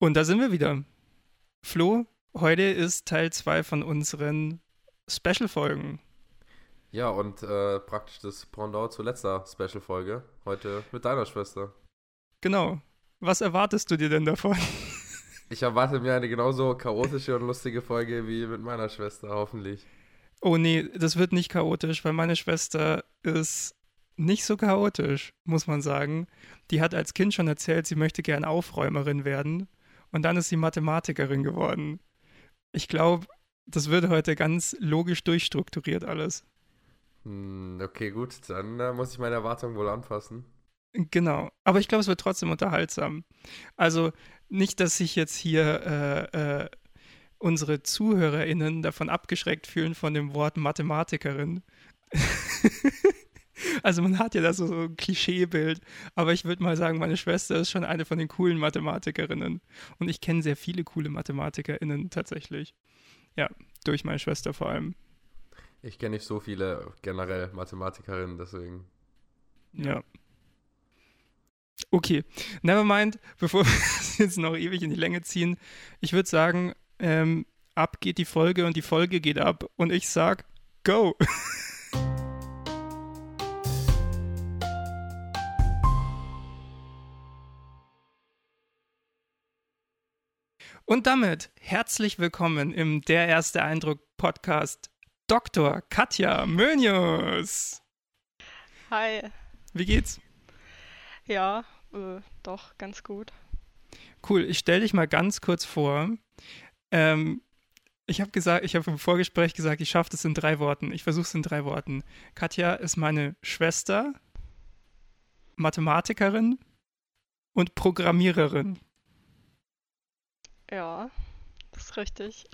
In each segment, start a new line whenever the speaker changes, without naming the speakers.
Und da sind wir wieder. Flo, heute ist Teil 2 von unseren Special-Folgen.
Ja, und äh, praktisch das Pendant zur letzter Special-Folge. Heute mit deiner Schwester.
Genau. Was erwartest du dir denn davon?
Ich erwarte mir eine genauso chaotische und lustige Folge wie mit meiner Schwester, hoffentlich.
Oh nee, das wird nicht chaotisch, weil meine Schwester ist nicht so chaotisch, muss man sagen. Die hat als Kind schon erzählt, sie möchte gern Aufräumerin werden. Und dann ist sie Mathematikerin geworden. Ich glaube, das wird heute ganz logisch durchstrukturiert alles.
Hm, okay, gut, dann äh, muss ich meine Erwartungen wohl anpassen.
Genau, aber ich glaube, es wird trotzdem unterhaltsam. Also nicht, dass sich jetzt hier äh, äh, unsere ZuhörerInnen davon abgeschreckt fühlen von dem Wort Mathematikerin. also man hat ja da so, so ein Klischeebild, aber ich würde mal sagen, meine Schwester ist schon eine von den coolen Mathematikerinnen. Und ich kenne sehr viele coole MathematikerInnen tatsächlich. Ja, durch meine Schwester vor allem.
Ich kenne nicht so viele generell Mathematikerinnen, deswegen.
Ja. Okay, nevermind, bevor wir es jetzt noch ewig in die Länge ziehen, ich würde sagen, ähm, ab geht die Folge und die Folge geht ab und ich sag, go! Und damit herzlich willkommen im Der erste Eindruck Podcast Dr. Katja Mönius.
Hi.
Wie geht's?
Ja, äh, doch, ganz gut.
Cool, ich stelle dich mal ganz kurz vor. Ähm, ich habe gesagt, ich habe im Vorgespräch gesagt, ich schaffe das in drei Worten. Ich versuche es in drei Worten. Katja ist meine Schwester, Mathematikerin und Programmiererin.
Ja, das ist richtig.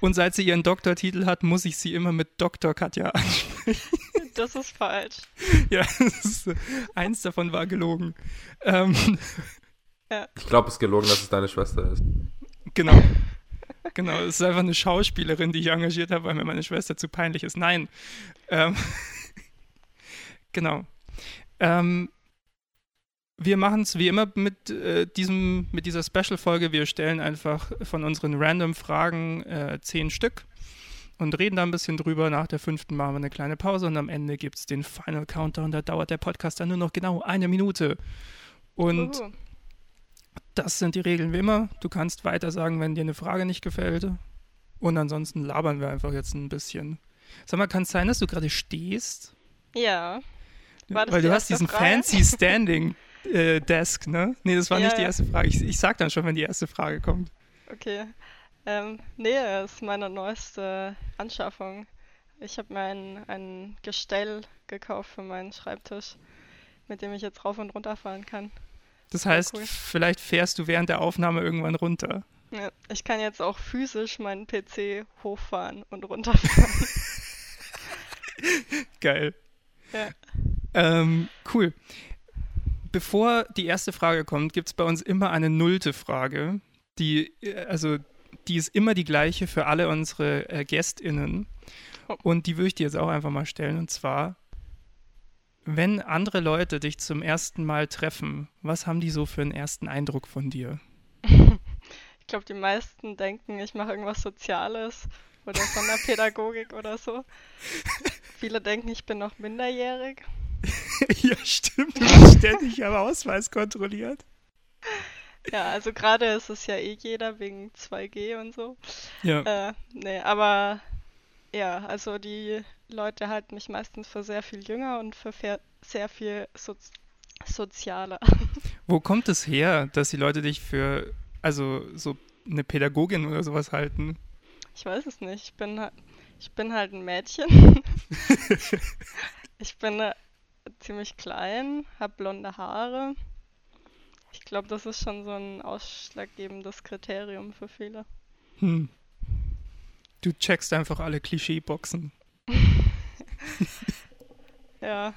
Und seit sie ihren Doktortitel hat, muss ich sie immer mit Dr. Katja ansprechen.
Das ist falsch.
Ja, ist, eins davon war gelogen. Ähm,
ja.
Ich glaube, es ist gelogen, dass es deine Schwester ist.
Genau. Genau, es ist einfach eine Schauspielerin, die ich engagiert habe, weil mir meine Schwester zu peinlich ist. Nein. Ähm, genau. Ähm, wir machen es wie immer mit, äh, diesem, mit dieser Special-Folge. Wir stellen einfach von unseren random Fragen äh, zehn Stück und reden da ein bisschen drüber. Nach der fünften machen wir eine kleine Pause und am Ende gibt es den Final Countdown. Da dauert der Podcast dann nur noch genau eine Minute. Und
Uhu.
das sind die Regeln wie immer. Du kannst weiter sagen, wenn dir eine Frage nicht gefällt. Und ansonsten labern wir einfach jetzt ein bisschen. Sag mal, kann es sein, dass du gerade stehst?
Ja.
Weil du hast diesen
Frage?
fancy Standing äh, Desk, ne? Nee, das war
Ja,
nicht die erste Frage. Ich, ich sag dann schon, wenn die erste Frage kommt.
Okay. Ähm, nee, das ist meine neueste Anschaffung. Ich habe mir ein, ein Gestell gekauft für meinen Schreibtisch, mit dem ich jetzt rauf und runter fahren kann.
Das heißt,
cool.
vielleicht fährst du während der Aufnahme irgendwann runter.
Ja, ich kann jetzt auch physisch meinen PC hochfahren und runterfahren.
Geil.
ja.
Ähm, cool. Bevor die erste Frage kommt, gibt es bei uns immer eine nullte Frage. Die, äh, also, die ist immer die gleiche für alle unsere äh, GästInnen.
Oh.
Und die würde ich dir jetzt auch einfach mal stellen. Und zwar, wenn andere Leute dich zum ersten Mal treffen, was haben die so für einen ersten Eindruck von dir?
Ich glaube, die meisten denken, ich mache irgendwas Soziales oder Sonderpädagogik oder so. Viele denken, ich bin noch minderjährig.
ja, stimmt. Ständig am Ausweis kontrolliert.
Ja, also gerade ist es ja eh jeder wegen 2G und so.
Ja.
Äh, nee, aber ja, also die Leute halten mich meistens für sehr viel jünger und für sehr viel Soz sozialer.
Wo kommt es her, dass die Leute dich für, also so eine Pädagogin oder sowas halten?
Ich weiß es nicht. Ich bin, halt- ich bin halt ein Mädchen. ich bin äh, ziemlich klein, habe blonde Haare. Ich glaube, das ist schon so ein ausschlaggebendes Kriterium für viele.
Hm. Du checkst einfach alle Klischeeboxen.
Ja.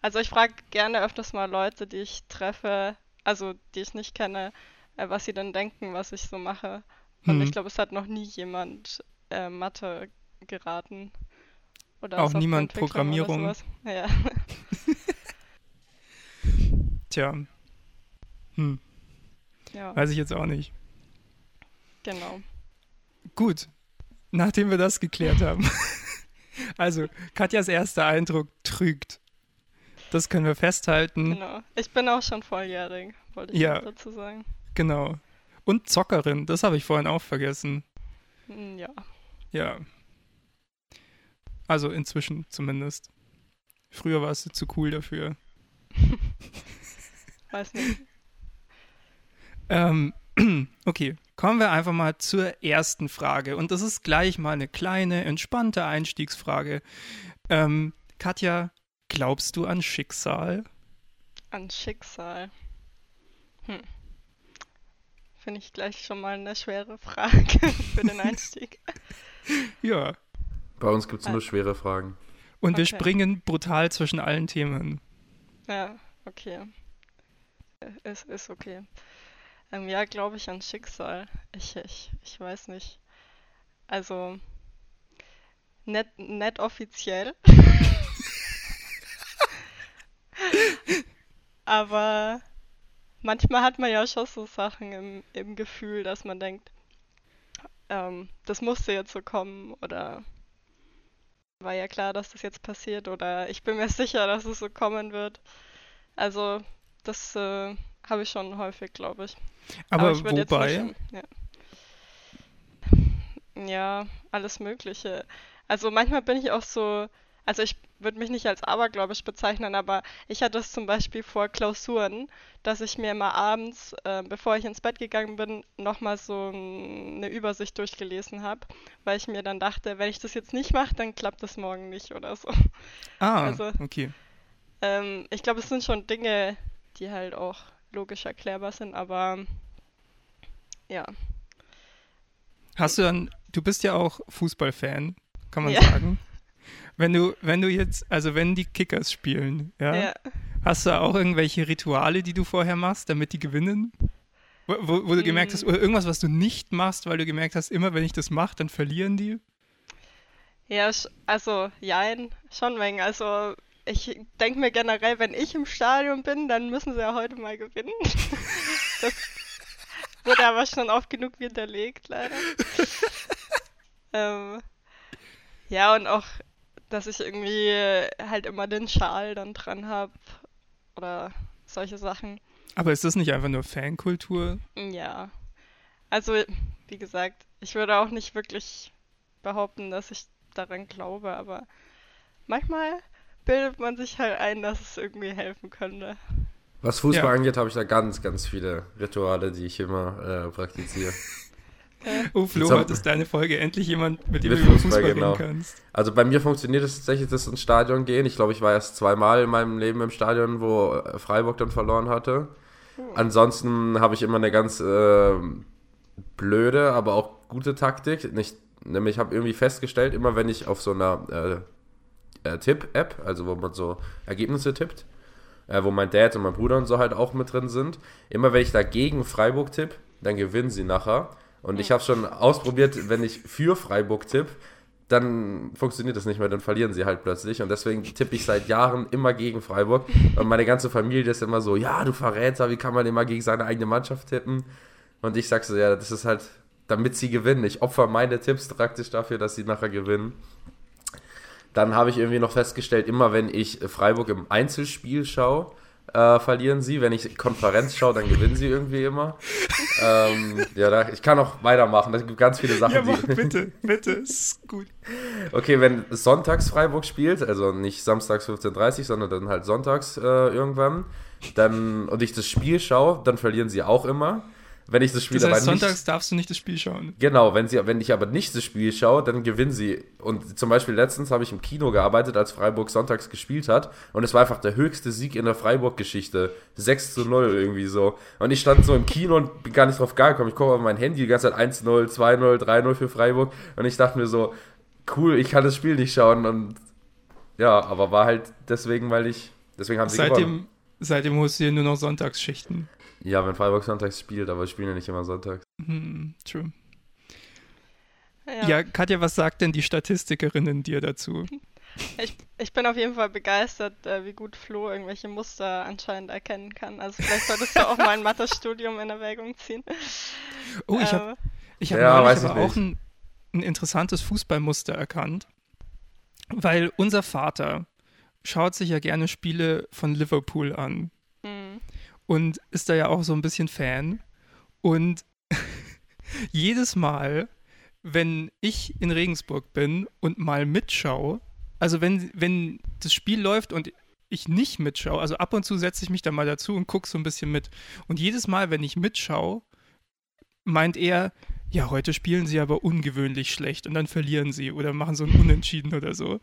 Also ich frage gerne öfters mal Leute, die ich treffe, also die ich nicht kenne, äh, was sie denn denken, was ich so mache. Und
Hm.
ich glaube, es hat noch nie jemand äh, Mathe geraten. Oder
Auch niemand Programmierung.
sowas. Ja.
Tja. Hm.
ja.
Weiß ich jetzt auch nicht.
Genau.
Gut, nachdem wir das geklärt haben. Also, Katjas erster Eindruck trügt. Das können wir festhalten.
Genau. Ich bin auch schon volljährig, wollte ich
Ja.
dazu sagen.
Genau. Und Zockerin, das habe ich vorhin auch vergessen.
Hm, Ja.
Ja. Also inzwischen zumindest. Früher warst du zu cool dafür.
Weiß nicht.
Ähm, okay, kommen wir einfach mal zur ersten Frage. Und das ist gleich mal eine kleine, entspannte Einstiegsfrage. Ähm, Katja, glaubst du an Schicksal?
An Schicksal. Hm. Finde ich gleich schon mal eine schwere Frage für den Einstieg.
Ja.
Bei uns gibt es nur schwere Fragen.
Und wir
Okay.
springen brutal zwischen allen Themen.
Ja, okay. Ist, ist okay. Ähm, ja, glaube ich an Schicksal. Ich, ich, ich weiß nicht. Also, nicht, nicht offiziell. Aber manchmal hat man ja schon so Sachen im, im Gefühl, dass man denkt, ähm, das musste jetzt so kommen oder war ja klar, dass das jetzt passiert oder ich bin mir sicher, dass es so kommen wird. Also, das äh, habe ich schon häufig, glaube ich.
Aber,
ich würde jetzt
wobei?
nicht, ja. ja, alles Mögliche. Also manchmal bin ich auch so, also ich würde mich nicht als abergläubisch bezeichnen, aber ich hatte es zum Beispiel vor Klausuren, dass ich mir mal abends, äh, bevor ich ins Bett gegangen bin, nochmal so eine Übersicht durchgelesen habe, weil ich mir dann dachte, wenn ich das jetzt nicht mache, dann klappt das morgen nicht oder so.
Ah,
also-
okay.
Ähm, ich glaube, es sind schon Dinge, die halt auch logisch erklärbar sind, aber ja.
Hast du dann, du bist ja auch Fußballfan, kann man
Ja.
sagen. Wenn du, wenn du jetzt, also wenn die Kickers spielen, ja,
Ja.
hast du auch irgendwelche Rituale, die du vorher machst, damit die gewinnen? Wo, wo, wo du gemerkt hast,
Mm.
oder irgendwas, was du nicht machst, weil du gemerkt hast, immer wenn ich das mache, dann verlieren die?
Ja, also, jein, schon wegen. Also, ich denke mir generell, wenn ich im Stadion bin, dann müssen sie ja heute mal gewinnen. Das wurde aber schon oft genug widerlegt, leider. ähm, ja, und auch, dass ich irgendwie halt immer den Schal dann dran habe oder solche Sachen.
Aber ist das nicht einfach nur Fankultur?
Ja. Also, wie gesagt, ich würde auch nicht wirklich behaupten, dass ich daran glaube, aber manchmal bildet man sich halt ein, dass es irgendwie helfen könnte.
Was Fußball
Ja.
angeht, habe ich da ganz, ganz viele Rituale, die ich immer äh, praktiziere.
Oh, Flo, heute ist deine Folge endlich jemand, mit dem
Mit
du über
Fußball,
Fußball
genau.
reden kannst.
Also bei mir funktioniert es tatsächlich, das ins Stadion gehen. Ich glaube, ich war erst zweimal in meinem Leben im Stadion, wo äh, Freiburg dann verloren hatte. Ansonsten habe ich immer eine ganz äh, blöde, aber auch gute Taktik. Nicht, nämlich habe irgendwie festgestellt, immer wenn ich auf so einer äh, äh, Tipp-App, also wo man so Ergebnisse tippt, äh, wo mein Dad und mein Bruder und so halt auch mit drin sind, immer wenn ich dagegen Freiburg tipp, dann gewinnen sie nachher. Und ich habe schon ausprobiert, wenn ich für Freiburg tipp, dann funktioniert das nicht mehr, dann verlieren sie halt plötzlich. Und deswegen tippe ich seit Jahren immer gegen Freiburg. Und meine ganze Familie ist immer so, ja, du Verräter, wie kann man immer gegen seine eigene Mannschaft tippen? Und ich sag so, ja, das ist halt, damit sie gewinnen. Ich opfer meine Tipps praktisch dafür, dass sie nachher gewinnen. Dann habe ich irgendwie noch festgestellt, immer wenn ich Freiburg im Einzelspiel schaue, äh, verlieren sie. Wenn ich Konferenz schaue, dann gewinnen sie irgendwie immer. ähm, ja, da, ich kann auch weitermachen. Es gibt ganz viele Sachen,
Ja, mach
die.
bitte, bitte, ist gut.
Okay, wenn sonntags Freiburg spielt, also nicht samstags 15.30 Uhr, sondern dann halt sonntags äh, irgendwann, dann und ich das Spiel schaue, dann verlieren sie auch immer. Wenn ich das Spiel
Das heißt,
aber nicht,
sonntags darfst du nicht das Spiel schauen.
Genau, wenn, sie, wenn ich aber nicht das Spiel schaue, dann gewinnen sie. Und zum Beispiel letztens habe ich im Kino gearbeitet, als Freiburg sonntags gespielt hat. Und es war einfach der höchste Sieg in der Freiburg-Geschichte. 6 zu 0 irgendwie so. Und ich stand so im Kino und bin gar nicht drauf gekommen. Ich gucke auf mein Handy die ganze Zeit 1-0, 2-0, 3-0 für Freiburg. Und ich dachte mir so, cool, ich kann das Spiel nicht schauen. Und ja, aber war halt deswegen, weil ich. Deswegen haben sie gewonnen.
Seitdem, seitdem holst du dir nur noch Sonntagsschichten.
Ja, wenn Freiburg sonntags spielt, aber ich spiele ja nicht immer sonntags.
Hm, true.
Ja,
Ja. Katja, was sagt denn die Statistikerinnen dir dazu?
Ich, ich bin auf jeden Fall begeistert, äh, wie gut Flo irgendwelche Muster anscheinend erkennen kann. Also vielleicht solltest du auch mal ein Mathestudium in Erwägung ziehen.
Oh, ich habe
Ähm,
Ich habe
Ja, ich
aber auch ein, ein interessantes Fußballmuster erkannt, weil unser Vater schaut sich ja gerne Spiele von Liverpool an. Und ist da ja auch so ein bisschen Fan. Und jedes Mal, wenn ich in Regensburg bin und mal mitschaue, also wenn, wenn das Spiel läuft und ich nicht mitschaue, also ab und zu setze ich mich da mal dazu und gucke so ein bisschen mit. Und jedes Mal, wenn ich mitschaue, meint er, ja, heute spielen sie aber ungewöhnlich schlecht und dann verlieren sie oder machen so ein Unentschieden oder so.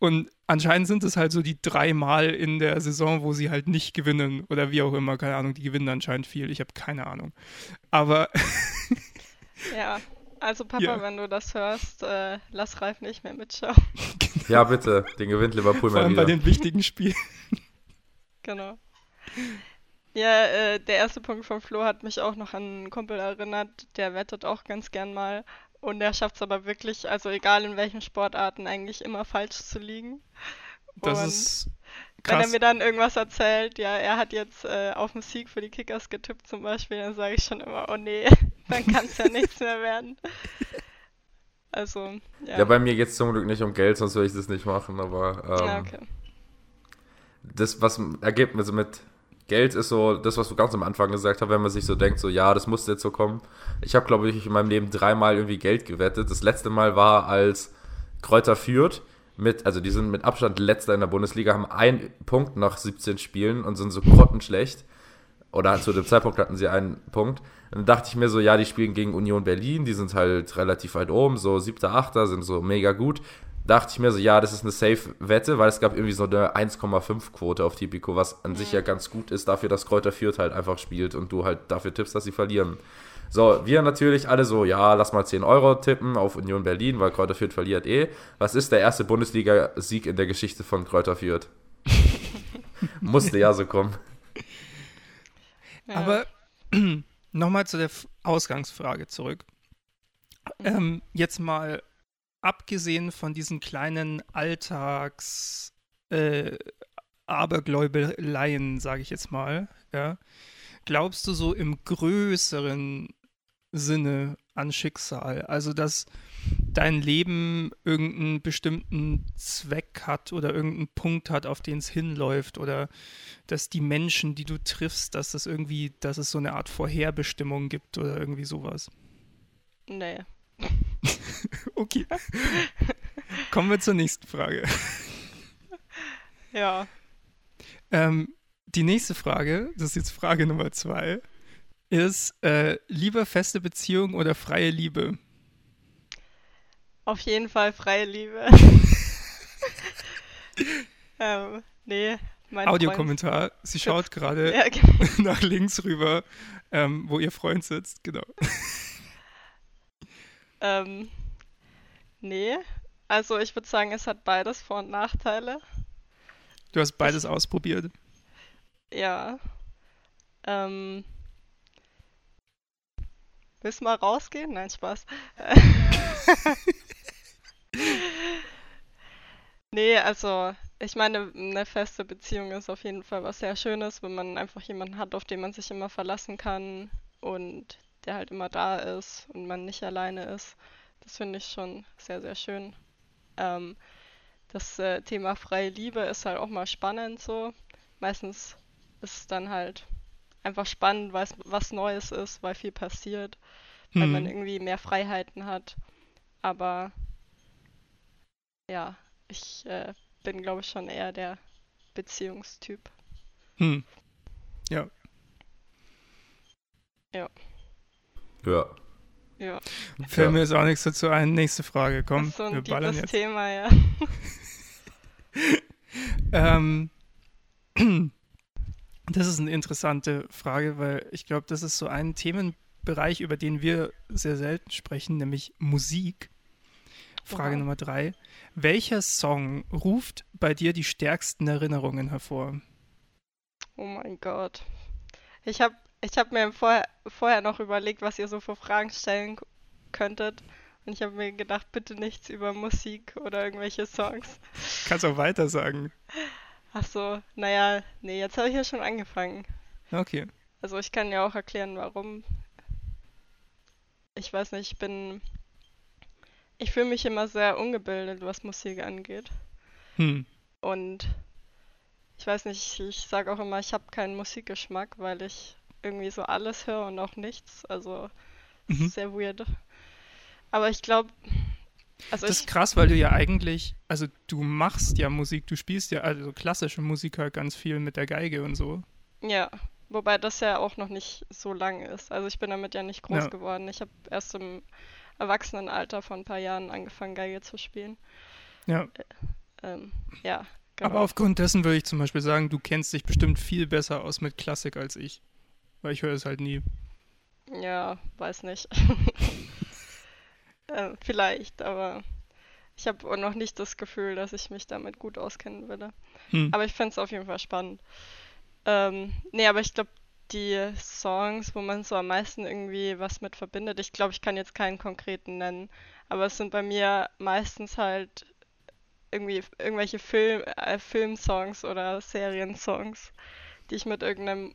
Und anscheinend sind es halt so die drei Mal in der Saison, wo sie halt nicht gewinnen oder wie auch immer, keine Ahnung, die gewinnen anscheinend viel, ich habe keine Ahnung. Aber
Ja, also Papa,
Ja.
wenn du das hörst, äh, lass Ralf nicht mehr mitschauen.
Ja, bitte. Den gewinnt Liverpool
vor
mal
allem bei
wieder.
den wichtigen Spielen.
Genau. Ja, äh, der erste Punkt von Flo hat mich auch noch an einen Kumpel erinnert, der wettet auch ganz gern mal. Und der schafft es aber wirklich, also egal in welchen Sportarten, eigentlich immer falsch zu liegen.
Das
Und
ist
Wenn er
krass.
mir dann irgendwas erzählt, ja, er hat jetzt äh, auf den Sieg für die Kickers getippt zum Beispiel, dann sage ich schon immer, oh nee, dann kann es ja nichts mehr werden. Also, ja.
Ja, bei mir geht es zum Glück nicht um Geld, sonst würde ich das nicht machen, aber ähm,
ja, okay.
das, was ergibt also mit Geld ist so das, was du ganz am Anfang gesagt hast, wenn man sich so denkt, so ja, das musste jetzt so kommen. Ich habe, glaube ich, in meinem Leben dreimal irgendwie Geld gewettet. Das letzte Mal war als Kräuter führt mit, also die sind mit Abstand letzter in der Bundesliga, haben einen Punkt nach 17 Spielen und sind so grottenschlecht. Oder zu dem Zeitpunkt hatten sie einen Punkt. Und dann dachte ich mir so, ja, die spielen gegen Union Berlin, die sind halt relativ weit oben, so siebter, achter, sind so mega gut. Dachte ich mir so, ja, das ist eine Safe-Wette, weil es gab irgendwie so eine 1,5-Quote auf Tipico, was an sich ja ganz gut ist, dafür, dass Kräuter Fürth halt einfach spielt und du halt dafür tippst, dass sie verlieren. So, wir natürlich alle so, ja, lass mal 10 Euro tippen auf Union Berlin, weil Kräuter Fürth verliert eh. Was ist der erste Bundesliga-Sieg in der Geschichte von Kräuter Fürth? Musste ja so kommen.
Ja.
Aber nochmal zu der Ausgangsfrage zurück. Ähm, jetzt mal abgesehen von diesen kleinen Alltags äh, Abergläubeleien, sage ich jetzt mal, ja, glaubst du so im größeren Sinne an Schicksal? Also, dass dein Leben irgendeinen bestimmten Zweck hat oder irgendeinen Punkt hat, auf den es hinläuft oder dass die Menschen, die du triffst, dass das irgendwie, dass es so eine Art Vorherbestimmung gibt oder irgendwie sowas.
nee.
Okay. Kommen wir zur nächsten Frage.
Ja.
Ähm, die nächste Frage, das ist jetzt Frage Nummer zwei, ist äh, lieber feste Beziehung oder freie Liebe?
Auf jeden Fall freie Liebe. ähm, nee, mein.
Audiokommentar. Sie schaut gerade
Ja, genau.
nach links rüber, ähm, wo ihr Freund sitzt. Genau.
Ähm, nee. Also ich würde sagen, es hat beides Vor- und Nachteile.
Du hast beides ausprobiert.
Ja. Ähm. Willst du mal rausgehen? Nein, Spaß. nee, also ich meine, eine feste Beziehung ist auf jeden Fall was sehr Schönes, wenn man einfach jemanden hat, auf den man sich immer verlassen kann und der halt immer da ist und man nicht alleine ist. Das finde ich schon sehr, sehr schön. Ähm, das äh, Thema freie Liebe ist halt auch mal spannend so. Meistens ist es dann halt einfach spannend, weil es was Neues ist, weil viel passiert, weil man
Hm.
irgendwie mehr Freiheiten hat. Aber ja, ich äh, bin, glaube ich, schon eher der Beziehungstyp.
Hm. Ja.
Ja.
Ja,
Fällt
Ja.
mir jetzt auch nichts dazu ein. Nächste Frage, komm,
das ist so ein
wir ballern jetzt.
Thema, ja.
Ähm, das ist eine interessante Frage, weil ich glaube, das ist so ein Themenbereich, über den wir sehr selten sprechen, nämlich Musik. Frage
Oha.
Nummer drei. Welcher Song ruft bei dir die stärksten Erinnerungen hervor?
Oh mein Gott. Ich habe ich hab mir vorher, vorher noch überlegt, was ihr so für Fragen stellen könntet. Und ich habe mir gedacht, bitte nichts über Musik oder irgendwelche Songs.
Kannst auch weiter sagen.
Ach so, naja, nee, jetzt habe ich ja schon angefangen.
Okay.
Also ich kann ja auch erklären, warum. ich weiß nicht, ich bin. Ich fühle mich immer sehr ungebildet, was Musik angeht.
Hm.
Und ich weiß nicht, ich sage auch immer, ich habe keinen Musikgeschmack, weil ich irgendwie so alles höre und auch nichts. Also
Mhm.
sehr weird. Aber ich glaube, also
Das ist krass, weil du ja eigentlich, also du machst ja Musik, du spielst ja, also klassische Musik halt ganz viel mit der Geige und so.
ja, wobei das ja auch noch nicht so lang ist. Also ich bin damit ja nicht groß
Ja.
geworden. Ich habe erst im Erwachsenenalter vor ein paar Jahren angefangen, Geige zu spielen.
Ja.
Ähm, ja, genau.
Aber aufgrund dessen würde ich zum Beispiel sagen, du kennst dich bestimmt viel besser aus mit Klassik als ich. Weil ich höre es halt nie.
Ja, weiß nicht. äh, vielleicht, aber ich habe noch nicht das Gefühl, dass ich mich damit gut auskennen würde.
Hm.
Aber ich finde es auf jeden Fall spannend. Ähm, nee, aber ich glaube, die Songs, wo man so am meisten irgendwie was mit verbindet, ich glaube, ich kann jetzt keinen konkreten nennen, aber es sind bei mir meistens halt irgendwie irgendwelche Film, äh, Filmsongs oder Seriensongs, die ich mit irgendeinem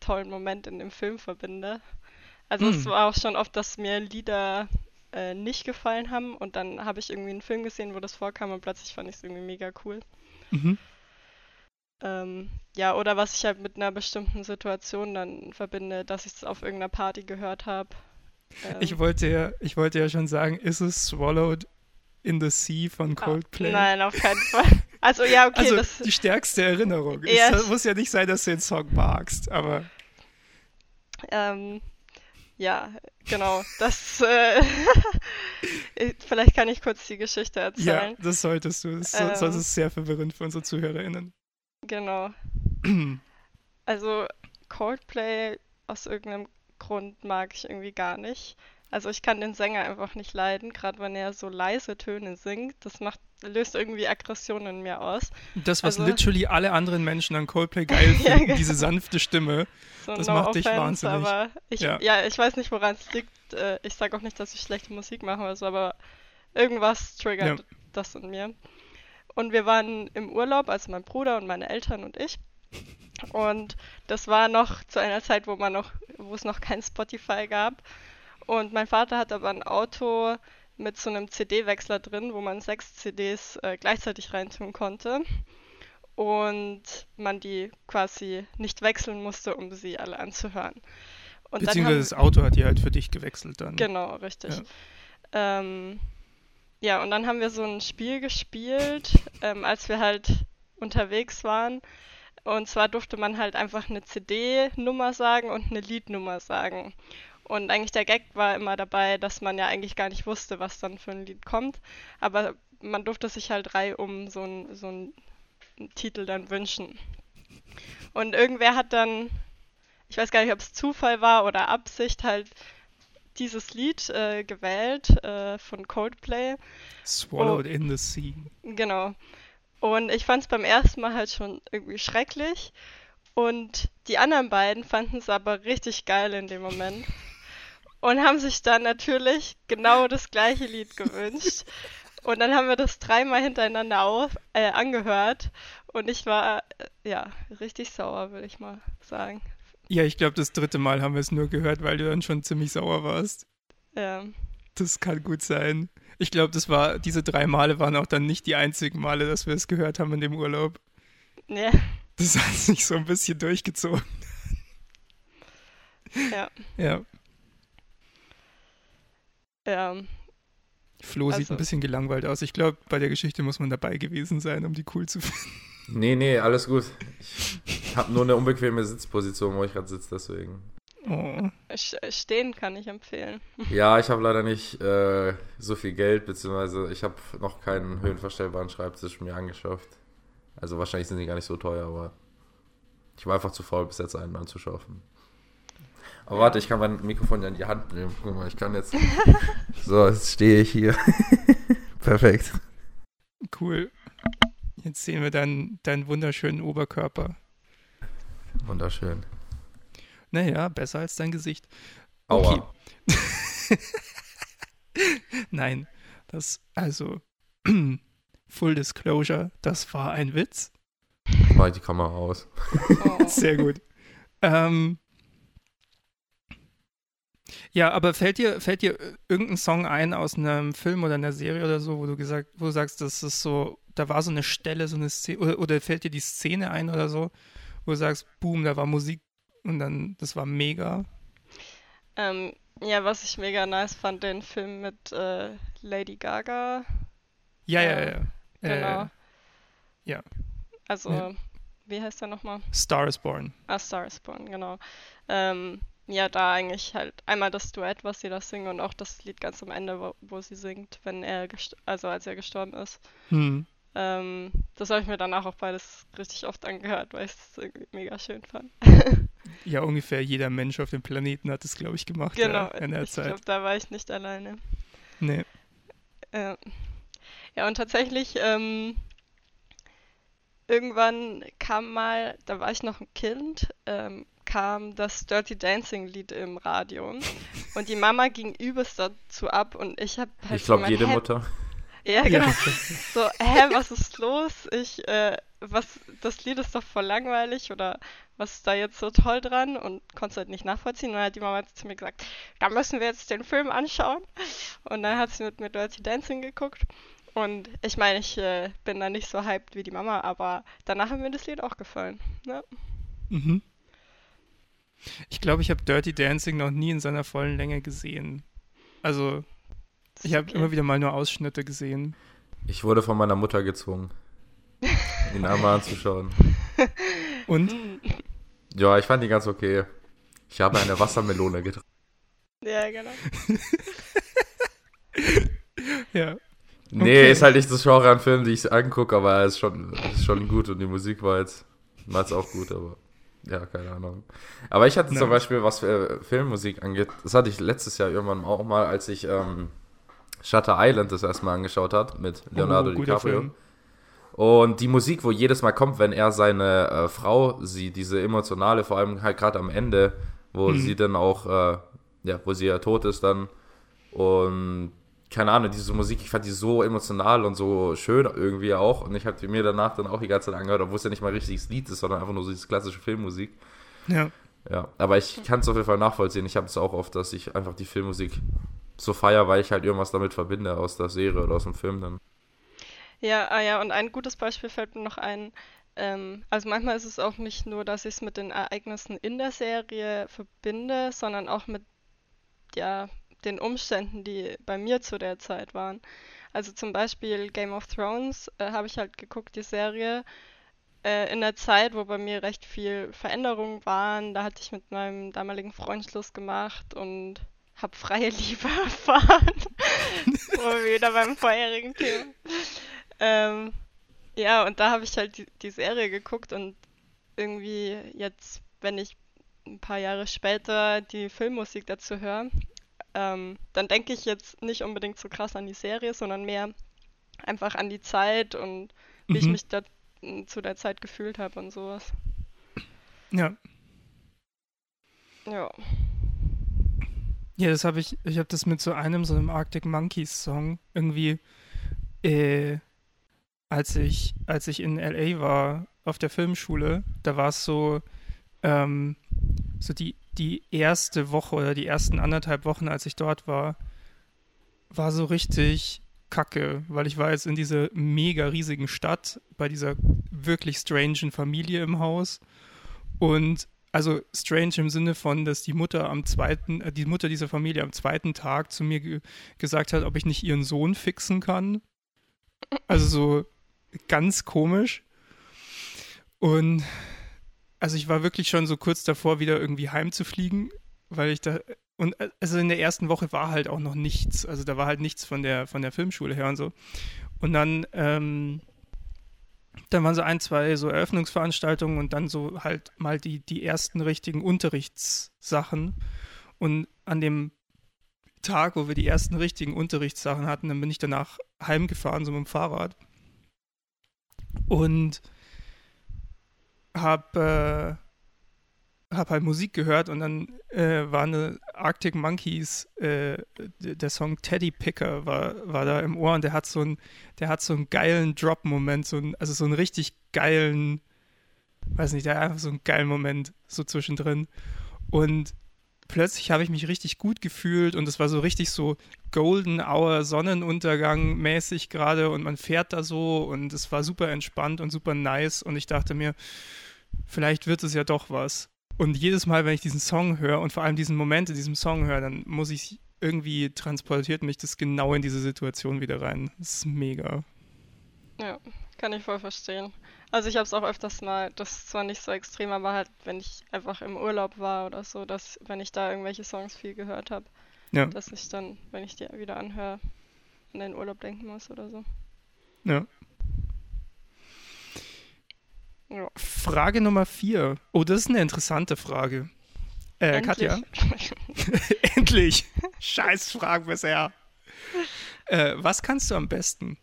tollen Moment in dem Film verbinde. Also es
Mm.
war auch schon oft, dass mir Lieder äh, nicht gefallen haben und dann habe ich irgendwie einen Film gesehen, wo das vorkam und plötzlich fand ich es irgendwie mega cool.
Mhm.
Ähm, ja, oder was ich halt mit einer bestimmten Situation dann verbinde, dass ich es auf irgendeiner Party gehört habe. Ähm,
Ich wollte ja, ich wollte ja schon sagen, ist es Swallowed in the Sea von
ah,
Coldplay?
Nein, auf keinen Fall. Also ja, okay,
also
das
die stärkste Erinnerung.
Ja.
Es muss ja nicht sein, dass du den Song magst, aber
ähm, ja, genau. Das äh, vielleicht kann ich kurz die Geschichte
ja,
erzählen.
das solltest du. Das,
Ähm.
sonst ist es sehr verwirrend für unsere ZuhörerInnen.
Genau. Also Coldplay aus irgendeinem Grund mag ich irgendwie gar nicht. Also ich kann den Sänger einfach nicht leiden, gerade wenn er so leise Töne singt. Das macht, löst irgendwie Aggression in mir aus.
Das, was
Also-
literally alle anderen Menschen an Coldplay geil
Ja,
finden,
genau.
diese sanfte Stimme.
So
Das
no
macht dich
offense,
wahnsinnig.
aber ich,
Ja.
ja. ich weiß nicht, woran es liegt. Äh, Ich sage auch nicht, dass ich schlechte Musik mache oder so, aber irgendwas triggert
Ja.
das in mir. Und wir waren im Urlaub, also mein Bruder und meine Eltern und ich. Und das war noch zu einer Zeit, wo man noch, wo es noch kein Spotify gab. Und mein Vater hat aber ein Auto mit so einem CD-Wechsler drin, wo man sechs CDs äh, gleichzeitig reintun konnte. Und man die quasi nicht wechseln musste, um sie alle anzuhören. Und
Beziehungsweise
haben,
das Auto hat die halt für dich gewechselt dann.
Genau, richtig.
Ja.
Ähm, ja, und dann haben wir so ein Spiel gespielt, ähm, als wir halt unterwegs waren. Und zwar durfte man halt einfach eine CD-Nummer sagen und eine Liednummer sagen. Und eigentlich der Gag war immer dabei, dass man ja eigentlich gar nicht wusste, was dann für ein Lied kommt. Aber man durfte sich halt reihum so ein, so Titel dann wünschen. Und irgendwer hat dann, ich weiß gar nicht, ob es Zufall war oder Absicht, halt dieses Lied äh, gewählt äh, von Coldplay.
Swallowed
Oh.
in the Sea.
Genau. Und ich fand es beim ersten Mal halt schon irgendwie schrecklich. Und die anderen beiden fanden es aber richtig geil in dem Moment. Und haben sich dann natürlich genau das gleiche Lied gewünscht. Und dann haben wir das dreimal hintereinander auf, äh, angehört. Und ich war, äh, ja, richtig sauer, will ich mal sagen.
Ja, ich glaube, das dritte Mal haben wir es nur gehört, weil du dann schon ziemlich sauer warst.
Ja,
Das kann gut sein. Ich glaube, das war, diese drei Male waren auch dann nicht die einzigen Male, dass wir es gehört haben in dem Urlaub.
ja,
Das hat sich so ein bisschen durchgezogen.
ja.
Ja.
Ja.
Flo sieht
Also-
ein bisschen gelangweilt aus. Ich glaube, bei der Geschichte muss man dabei gewesen sein, um die cool zu finden.
Nee, nee, alles gut. Ich habe nur eine unbequeme Sitzposition, wo ich gerade sitze, deswegen.
Oh.
Stehen kann ich empfehlen.
Ja, ich habe leider nicht äh, so viel Geld, beziehungsweise ich habe noch keinen höhenverstellbaren Schreibtisch mir angeschafft. Also wahrscheinlich sind die gar nicht so teuer, aber ich war einfach zu faul, bis jetzt einen anzuschaffen. Aber warte, ich kann mein Mikrofon ja in die Hand nehmen. Guck mal, ich kann jetzt. So, jetzt stehe ich hier. Perfekt.
Cool. Jetzt sehen wir dann deinen wunderschönen Oberkörper.
Wunderschön.
Naja, besser als dein Gesicht.
Aua.
Nein, das, also, Full Disclosure, das war ein Witz.
Mach ich die Kamera aus.
Oh.
Sehr gut. Ähm, Ja, aber fällt dir, fällt dir irgendein Song ein aus einem Film oder einer Serie oder so, wo du gesagt, wo du sagst, das ist so, da war so eine Stelle, so eine Szene, oder, oder fällt dir die Szene ein oder so, wo du sagst, boom, da war Musik und dann, das war mega?
Ähm, ja, was ich mega nice fand, den Film mit äh, Lady Gaga.
Ja, ja,
Äh,
ja.
Genau.
Äh, ja.
Also,
Ja.
wie heißt der nochmal?
Star is Born.
Ah, Star is Born, genau. Ähm, ja, da eigentlich halt einmal das Duett, was sie da singen und auch das Lied ganz am Ende, wo, wo sie singt, wenn er, also als er gestorben ist.
Hm.
Ähm, das habe ich mir danach auch beides richtig oft angehört, weil ich es mega schön fand.
Ja, ungefähr jeder Mensch auf dem Planeten hat es, glaube ich, gemacht
Genau,
äh, in der
ich
Zeit.
glaube, da war ich nicht alleine.
Nee.
Äh, ja, und tatsächlich, ähm, irgendwann kam mal, da war ich noch ein Kind, ähm, kam das Dirty Dancing Lied im Radio. Und die Mama ging übelst dazu ab und ich habe halt
Ich
so
glaube, jede
Hä-
Mutter.
Ja,
Ja.
genau. So, hä, was ist los? Ich, äh, was, das Lied ist doch voll langweilig oder was ist da jetzt so toll dran? Und konnte es halt nicht nachvollziehen. Und dann hat die Mama zu mir gesagt, da müssen wir jetzt den Film anschauen. Und dann hat sie mit mir Dirty Dancing geguckt. Und ich meine, ich äh, bin da nicht so hyped wie die Mama, aber danach hat mir das Lied auch gefallen. Ne?
Mhm. Ich glaube, ich habe Dirty Dancing noch nie in seiner vollen Länge gesehen. Also, ich habe
okay.
immer wieder mal nur Ausschnitte gesehen.
Ich wurde von meiner Mutter gezwungen, ihn einmal anzuschauen.
Und?
Ja, ich fand ihn ganz okay. Ich habe eine Wassermelone getrunken.
Ja, genau.
Ja.
Nee,
Okay.
ist halt nicht das Genre an Filmen, die ich angucke, aber er ist schon, ist schon gut und die Musik war jetzt, war jetzt auch gut, aber ja, keine Ahnung. Aber ich hatte
Ja.
zum Beispiel, was äh, Filmmusik angeht, das hatte ich letztes Jahr irgendwann auch mal, als ich ähm, Shutter Island das erstmal angeschaut hat mit Leonardo
Oh,
DiCaprio.
Film.
Und die Musik, wo jedes Mal kommt, wenn er seine äh, Frau sieht, diese emotionale, vor allem halt gerade am Ende, wo
Mhm.
sie dann auch, äh, ja, wo sie ja tot ist dann. Und keine Ahnung, diese Musik, ich fand die so emotional und so schön irgendwie auch. Und ich habe die mir danach dann auch die ganze Zeit angehört, obwohl es ja nicht mal richtiges Lied ist, sondern einfach nur so diese klassische Filmmusik.
Ja.
Ja, aber ich kann es auf jeden Fall nachvollziehen. Ich habe es auch oft, dass ich einfach die Filmmusik so feier, weil ich halt irgendwas damit verbinde aus der Serie oder aus dem Film dann.
Ja, ah ja, und ein gutes Beispiel fällt mir noch ein. Ähm, also manchmal ist es auch nicht nur, dass ich es mit den Ereignissen in der Serie verbinde, sondern auch mit ja, den Umständen, die bei mir zu der Zeit waren. Also zum Beispiel Game of Thrones äh, habe ich halt geguckt, die Serie, äh, in der Zeit, wo bei mir recht viel Veränderungen waren. Da hatte ich mit meinem damaligen Freund Schluss gemacht und habe freie Liebe erfahren. Wo wir wieder beim vorherigen Thema. Ähm, ja, und da habe ich halt die, die Serie geguckt und irgendwie jetzt, wenn ich ein paar Jahre später die Filmmusik dazu höre, ähm, dann denke ich jetzt nicht unbedingt so krass an die Serie, sondern mehr einfach an die Zeit und wie ich
Mhm.
mich da zu der Zeit gefühlt habe und sowas.
Ja.
Ja.
Ja, das habe ich, ich habe das mit so einem, so einem Arctic Monkeys Song irgendwie, äh, als ich, als ich in LA war, auf der Filmschule, da war es so, ähm, so die, die erste Woche oder die ersten anderthalb Wochen, als ich dort war, war so richtig kacke, weil ich war jetzt in dieser mega riesigen Stadt bei dieser wirklich strangen Familie im Haus und also strange im Sinne von, dass die Mutter am zweiten, äh, die Mutter dieser Familie am zweiten Tag zu mir ge gesagt hat, ob ich nicht ihren Sohn fixen kann. Also so ganz komisch. Und also ich war wirklich schon so kurz davor, wieder irgendwie heimzufliegen, weil ich da und äh, also in der ersten Woche war halt auch noch nichts. Also da war halt nichts von der von der Filmschule her und so. Und dann ähm, dann waren so ein, zwei so Eröffnungsveranstaltungen und dann so halt mal die, die ersten richtigen Unterrichtssachen. Und an dem Tag, wo wir die ersten richtigen Unterrichtssachen hatten, dann bin ich danach heimgefahren, so mit dem Fahrrad. Und hab, äh, hab halt Musik gehört und dann äh, war eine Arctic Monkeys, äh, der Song Teddy Picker war, war da im Ohr und der hat so einen, so geilen Drop-Moment, so also so einen richtig geilen, weiß nicht, der hat einfach so einen geilen Moment so zwischendrin. Und plötzlich habe ich mich richtig gut gefühlt und es war so richtig so Golden Hour Sonnenuntergang mäßig gerade und man fährt da so und es war super entspannt und super nice und ich dachte mir, vielleicht wird es ja doch was. Und jedes Mal, wenn ich diesen Song höre und vor allem diesen Moment in diesem Song höre, dann muss ich irgendwie transportiert mich das genau in diese Situation wieder rein. Das ist mega.
Ja, kann ich voll verstehen. Also ich habe es auch öfters mal, das ist zwar nicht so extrem, aber halt, wenn ich einfach im Urlaub war oder so, dass wenn ich da irgendwelche Songs viel gehört habe,
Ja.
dass ich dann, wenn ich die wieder anhöre, an den Urlaub denken muss oder so.
Ja.
Ja.
Frage Nummer vier. Oh, das ist eine interessante Frage. Äh, Katja? Endlich! Scheiß Fragen bisher. Äh, was kannst du am besten?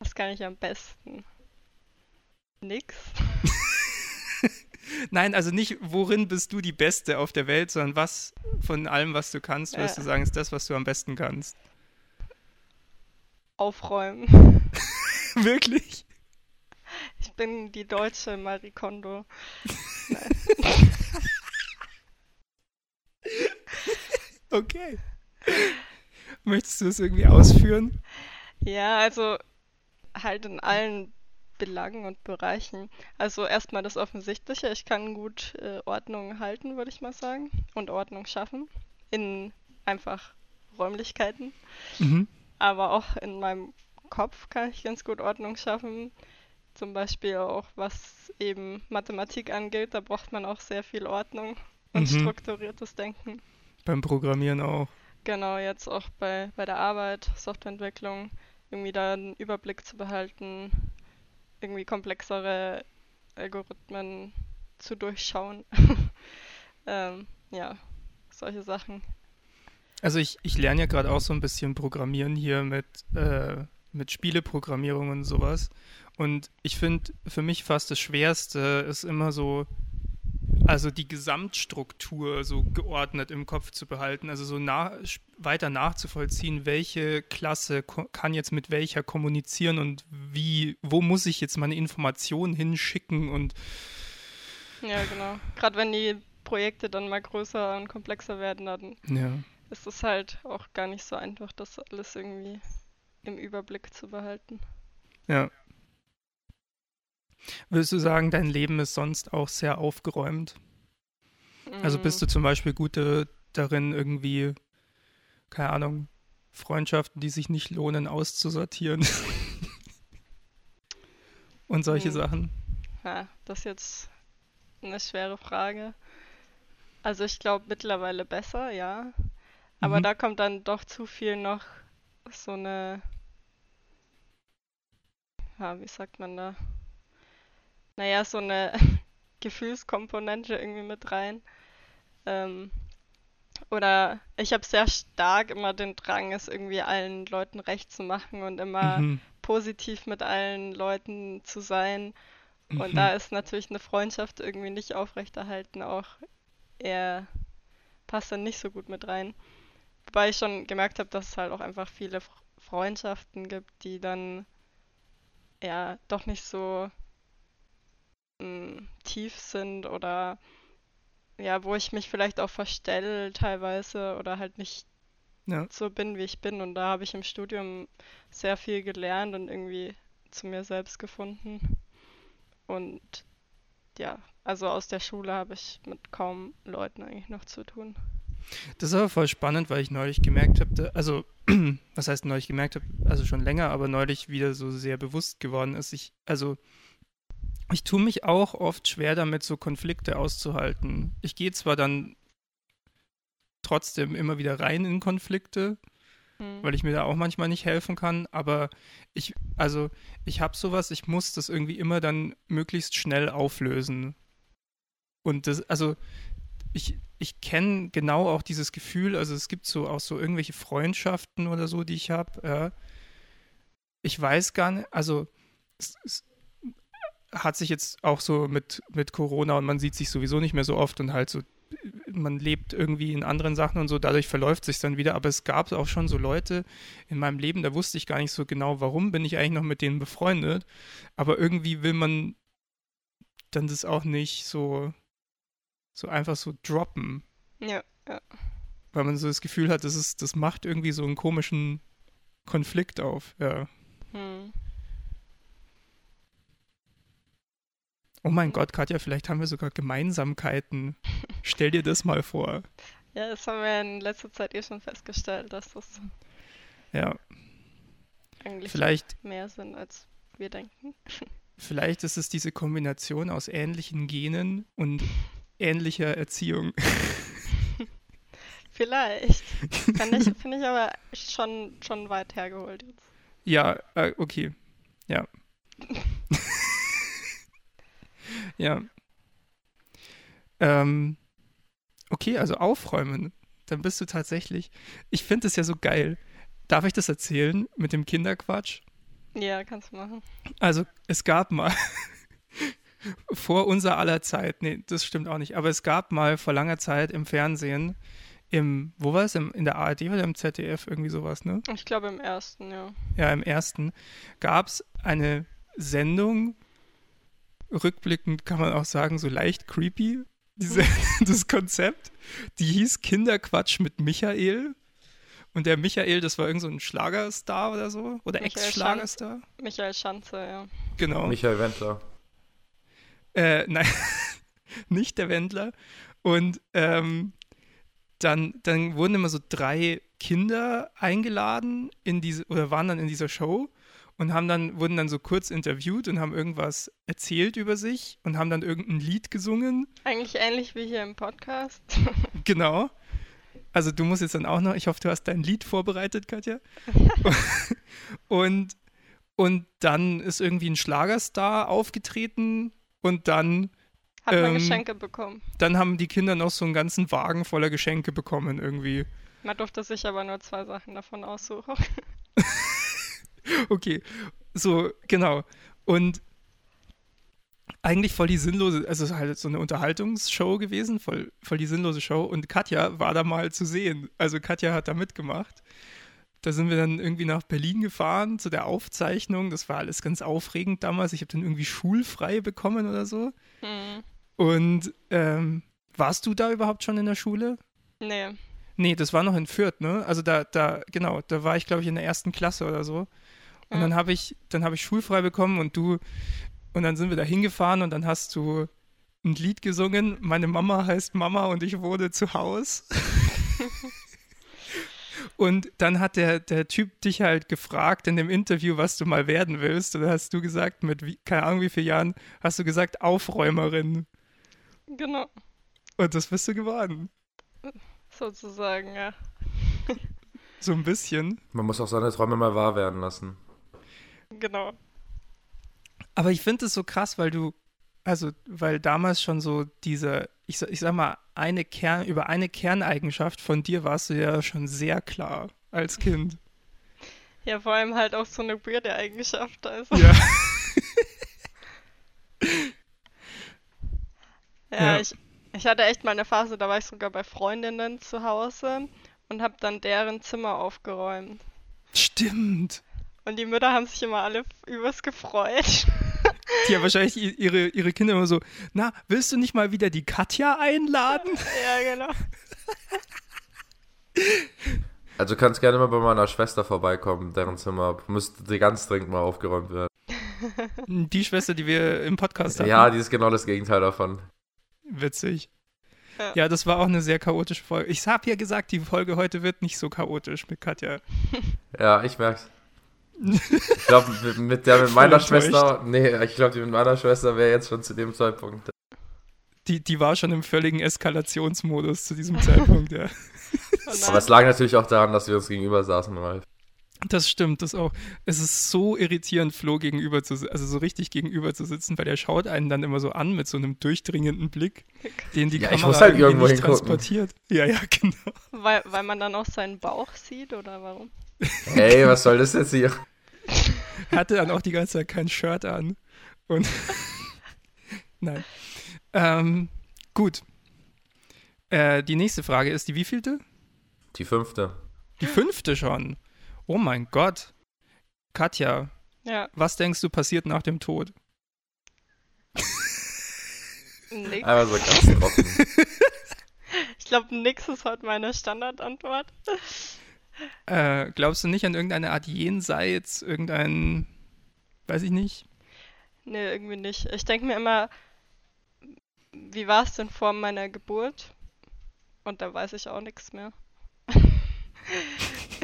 Was kann ich am besten? Nix.
Nein, also nicht, worin bist du die Beste auf der Welt, sondern was von allem, was du kannst, würdest
Äh.
du sagen, ist das, was du am besten kannst.
Aufräumen.
Wirklich?
Ich bin die deutsche Marie Kondo.
Okay. Möchtest du es irgendwie ausführen?
Ja, also halt in allen Belangen und Bereichen. Also erstmal das Offensichtliche, ich kann gut äh, Ordnung halten, würde ich mal sagen, und Ordnung schaffen in einfach Räumlichkeiten,
Mhm.
aber auch in meinem Kopf kann ich ganz gut Ordnung schaffen. Zum Beispiel auch was eben Mathematik angeht, da braucht man auch sehr viel Ordnung und
Mhm.
strukturiertes Denken.
Beim Programmieren auch.
Genau, jetzt auch bei, bei der Arbeit, Softwareentwicklung, irgendwie da einen Überblick zu behalten, irgendwie komplexere Algorithmen zu durchschauen. ähm, ja, solche Sachen.
Also ich, ich lerne ja gerade auch so ein bisschen Programmieren hier mit, äh, mit Spieleprogrammierung und sowas. Und ich finde, für mich fast das Schwerste ist immer so, also die Gesamtstruktur so geordnet im Kopf zu behalten, also so nach, weiter nachzuvollziehen, welche Klasse kann jetzt mit welcher kommunizieren und wie, wo muss ich jetzt meine Informationen hinschicken und
Ja, genau. Gerade wenn die Projekte dann mal größer und komplexer werden, dann
ja.
ist es halt auch gar nicht so einfach, das alles irgendwie im Überblick zu behalten.
Ja. Würdest du sagen, dein Leben ist sonst auch sehr aufgeräumt? Also bist du zum Beispiel gut äh, darin, irgendwie, keine Ahnung, Freundschaften, die sich nicht lohnen, auszusortieren? Und solche
Hm.
Sachen.
Ja, das ist jetzt eine schwere Frage. Also ich glaube mittlerweile besser, ja. Aber
Mhm.
da kommt dann doch zu viel noch so eine, ja, wie sagt man da? Naja, so eine Gefühlskomponente irgendwie mit rein. Ähm, oder ich habe sehr stark immer den Drang, es irgendwie allen Leuten recht zu machen und immer
Mhm.
positiv mit allen Leuten zu sein. Und
Mhm.
da ist natürlich eine Freundschaft irgendwie nicht aufrechterhalten auch eher passt dann nicht so gut mit rein. Wobei ich schon gemerkt habe, dass es halt auch einfach viele Freundschaften gibt, die dann ja doch nicht so mm, tief sind oder ja, wo ich mich vielleicht auch verstelle teilweise oder halt nicht
Ja.
so bin, wie ich bin. Und da habe ich im Studium sehr viel gelernt und irgendwie zu mir selbst gefunden. Und ja, also aus der Schule habe ich mit kaum Leuten eigentlich noch zu tun.
Das ist aber voll spannend, weil ich neulich gemerkt habe, also, was heißt neulich gemerkt habe, also schon länger, aber neulich wieder so sehr bewusst geworden ist. Ich, also, ich tue mich auch oft schwer damit, so Konflikte auszuhalten. Ich gehe zwar dann trotzdem immer wieder rein in Konflikte,
Hm.
weil ich mir da auch manchmal nicht helfen kann, aber ich, also, ich habe sowas, ich muss das irgendwie immer dann möglichst schnell auflösen. Und das, also, ich, ich kenne genau auch dieses Gefühl, also es gibt so auch so irgendwelche Freundschaften oder so, die ich habe. Ja. Ich weiß gar nicht, also es, es hat sich jetzt auch so mit, mit Corona und man sieht sich sowieso nicht mehr so oft und halt so, man lebt irgendwie in anderen Sachen und so, dadurch verläuft sich dann wieder. Aber es gab auch schon so Leute in meinem Leben, da wusste ich gar nicht so genau, warum bin ich eigentlich noch mit denen befreundet. Aber irgendwie will man dann das auch nicht so, so einfach so droppen.
Ja, Ja.
Weil man so das Gefühl hat, das, ist, das macht irgendwie so einen komischen Konflikt auf. Ja.
Hm.
Oh mein Gott, Katja, vielleicht haben wir sogar Gemeinsamkeiten. Stell dir das mal vor.
Ja, das haben wir in letzter Zeit eh schon festgestellt, dass das
Ja,
eigentlich
vielleicht,
mehr sind, als wir denken.
vielleicht ist es diese Kombination aus ähnlichen Genen und ähnlicher Erziehung.
Vielleicht. Finde ich, find ich aber schon, schon weit hergeholt jetzt.
Ja, äh, okay. Ja. ja. Ähm, okay, also aufräumen. Dann bist du tatsächlich. Ich finde es ja so geil. Darf ich das erzählen mit dem Kinderquatsch?
Ja, kannst du machen.
Also, es gab mal. vor unser aller Zeit. Nee, das stimmt auch nicht. Aber es gab mal vor langer Zeit im Fernsehen. Im, wo war es? Im, in der ARD oder im ZDF? Irgendwie sowas, ne?
Ich glaube im ersten, ja.
ja, im ersten, gab es eine Sendung, rückblickend kann man auch sagen, so leicht creepy, diese, das Konzept. Die hieß Kinderquatsch mit Michael. Und der Michael, das war irgend so ein Schlagerstar oder so. Oder
Michael
Ex-Schlagerstar.
Michael Schanze, ja.
Genau.
Michael Wendler.
Äh, nein, nicht der Wendler. Und ähm, dann, dann wurden immer so drei Kinder eingeladen in diese, oder waren dann in dieser Show und haben dann, wurden dann so kurz interviewt und haben irgendwas erzählt über sich und haben dann irgendein Lied gesungen.
Eigentlich ähnlich wie hier im Podcast.
Genau. Also du musst jetzt dann auch noch, ich hoffe, du hast dein Lied vorbereitet, Katja. und, und dann ist irgendwie ein Schlagerstar aufgetreten und dann
Hat man
Ähm,
Geschenke bekommen.
dann haben die Kinder noch so einen ganzen Wagen voller Geschenke bekommen irgendwie.
Man durfte sich aber nur zwei Sachen davon aussuchen.
Okay, so, genau. Und eigentlich voll die sinnlose, also es ist halt so eine Unterhaltungsshow gewesen, voll, voll die sinnlose Show. Und Katja war da mal zu sehen. Also Katja hat da mitgemacht. Da sind wir dann irgendwie nach Berlin gefahren zu der Aufzeichnung. Das war alles ganz aufregend damals. Ich habe dann irgendwie schulfrei bekommen oder so.
Hm.
Und ähm, warst du da überhaupt schon in der Schule?
Nee.
Nee, das war noch in Fürth, ne? Also da, da, genau, da war ich, glaube ich, in der ersten Klasse oder so. Und
Ja.
dann habe ich, dann habe ich schulfrei bekommen und du, und dann sind wir da hingefahren und dann hast du ein Lied gesungen. Meine Mama heißt Mama und ich wohne zu Haus. und dann hat der, der Typ dich halt gefragt in dem Interview, was du mal werden willst. Und dann hast du gesagt, mit wie, keine Ahnung wie vielen Jahren, hast du gesagt, Aufräumerin.
Genau.
Und das bist du geworden.
Sozusagen, ja.
So ein bisschen.
Man muss auch seine Träume mal wahr werden lassen.
Genau.
Aber ich finde es so krass, weil du, also, weil damals schon so diese, ich, ich sag mal, eine Kern, über eine Kerneigenschaft von dir warst du ja schon sehr klar als Kind.
Ja, vor allem halt auch so eine weirde Eigenschaft. Also.
Ja.
Ja,
Ja.
Ich, ich hatte echt mal eine Phase, da war ich sogar bei Freundinnen zu Hause und habe dann deren Zimmer aufgeräumt.
Stimmt.
Und die Mütter haben sich immer alle übers gefreut.
Die haben wahrscheinlich ihre, ihre Kinder immer so, na, willst du nicht mal wieder die Katja einladen?
ja, genau.
Also du kannst gerne mal bei meiner Schwester vorbeikommen, deren Zimmer müsste ganz dringend mal aufgeräumt werden.
Die Schwester, die wir im Podcast hatten.
Ja, die ist genau das Gegenteil davon.
Witzig.
Ja.
Ja, das war auch eine sehr chaotische Folge. Ich habe ja gesagt, die Folge heute wird nicht so chaotisch mit Katja.
Ja, ich merk's. Ich glaube, mit der mit meiner. Schwester, nee, ich glaube, die mit meiner Schwester wäre jetzt schon zu dem Zeitpunkt.
Die, die war schon im völligen Eskalationsmodus zu diesem Zeitpunkt, ja.
Oh
Aber es lag natürlich auch daran, dass wir uns gegenüber saßen, Ralf.
Das stimmt, das auch. Es ist so irritierend, Flo gegenüber zu si- also so richtig gegenüber zu sitzen, weil der schaut einen dann immer so an mit so einem durchdringenden Blick, den die
Ja, ich
Kamera
muss halt irgendwo
nicht
hingucken.
transportiert. Ja, ja, genau.
Weil, weil man dann auch seinen Bauch sieht oder warum?
Ey, was soll das jetzt hier?
Hatte dann auch die ganze Zeit kein Shirt an. Und nein. Ähm, gut. Äh, die nächste Frage ist die wievielte?
Die fünfte.
Die fünfte schon. Oh mein Gott. Katja,
Ja,
was denkst du passiert nach dem Tod?
nix.
Einfach so ganz trocken.
Ich glaube, nix ist heute meine Standardantwort.
Äh, glaubst du nicht an irgendeine Art Jenseits, irgendein, weiß ich nicht?
Nee, irgendwie nicht. Ich denke mir immer, wie war es denn vor meiner Geburt? Und da weiß ich auch nichts mehr.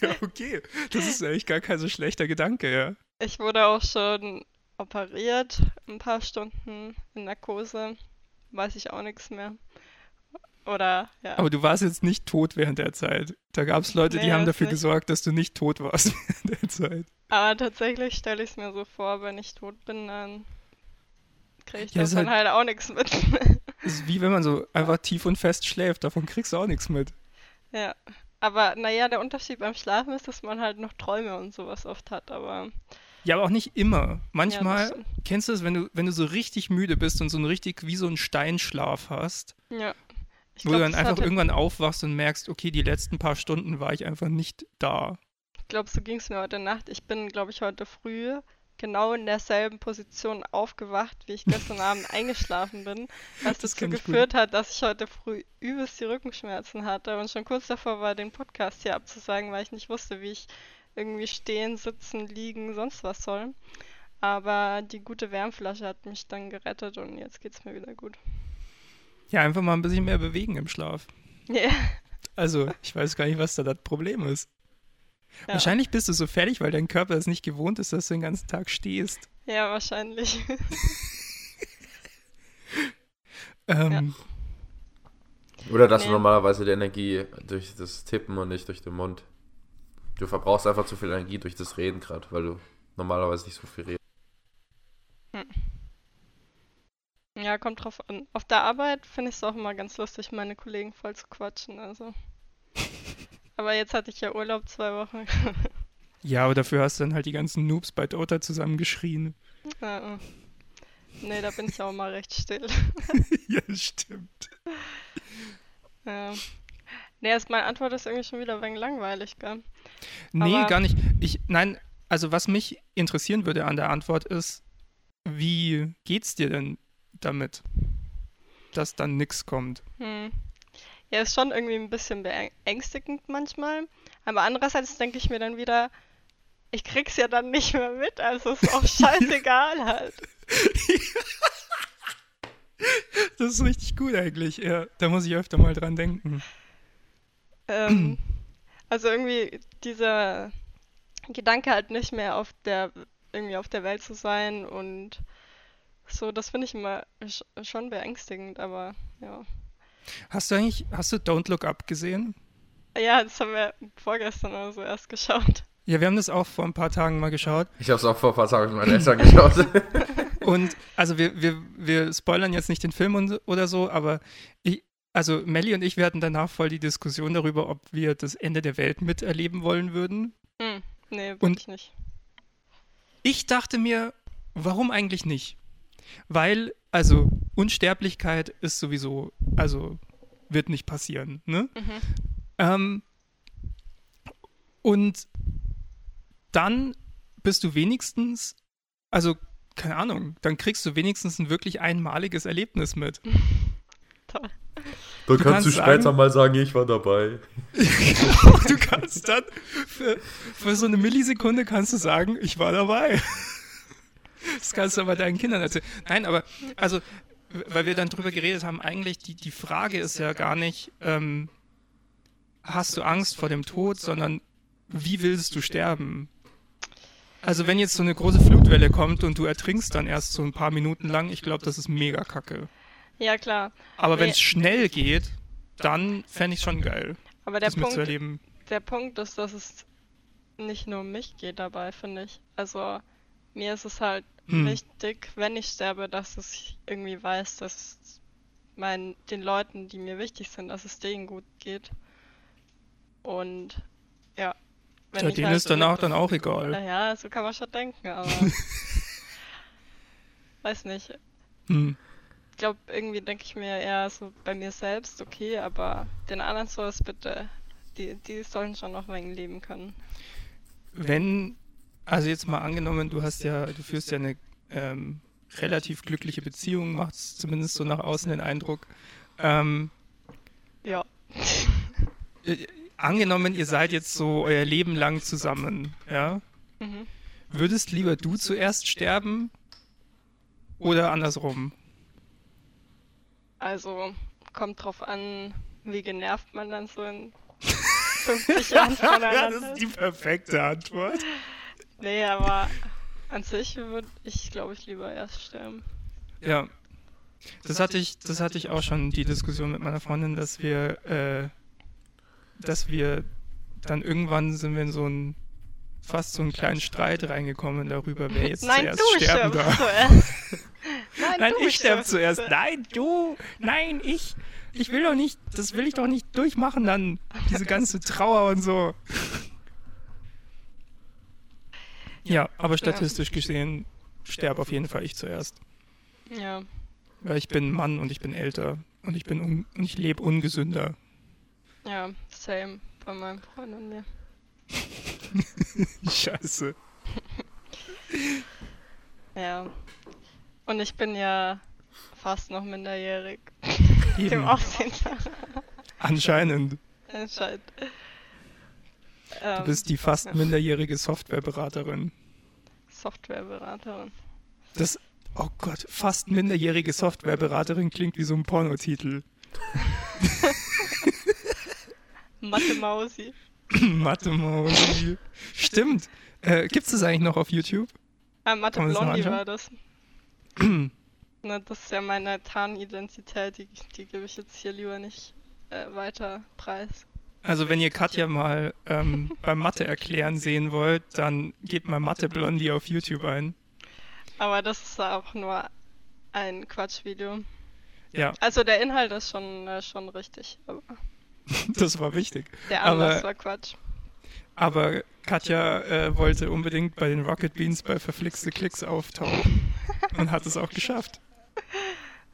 ja, okay. Das ist eigentlich gar kein so schlechter Gedanke, ja.
Ich wurde auch schon operiert, ein paar Stunden in Narkose. Weiß ich auch nichts mehr. Oder, ja.
Aber du warst jetzt nicht tot während der Zeit. Da gab es Leute, die
Nee,
haben
das
dafür
nicht.
gesorgt, dass du nicht tot warst während der Zeit.
Aber tatsächlich stelle ich es mir so vor, wenn ich tot bin, dann kriege ich
Ja,
davon
halt-
halt auch nichts mit.
Ist wie wenn man so einfach tief und fest schläft. Davon kriegst du auch nichts mit.
ja. Aber naja, der Unterschied beim Schlafen ist, dass man halt noch Träume und sowas oft hat, aber
Ja, aber auch nicht immer.
ja,
Manchmal,
stimmt.
kennst du es, wenn du, wenn du so richtig müde bist und so ein richtig wie so ein Steinschlaf hast,
Ja. Ich
wo
glaub,
du dann einfach
hatte-
irgendwann aufwachst und merkst, okay, die letzten paar Stunden war ich einfach nicht da.
Ich glaube, so ging es mir heute Nacht. Ich bin, glaube ich, heute früh genau in derselben Position aufgewacht, wie ich gestern Abend eingeschlafen bin, was
Das
dazu geführt hat, dass ich heute früh übelst die Rückenschmerzen hatte und schon kurz davor war, den Podcast hier abzusagen, weil ich nicht wusste, wie ich irgendwie stehen, sitzen, liegen, sonst was soll. Aber die gute Wärmflasche hat mich dann gerettet und jetzt geht's mir wieder gut.
Ja, einfach mal ein bisschen mehr bewegen im Schlaf.
Ja,
Also, ich weiß gar nicht, was da das Problem ist.
Ja.
Wahrscheinlich bist du so fertig, weil dein Körper es nicht gewohnt ist, dass du den ganzen Tag stehst.
ja wahrscheinlich.
Ähm,
Oder dass du
Nee.
normalerweise die Energie durch das Tippen und nicht durch den Mund. Du verbrauchst einfach zu viel Energie durch das Reden gerade, weil du normalerweise nicht so viel redest.
Ja, kommt drauf an. Auf der Arbeit finde ich es auch immer ganz lustig, meine Kollegen voll zu quatschen, also. Aber jetzt hatte ich ja Urlaub zwei Wochen.
Ja, aber dafür hast du dann halt die ganzen Noobs bei Dota zusammengeschrien.
ja, äh. nee, da bin ich auch mal recht still.
ja, stimmt.
Ja. Nee, erst meine Antwort ist irgendwie schon wieder ein wenig langweilig, gell?
Nee,
Aber-
gar nicht. Ich, nein, also was mich interessieren würde an der Antwort ist, wie geht's dir denn damit, dass dann nix kommt?
Hm. Ja, ist schon irgendwie ein bisschen beängstigend manchmal. Aber andererseits denke ich mir dann wieder, ich krieg's ja dann nicht mehr mit, also ist auch scheißegal halt.
Das ist richtig gut eigentlich. Ja, da muss ich öfter mal dran denken.
Ähm, also irgendwie dieser Gedanke halt nicht mehr auf der irgendwie auf der Welt zu sein und so, das finde ich immer sch schon beängstigend, aber ja.
Hast du eigentlich, hast du Don't Look Up gesehen?
Ja, das haben wir vorgestern oder so erst geschaut.
Ja, wir haben das auch vor ein paar Tagen mal geschaut.
Ich habe es auch vor ein paar Tagen mit meinen Eltern geschaut.
Und also wir, wir, wir spoilern jetzt nicht den Film und, oder so, aber ich, also Melly und ich, wir hatten danach voll die Diskussion darüber, ob wir das Ende der Welt miterleben wollen würden.
Hm, nee, wirklich nicht.
Ich dachte mir, warum eigentlich nicht? Weil, also, Unsterblichkeit ist sowieso, also, wird nicht passieren, ne?
Mhm.
Ähm, und dann bist du wenigstens, also, keine Ahnung, dann kriegst du wenigstens ein wirklich einmaliges Erlebnis mit.
Toll.
Da
kannst du später sagen-
mal sagen, ich war dabei.
du kannst dann für, für so eine Millisekunde kannst du sagen, ich war dabei. Das kannst du aber deinen Kindern erzählen. Nein, aber also, weil wir dann drüber geredet haben, eigentlich die, die Frage ist ja gar nicht, ähm, hast du Angst vor dem Tod, sondern wie willst du sterben? Also wenn jetzt so eine große Flutwelle kommt und du ertrinkst dann erst so ein paar Minuten lang, ich glaube, das ist mega kacke.
Ja, klar.
Aber wenn
Nee.
es schnell geht, dann fände ich schon geil,
Aber der
das
Punkt,
mitzuerleben.
der Punkt ist, dass es nicht nur um mich geht dabei, finde ich. Also mir ist es halt
Hm.
wichtig, wenn ich sterbe, dass ich irgendwie weiß, dass mein, den Leuten, die mir wichtig sind, dass es denen gut geht. Und ja.
Ja,
ich
denen
halt
ist danach dann auch egal.
Naja, so kann man schon denken, aber weiß nicht.
Hm.
Ich glaube, irgendwie denke ich mir eher so bei mir selbst, okay, aber den anderen soll es bitte, die, die sollen schon noch wenig leben können.
Wenn, also jetzt mal angenommen, du hast ja, du führst ja eine ähm, relativ glückliche Beziehung, macht zumindest so nach außen den Eindruck. Ähm,
Ja.
äh, angenommen, ihr seid jetzt so euer Leben lang zusammen, ja?
Mhm.
Würdest lieber du zuerst sterben oder andersrum?
Also, kommt drauf an, wie genervt man dann so in 50 Jahren voneinander ist.
perfekte Antwort.
Nee, aber an sich würde ich, glaube ich, lieber erst sterben.
Ja. Das hatte ich, das hatte ich auch schon die Diskussion mit meiner Freundin, dass wir, äh, dass wir dann irgendwann sind wir in so einen fast so einen kleinen Streit reingekommen darüber, wer jetzt
Nein,
zuerst
du
sterben darf.
zuerst. Nein,
Nein,
du
ich sterbe zuerst. Nein, du. Nein, ich. Ich will doch nicht, das will ich doch nicht durchmachen dann. Diese ganze Trauer und so. Ja, aber statistisch gesehen sterbe auf jeden Fall ich zuerst.
Ja,
Weil ich bin Mann und ich bin älter und ich bin un und ich lebe ungesünder.
ja, same bei meinem Freund und mir.
Scheiße.
Ja. Und ich bin ja fast noch minderjährig.
Eben.
Dem Aussehen nach.
Anscheinend.
Entscheidend.
Du
Ähm,
bist die fast minderjährige Softwareberaterin.
Softwareberaterin.
Das, oh Gott, fast minderjährige Softwareberaterin klingt wie so ein Pornotitel.
Mathe Mausi.
Mathe-Mausi. Stimmt. Äh, Gibt es das eigentlich noch auf YouTube?
Ah, Mathe Blondie war das. Na, das ist ja meine Tarnidentität, die, die gebe ich jetzt hier lieber nicht äh, weiter preis.
Also wenn ihr Katja mal ähm, beim Mathe erklären sehen wollt, dann gebt mal Mathe Blondie auf YouTube ein.
Aber das ist auch nur ein Quatschvideo.
Ja,
Also der Inhalt ist schon, äh, schon richtig, aber
das war wichtig.
der Anlass
Aber-
war Quatsch.
Aber Katja äh, wollte unbedingt bei den Rocket Beans bei Verflixte Klicks auftauchen und hat es auch geschafft.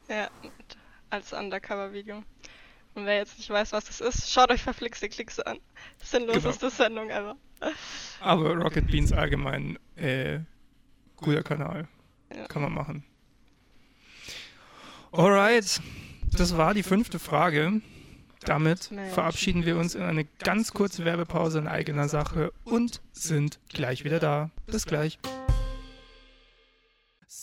Ja, als Undercover-Video. Und wer jetzt nicht weiß, was das ist, schaut euch verflixte Klicks an. Sinnloseste Sendung ever.
Aber Rocket Beans allgemein, äh, guter Kanal.
Ja.
Kann man machen. Alright, das war die fünfte Frage. Damit verabschieden wir uns in eine ganz kurze Werbepause in eigener Sache und sind gleich wieder da. Bis gleich.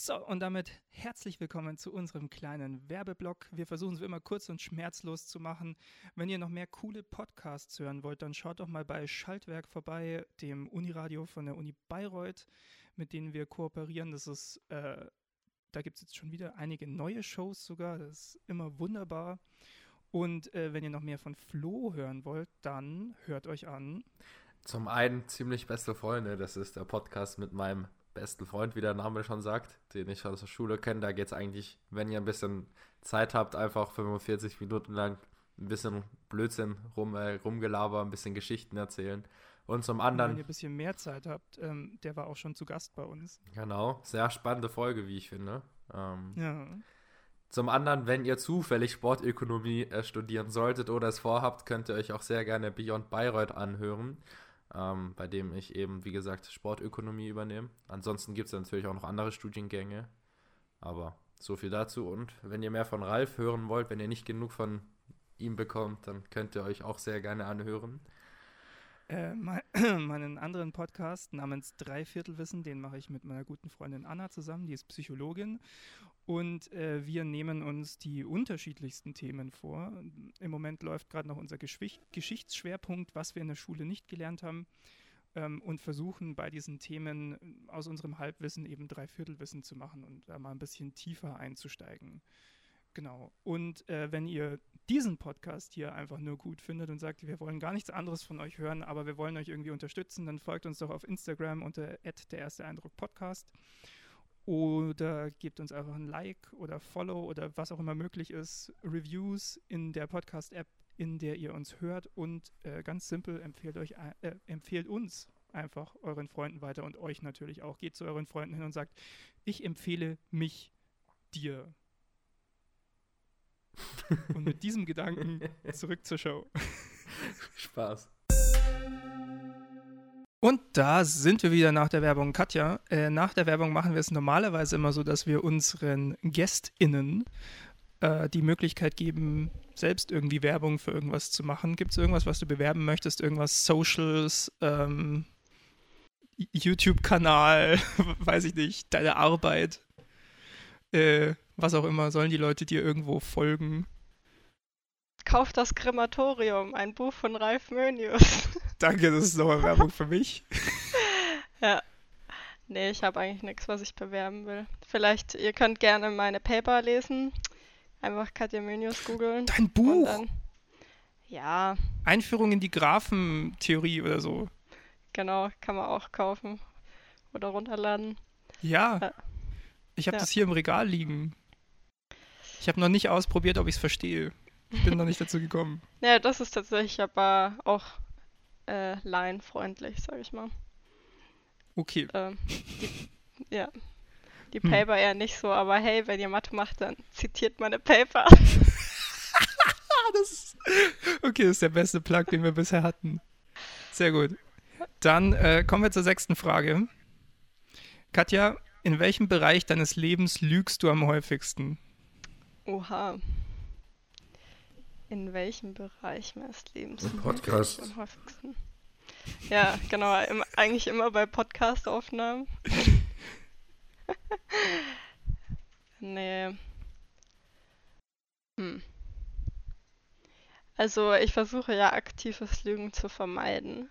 So, und damit herzlich willkommen zu unserem kleinen Werbeblock. Wir versuchen es immer kurz und schmerzlos zu machen. Wenn ihr noch mehr coole Podcasts hören wollt, dann schaut doch mal bei Schaltwerk vorbei, dem Uniradio von der Uni Bayreuth, mit denen wir kooperieren. Das ist, äh, da gibt es jetzt schon wieder einige neue Shows sogar. Das ist immer wunderbar. Und äh, wenn ihr noch mehr von Flo hören wollt, dann hört euch an.
Zum einen ziemlich beste Freunde, das ist der Podcast mit meinem besten Freund, wie der Name schon sagt, den ich aus der Schule kenne. Da geht es eigentlich, wenn ihr ein bisschen Zeit habt, einfach 45 Minuten lang ein bisschen Blödsinn rum, äh, rumgelaber, ein bisschen Geschichten erzählen. Und zum
Und wenn ihr
anderen,
ein bisschen mehr Zeit habt, ähm, der war auch schon zu Gast bei uns.
genau, sehr spannende Folge, wie ich finde. Ähm,
Ja.
Zum anderen, wenn ihr zufällig Sportökonomie äh, studieren solltet oder es vorhabt, könnt ihr euch auch sehr gerne Beyond Bayreuth anhören, ähm, bei dem ich eben, wie gesagt, Sportökonomie übernehme. Ansonsten gibt es natürlich auch noch andere Studiengänge, aber so viel dazu. Und wenn ihr mehr von Ralf hören wollt, wenn ihr nicht genug von ihm bekommt, dann könnt ihr euch auch sehr gerne anhören.
Äh, mein, meinen anderen Podcast namens Dreiviertelwissen, den mache ich mit meiner guten Freundin Anna zusammen, die ist Psychologin. Und äh, wir nehmen uns die unterschiedlichsten Themen vor. Im Moment läuft gerade noch unser Geschwicht, Geschichtsschwerpunkt, was wir in der Schule nicht gelernt haben. Ähm, und versuchen bei diesen Themen aus unserem Halbwissen eben Dreiviertelwissen zu machen und da mal ein bisschen tiefer einzusteigen. Genau. Und äh, wenn ihr diesen Podcast hier einfach nur gut findet und sagt, wir wollen gar nichts anderes von euch hören, aber wir wollen euch irgendwie unterstützen, dann folgt uns doch auf Instagram unter der erste Eindruck Podcast oder gebt uns einfach ein Like oder Follow oder was auch immer möglich ist, Reviews in der Podcast-App, in der ihr uns hört und äh, ganz simpel empfehlt euch äh, empfehlt uns einfach euren Freunden weiter und euch natürlich auch. Geht zu euren Freunden hin und sagt, ich empfehle mich dir. Und mit diesem Gedanken zurück zur Show.
Spaß.
Und da sind wir wieder nach der Werbung. Katja, äh, nach der Werbung machen wir es normalerweise immer so, dass wir unseren GästInnen äh, die Möglichkeit geben, selbst irgendwie Werbung für irgendwas zu machen. Gibt es irgendwas, was du bewerben möchtest? Irgendwas Socials, ähm, YouTube-Kanal, weiß ich nicht, deine Arbeit, äh, was auch immer, sollen die Leute dir irgendwo folgen?
Kauf das Krematorium, ein Buch von Ralf Mönius.
Danke, das ist nochmal Werbung für mich.
ja. Nee, ich habe eigentlich nichts, was ich bewerben will. Vielleicht, ihr könnt gerne meine Paper lesen. Einfach Katja Mönius googeln.
Dein Buch?
Dann, ja.
Einführung in die Graphentheorie oder so.
Genau, kann man auch kaufen oder runterladen.
Ja. ja. Ich habe ja. das hier im Regal liegen. Ich habe noch nicht ausprobiert, ob ich es verstehe. Ich bin noch nicht dazu gekommen.
Ja, das ist tatsächlich aber auch äh, laienfreundlich, sag ich mal.
Okay.
Ähm, die, ja. Die hm. Paper eher nicht so, aber hey, wenn ihr Mathe macht, dann zitiert meine Paper.
das ist, okay, das ist der beste Plug, den wir bisher hatten. Sehr gut. Dann äh, kommen wir zur sechsten Frage. Katja, in welchem Bereich deines Lebens lügst du am häufigsten?
Oha. In welchem Bereich meines Lebens?
Im Podcast.
Am häufigsten? Ja, genau. Im, eigentlich immer bei Podcast-Aufnahmen. nee. Hm. Also ich versuche ja aktives Lügen zu vermeiden.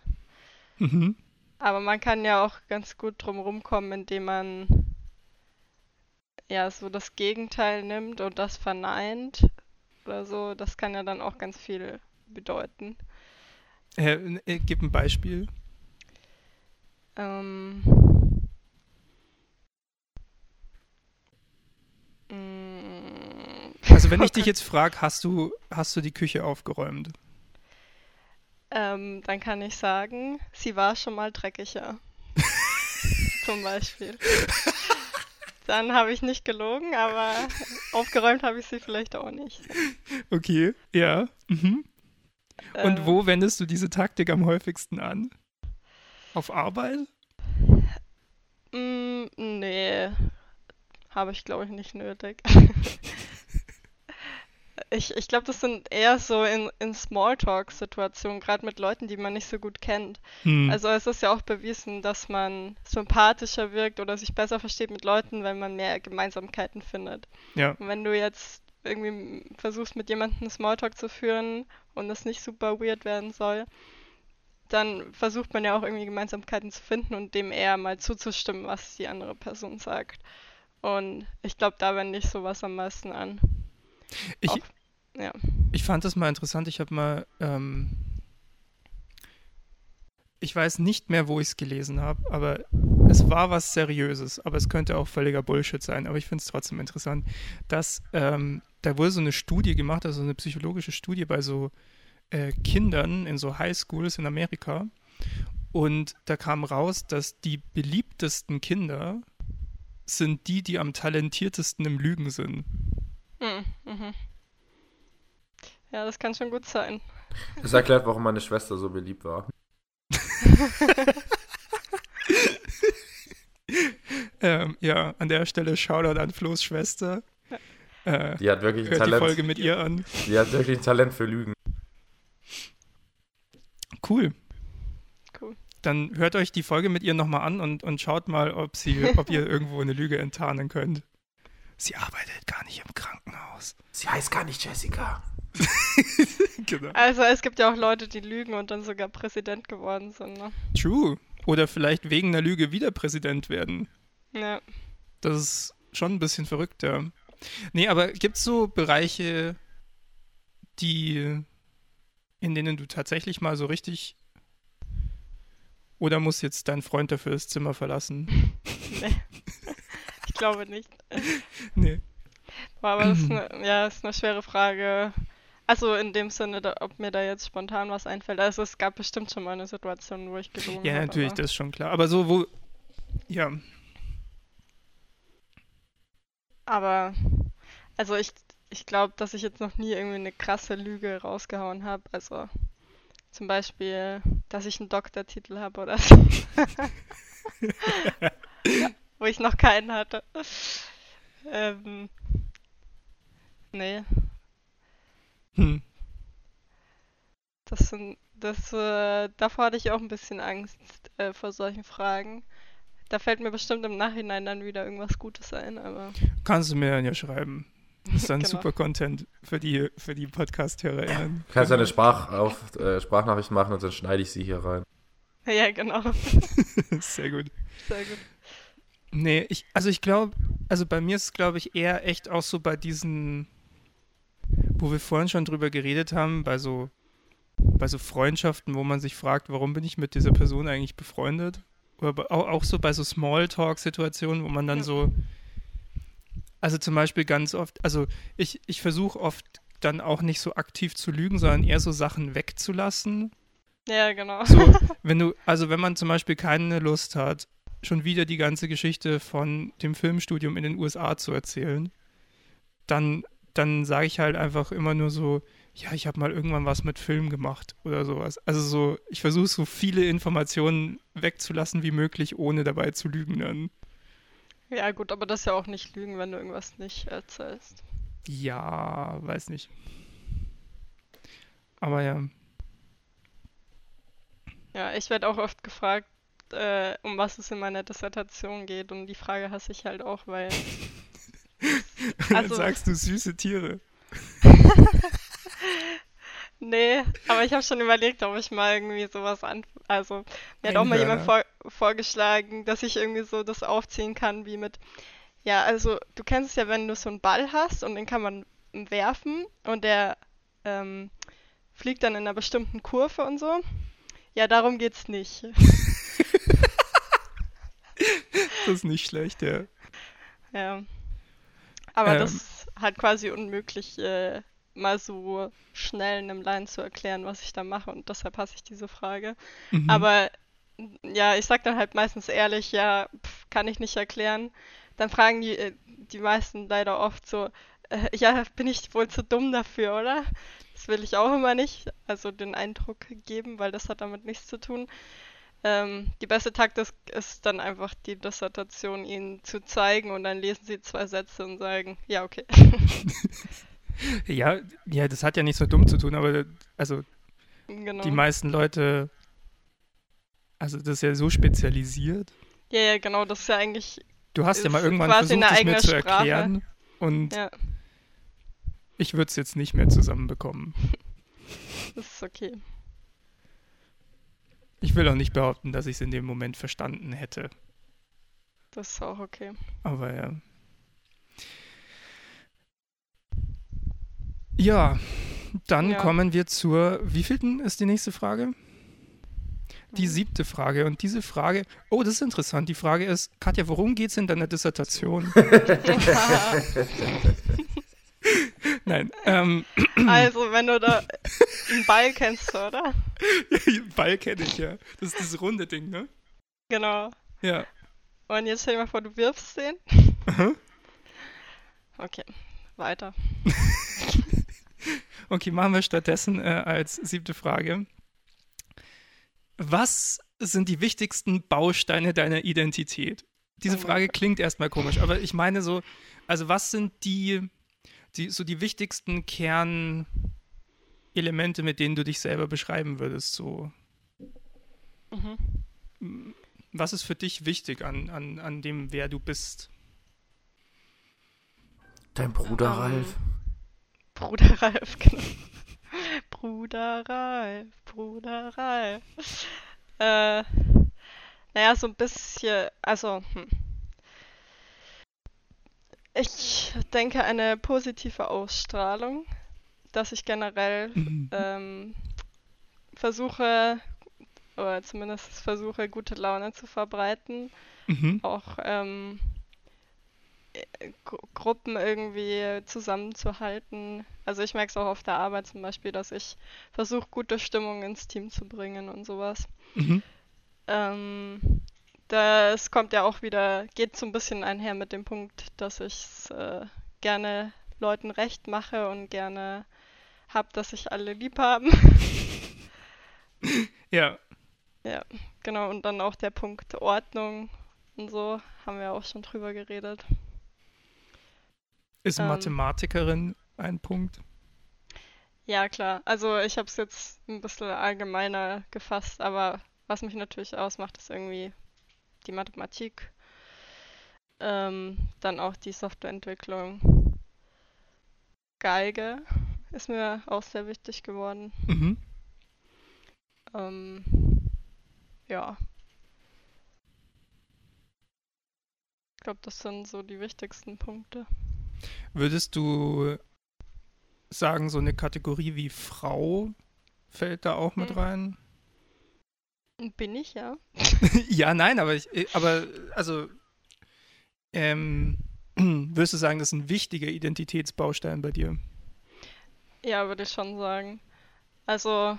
Mhm. Aber man kann ja auch ganz gut drum rumkommen, indem man ja so das Gegenteil nimmt und das verneint oder so. Das kann ja dann auch ganz viel bedeuten.
Äh, äh, gib ein Beispiel.
Ähm. Mm.
Also wenn ich dich jetzt frage, hast du, hast du die Küche aufgeräumt?
Ähm, dann kann ich sagen, sie war schon mal dreckiger. Zum Beispiel. Dann habe ich nicht gelogen, aber aufgeräumt habe ich sie vielleicht auch nicht.
Okay, ja. Mhm. Und äh, wo wendest du diese Taktik am häufigsten an? Auf Arbeit?
Mm, nee, habe ich glaube ich nicht nötig. ich ich glaube, das sind eher so in, in Smalltalk-Situationen, gerade mit Leuten, die man nicht so gut kennt. Hm. Also es ist ja auch bewiesen, dass man sympathischer wirkt oder sich besser versteht mit Leuten, wenn man mehr Gemeinsamkeiten findet.
Ja.
Und wenn du jetzt irgendwie versuchst mit jemandem Smalltalk zu führen und es nicht super weird werden soll, dann versucht man ja auch irgendwie Gemeinsamkeiten zu finden und dem eher mal zuzustimmen, was die andere Person sagt. Und ich glaube, da wende ich sowas am meisten an.
Ich, auch, ja. ich fand das mal interessant. Ich habe mal, ähm, ich weiß nicht mehr, wo ich es gelesen habe, aber es war was Seriöses. Aber es könnte auch völliger Bullshit sein. Aber ich finde es trotzdem interessant, dass ähm, da wurde so eine Studie gemacht, also eine psychologische Studie bei so äh, Kindern in so Highschools in Amerika. Und da kam raus, dass die beliebtesten Kinder sind die, die am talentiertesten im Lügen sind.
Hm, mhm. Ja, das kann schon gut sein.
Das erklärt, warum meine Schwester so beliebt war.
ähm, ja, an der Stelle Shoutout an Flo's Schwester.
Äh, die hat wirklich
ein hört
Talent.
die Folge mit ihr an.
Die hat wirklich ein Talent für Lügen.
Cool.
Cool.
Dann hört euch die Folge mit ihr nochmal an und, und schaut mal, ob, sie, ob ihr irgendwo eine Lüge enttarnen könnt. Sie arbeitet gar nicht im Krankenhaus.
Sie heißt gar nicht Jessica.
genau. Also es gibt ja auch Leute, die lügen und dann sogar Präsident geworden sind. Ne?
True. Oder vielleicht wegen einer Lüge wieder Präsident werden.
Ja.
Das ist schon ein bisschen verrückt, ja. Nee, aber gibt es so Bereiche, die, in denen du tatsächlich mal so richtig oder muss jetzt dein Freund dafür das Zimmer verlassen?
nee. Ich glaube nicht.
Nee.
Boah, aber das ist eine, ja, ist eine schwere Frage. Also in dem Sinne, da, ob mir da jetzt spontan was einfällt. Also es gab bestimmt schon mal eine Situation, wo ich gelogen habe.
Ja, natürlich, aber... das ist schon klar. Aber so, wo. Ja.
Aber, also ich, ich glaube, dass ich jetzt noch nie irgendwie eine krasse Lüge rausgehauen habe. Also zum Beispiel, dass ich einen Doktortitel habe oder so. ja, wo ich noch keinen hatte. Ähm, Nee,
Hm.
das sind, das, äh, davor hatte ich auch ein bisschen Angst äh, vor solchen Fragen. Da fällt mir bestimmt im Nachhinein dann wieder irgendwas Gutes ein, aber
Kannst du mir dann ja schreiben. Das ist dann
Genau.
super Content für die, für die Podcast-HörerInnen.
Du kannst eine Sprach auf, äh, Sprachnachricht machen und dann schneide ich sie hier rein.
ja, genau.
Sehr gut.
Sehr gut.
Nee, ich, also ich glaube, also bei mir ist es, glaube ich, eher echt auch so bei diesen, wo wir vorhin schon drüber geredet haben, bei so, bei so Freundschaften, wo man sich fragt, warum bin ich mit dieser Person eigentlich befreundet? Oder auch, auch so bei so Smalltalk-Situationen, wo man dann
Ja.
so, also zum Beispiel ganz oft, also ich, ich versuche oft dann auch nicht so aktiv zu lügen, sondern eher so Sachen wegzulassen,
Ja, genau.
so, wenn du, also wenn man zum Beispiel keine Lust hat, schon wieder die ganze Geschichte von dem Filmstudium in den USA zu erzählen, dann, dann sage ich halt einfach immer nur so, ja, ich habe mal irgendwann was mit Film gemacht oder sowas. Also so, ich versuche so viele Informationen wegzulassen wie möglich, ohne dabei zu lügen dann.
Ja, gut, aber das ist ja auch nicht Lügen, wenn du irgendwas nicht erzählst.
Ja, weiß nicht. Aber ja.
Ja, ich werde auch oft gefragt, äh, um was es in meiner Dissertation geht und die Frage hasse ich halt auch, weil
dann
Also-
sagst du süße Tiere.
Nee, aber ich habe schon überlegt, ob ich mal irgendwie sowas an. Also, mir hat auch mal jemand vor vorgeschlagen, dass ich irgendwie so das aufziehen kann, wie mit. Ja, also, du kennst es ja, wenn du so einen Ball hast und den kann man werfen und der ähm, fliegt dann in einer bestimmten Kurve und so. Ja, darum geht's nicht.
Das ist nicht schlecht, ja.
Ja. Aber
Ähm.
das ist halt quasi unmöglich, äh, mal so schnell in einem Line zu erklären, was ich da mache und deshalb hasse ich diese Frage.
Mhm.
Aber ja, ich sag dann halt meistens ehrlich, ja, pf, kann ich nicht erklären. Dann fragen die, äh, die meisten leider oft so, äh, ja, bin ich wohl zu dumm dafür, oder? Das will ich auch immer nicht, also den Eindruck geben, weil das hat damit nichts zu tun. Ähm, die beste Taktik ist dann einfach die Dissertation ihnen zu zeigen und dann lesen sie zwei Sätze und sagen, ja, okay.
Ja, ja, das hat ja nicht so dumm zu tun, aber also
genau.
die meisten Leute, also das ist ja so spezialisiert.
ja, ja, genau, das ist ja eigentlich,
Du hast ja mal irgendwann versucht, es mir zu
Sprache.
erklären und
ja,
ich würde es jetzt nicht mehr zusammenbekommen.
das ist okay.
Ich will auch nicht behaupten, dass ich es in dem Moment verstanden hätte,
Das ist auch okay.
aber ja. Ja, dann
Ja.
kommen wir zur, wievielten ist die nächste Frage? Die
Mhm.
siebte Frage. Und diese Frage, oh, das ist interessant. Die Frage ist, Katja, worum geht es in deiner Dissertation? Nein, ähm,
Also, wenn du da einen Ball kennst, oder?
Ball kenne ich ja. Das ist das runde Ding, ne?
Genau.
Ja.
Und jetzt stell dir mal vor, du wirfst den.
Aha.
Okay, weiter.
Okay, machen wir stattdessen äh, als siebte Frage. Was sind die wichtigsten Bausteine deiner Identität? Diese
Oh
Frage klingt erstmal komisch, aber ich meine so, also was sind die, die so die wichtigsten Kernelemente, mit denen du dich selber beschreiben würdest? So,
Mhm.
was ist für dich wichtig an, an, an dem, wer du bist?
Dein Bruder
Ähm,
Ralf.
Bruder Ralf, genau. Bruder Ralf, Bruder Ralf. Äh, naja, so ein bisschen, also, hm. Ich denke, eine positive Ausstrahlung, dass ich generell
Mhm.
ähm, versuche, oder zumindest versuche, gute Laune zu verbreiten.
Mhm.
Auch ähm, äh, Gru- Gruppen irgendwie zusammenzuhalten. Also ich merke es auch auf der Arbeit zum Beispiel, dass ich versuche, gute Stimmung ins Team zu bringen und sowas.
Mhm.
Ähm, das kommt ja auch wieder, geht so ein bisschen einher mit dem Punkt, dass ich es äh, gerne Leuten recht mache und gerne hab, dass sich alle lieb haben.
Ja,
Genau, und dann auch der Punkt Ordnung und so, haben wir auch schon drüber geredet.
ist
Ähm.
Mathematikerin ein Punkt.
Ja, klar. Also ich habe es jetzt ein bisschen allgemeiner gefasst, aber was mich natürlich ausmacht, ist irgendwie die Mathematik, ähm, dann auch die Softwareentwicklung. Geige ist mir auch sehr wichtig geworden.
Mhm.
Ähm, ja. Ich glaube, das sind so die wichtigsten Punkte.
Würdest du sagen, so eine Kategorie wie Frau fällt da auch mit
Hm.
rein?
Bin ich, ja.
ja, nein, aber ich, aber also ähm, würdest du sagen, das ist ein wichtiger Identitätsbaustein bei dir?
Ja, würde ich schon sagen. Also,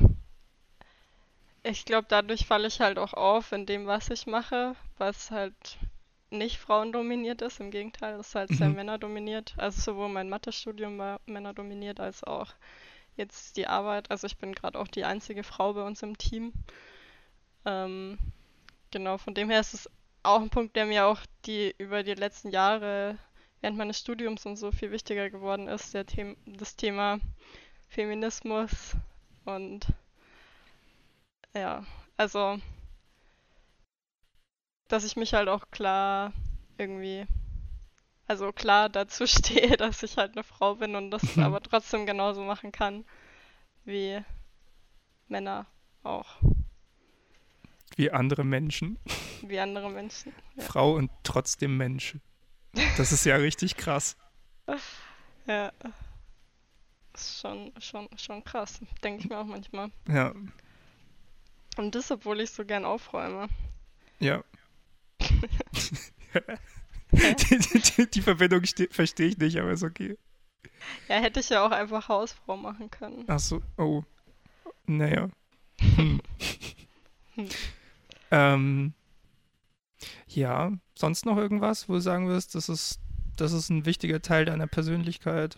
ich glaube, dadurch falle ich halt auch auf in dem, was ich mache, was halt nicht frauendominiert ist. Im Gegenteil, es ist halt sehr
Mhm.
männerdominiert. Also sowohl mein Mathestudium war männerdominiert als auch jetzt die Arbeit. Also ich bin gerade auch die einzige Frau bei uns im Team. Ähm, genau, von dem her ist es auch ein Punkt, der mir auch die über die letzten Jahre während meines Studiums und so viel wichtiger geworden ist, der The das Thema Feminismus und ja, also dass ich mich halt auch klar irgendwie, also klar dazu stehe, dass ich halt eine Frau bin und das
Mhm.
aber trotzdem genauso machen kann wie Männer auch,
Wie andere Menschen.
wie andere Menschen. Ja.
Frau und trotzdem Mensch. Das ist ja richtig krass.
Ja. Ist schon, schon, schon krass, denke ich mir auch manchmal.
Ja,
Und das, obwohl ich so gern aufräume.
ja. die, die, die, die Verbindung ste- verstehe ich nicht, aber ist okay.
Ja, hätte ich ja auch einfach Hausfrau machen können.
Ach so, oh. Naja. Hm.
Hm.
Ähm, ja, sonst noch irgendwas, wo du sagen wirst, das ist, das ist ein wichtiger Teil deiner Persönlichkeit?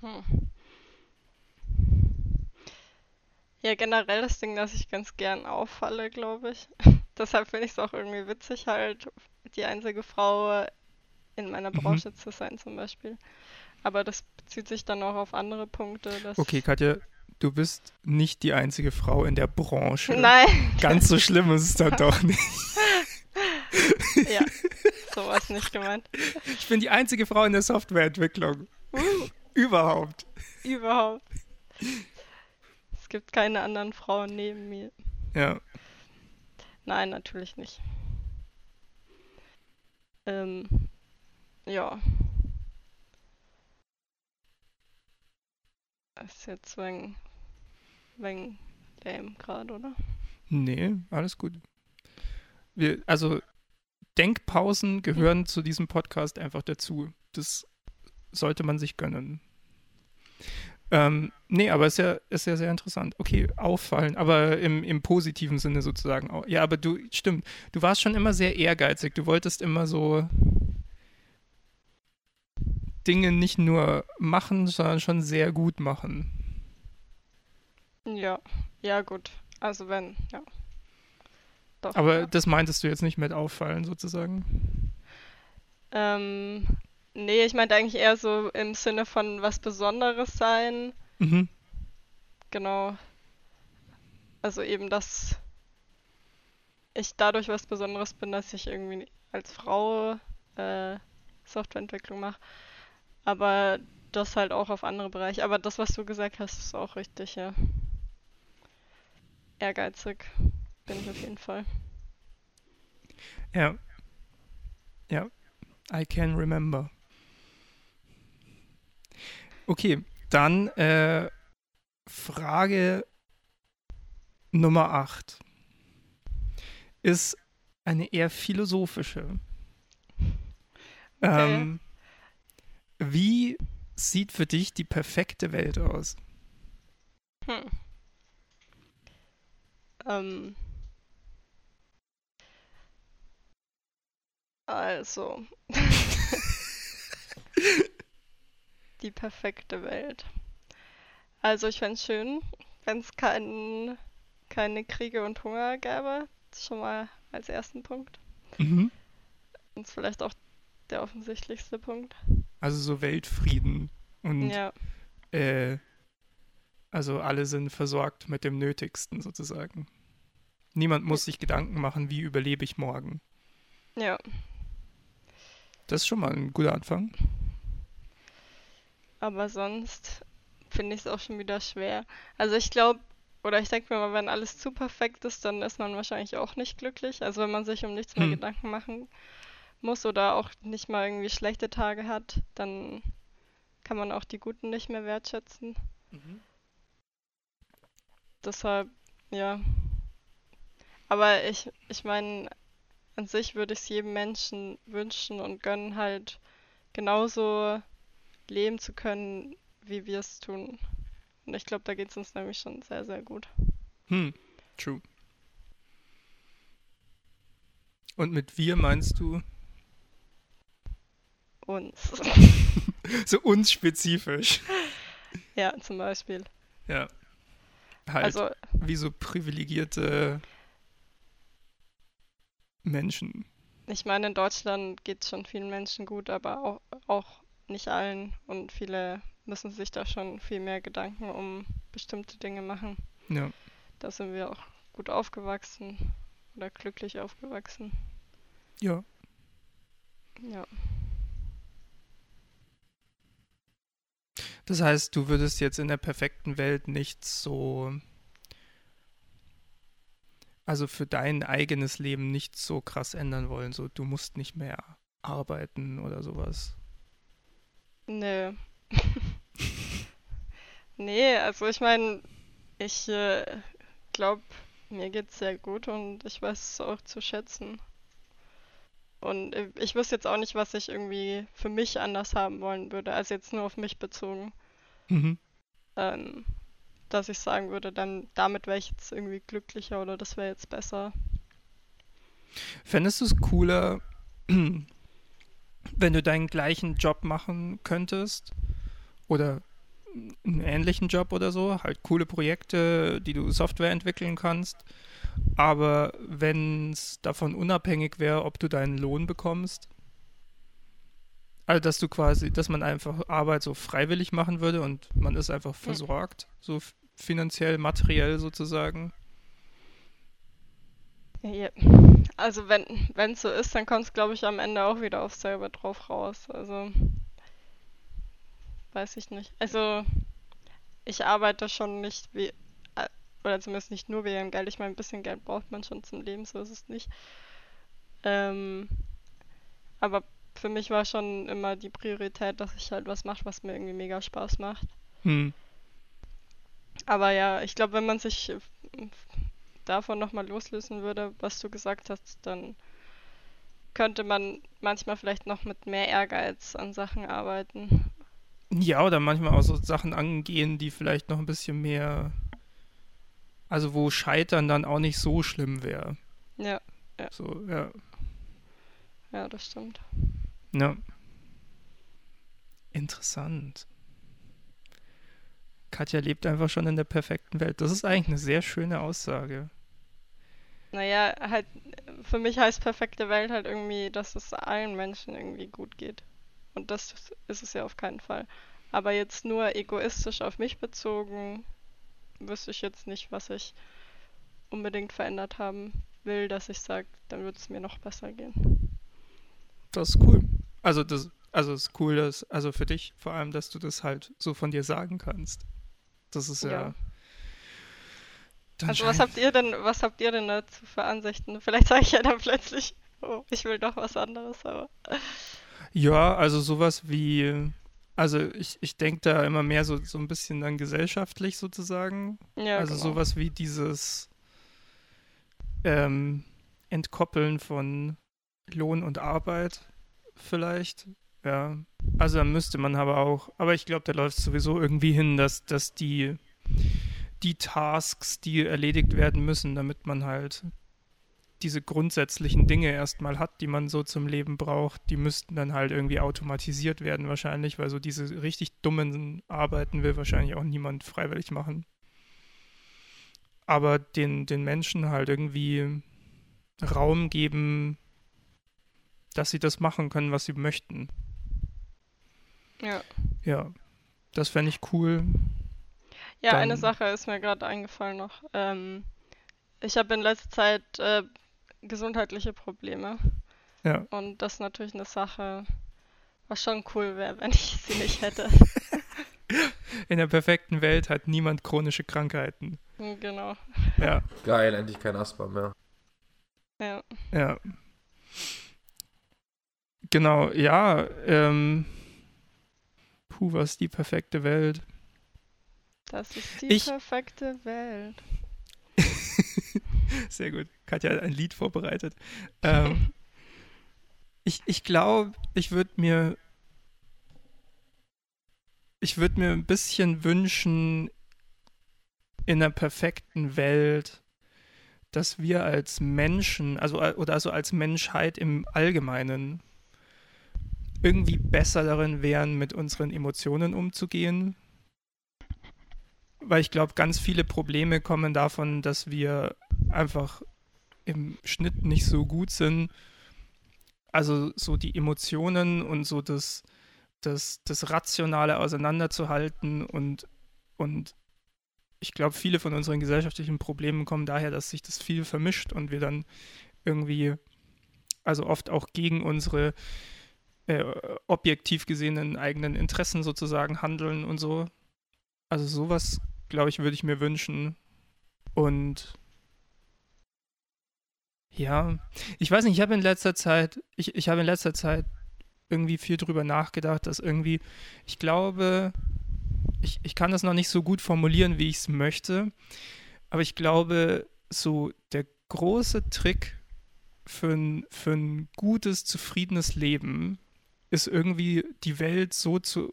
Hm. Ja, generell das Ding, dass ich ganz gern auffalle, glaube ich. Deshalb finde ich es auch irgendwie witzig, halt die einzige Frau in meiner
Mhm.
Branche zu sein, zum Beispiel. Aber das bezieht sich dann auch auf andere Punkte.
Okay, Katja, du bist nicht die einzige Frau in der Branche.
Nein,
Ganz so schlimm ist es dann doch nicht.
ja, sowas nicht gemeint.
Ich bin die einzige Frau in der Softwareentwicklung.
Uh,
Überhaupt.
überhaupt. Es gibt keine anderen Frauen neben mir.
Ja.
Nein, natürlich nicht. Ähm, ja. Ist jetzt wegen, wegen lame gerade, oder?
Nee, alles gut. Wir, also, Denkpausen gehören zu diesem Podcast einfach dazu. Das sollte man sich gönnen. Ähm, nee, aber ist ja, ist ja sehr interessant. Okay, auffallen, aber im, im positiven Sinne sozusagen auch. Ja, aber du, stimmt, du warst schon immer sehr ehrgeizig. Du wolltest immer so Dinge nicht nur machen, sondern schon sehr gut machen.
Ja, ja gut. Also wenn, ja. Doch.
Aber
ja.
das meintest du jetzt nicht mit auffallen sozusagen.
Ähm, nee, ich meinte eigentlich eher so im Sinne von was Besonderes sein.
Mhm.
Genau. Also eben, dass ich dadurch was Besonderes bin, dass ich irgendwie als Frau äh, Softwareentwicklung mache. Aber das halt auch auf andere Bereiche. Aber das, was du gesagt hast, ist auch richtig, ja. Ehrgeizig bin ich auf jeden Fall.
Ja. Ja. I can remember. Okay, dann äh, Frage Nummer 8 ist eine eher philosophische.
Okay.
Ähm, wie sieht für dich die perfekte Welt aus?
Hm. Ähm. Also. Die perfekte Welt. Also ich fände es schön, wenn es kein, keine Kriege und Hunger gäbe. Schon mal als ersten Punkt.
Mhm.
Ist vielleicht auch der offensichtlichste Punkt.
Also so Weltfrieden und
Ja,
äh, also alle sind versorgt mit dem Nötigsten sozusagen. Niemand muss sich Gedanken machen, wie überlebe ich morgen.
ja.
Das ist schon mal ein guter Anfang.
Aber sonst finde ich es auch schon wieder schwer. Also ich glaube, oder ich denke mir mal, wenn alles zu perfekt ist, dann ist man wahrscheinlich auch nicht glücklich. Also wenn man sich um nichts mehr
Hm.
Gedanken machen muss oder auch nicht mal irgendwie schlechte Tage hat, dann kann man auch die guten nicht mehr wertschätzen. Deshalb, ja. Aber ich, ich meine, an sich würde ich es jedem Menschen wünschen und gönnen, halt genauso leben zu können, wie wir es tun. Und ich glaube, da geht es uns nämlich schon sehr, sehr gut.
Hm, true. Und mit wir meinst du
Uns.
so unspezifisch?
ja, zum Beispiel.
Ja. Halt
Also,
wie so privilegierte Menschen.
ich meine, in Deutschland geht es schon vielen Menschen gut, aber auch, auch nicht allen. Und viele müssen sich da schon viel mehr Gedanken um bestimmte Dinge machen.
Ja.
Da sind wir auch gut aufgewachsen oder glücklich aufgewachsen.
Ja.
Ja.
Das heißt, du würdest jetzt in der perfekten Welt nicht so, also für dein eigenes Leben nicht so krass ändern wollen. So, du musst nicht mehr arbeiten oder sowas.
Nö. Nee, also ich meine, ich äh, glaube, mir geht's sehr gut und ich weiß es auch zu schätzen. Und äh, ich wüsste jetzt auch nicht, was ich irgendwie für mich anders haben wollen würde, also jetzt nur auf mich bezogen.
Mhm.
Ähm, dass ich sagen würde, dann damit wäre ich jetzt irgendwie glücklicher oder das wäre jetzt besser.
Fändest du es cooler, wenn du deinen gleichen Job machen könntest? Oder einen ähnlichen Job oder so? Halt coole Projekte, die du Software entwickeln kannst. Aber wenn es davon unabhängig wäre, ob du deinen Lohn bekommst? Also, dass du quasi, dass man einfach Arbeit so freiwillig machen würde und man ist einfach versorgt, so finanziell, materiell sozusagen.
Ja. Also wenn es so ist, dann kommt es, glaube ich, am Ende auch wieder auf selber drauf raus. Also weiß ich nicht. Also ich arbeite schon nicht wie, oder zumindest nicht nur wegen Geld. Ich meine, ein bisschen Geld braucht man schon zum Leben, so ist es nicht. Ähm, aber für mich war schon immer die Priorität, dass ich halt was mache, was mir irgendwie mega Spaß macht.
Hm.
Aber ja, ich glaube, wenn man sich äh, davon nochmal loslösen würde, was du gesagt hast, dann könnte man manchmal vielleicht noch mit mehr Ehrgeiz an Sachen arbeiten.
Ja, oder manchmal auch so Sachen angehen, die vielleicht noch ein bisschen mehr, also wo Scheitern dann auch nicht so schlimm wäre.
Ja,
So, ja.
ja, das stimmt.
Ja. Interessant. Katja lebt einfach schon in der perfekten Welt. Das ist eigentlich eine sehr schöne Aussage.
Naja, halt, für mich heißt perfekte Welt halt irgendwie, dass es allen Menschen irgendwie gut geht. Und das ist es ja auf keinen Fall. Aber jetzt nur egoistisch auf mich bezogen, wüsste ich jetzt nicht, was ich unbedingt verändert haben will, dass ich sage, dann würde es mir noch besser gehen.
Das ist cool. Also das, also es ist cool, dass, also für dich vor allem, dass du das halt so von dir sagen kannst. Das ist ja.
Ja. Also was habt ihr denn, was habt ihr denn dazu für Ansichten? Vielleicht sage ich ja dann plötzlich, oh, ich will doch was anderes, aber.
Ja, also sowas wie, also ich, ich denke da immer mehr so, so ein bisschen dann gesellschaftlich sozusagen.
Ja,
also
genau.
sowas wie dieses ähm, Entkoppeln von Lohn und Arbeit vielleicht. Ja. Also da müsste man aber auch, aber ich glaube, da läuft es sowieso irgendwie hin, dass, dass die, die Tasks, die erledigt werden müssen, damit man halt diese grundsätzlichen Dinge erstmal hat, die man so zum Leben braucht, die müssten dann halt irgendwie automatisiert werden wahrscheinlich, weil so diese richtig dummen Arbeiten will wahrscheinlich auch niemand freiwillig machen. Aber den, den Menschen halt irgendwie Raum geben, dass sie das machen können, was sie möchten.
Ja.
Ja, das fände ich cool.
Ja,
Dann-
eine Sache ist mir gerade eingefallen noch. Ähm, ich habe in letzter Zeit äh, gesundheitliche Probleme.
Ja.
Und das ist natürlich eine Sache, was schon cool wäre, wenn ich sie nicht hätte.
In der perfekten Welt hat niemand chronische Krankheiten.
genau.
Ja,
Geil, endlich kein Asthma mehr.
Ja.
ja. Genau, ja. Ähm, puh, was ist die perfekte Welt?
Das ist die
Ich-
perfekte Welt.
Sehr gut. Hat ein Lied vorbereitet. Ähm, ich ich glaube, ich würde mir ich würde mir ein bisschen wünschen in einer perfekten Welt, dass wir als Menschen, also oder also als Menschheit im Allgemeinen irgendwie besser darin wären, mit unseren Emotionen umzugehen. Weil ich glaube, ganz viele Probleme kommen davon, dass wir einfach im Schnitt nicht so gut sind. Also so die Emotionen und so das, das, das Rationale auseinanderzuhalten und, und ich glaube, viele von unseren gesellschaftlichen Problemen kommen daher, dass sich das viel vermischt und wir dann irgendwie, also oft auch gegen unsere äh, objektiv gesehenen eigenen Interessen sozusagen handeln und so. Also sowas, glaube ich, würde ich mir wünschen. Und ja, ich weiß nicht, ich habe in letzter Zeit, ich, ich habe in letzter Zeit irgendwie viel drüber nachgedacht, dass irgendwie, ich glaube, ich, ich kann das noch nicht so gut formulieren, wie ich es möchte, aber ich glaube, so der große Trick für ein, für ein gutes, zufriedenes Leben ist irgendwie die Welt so zu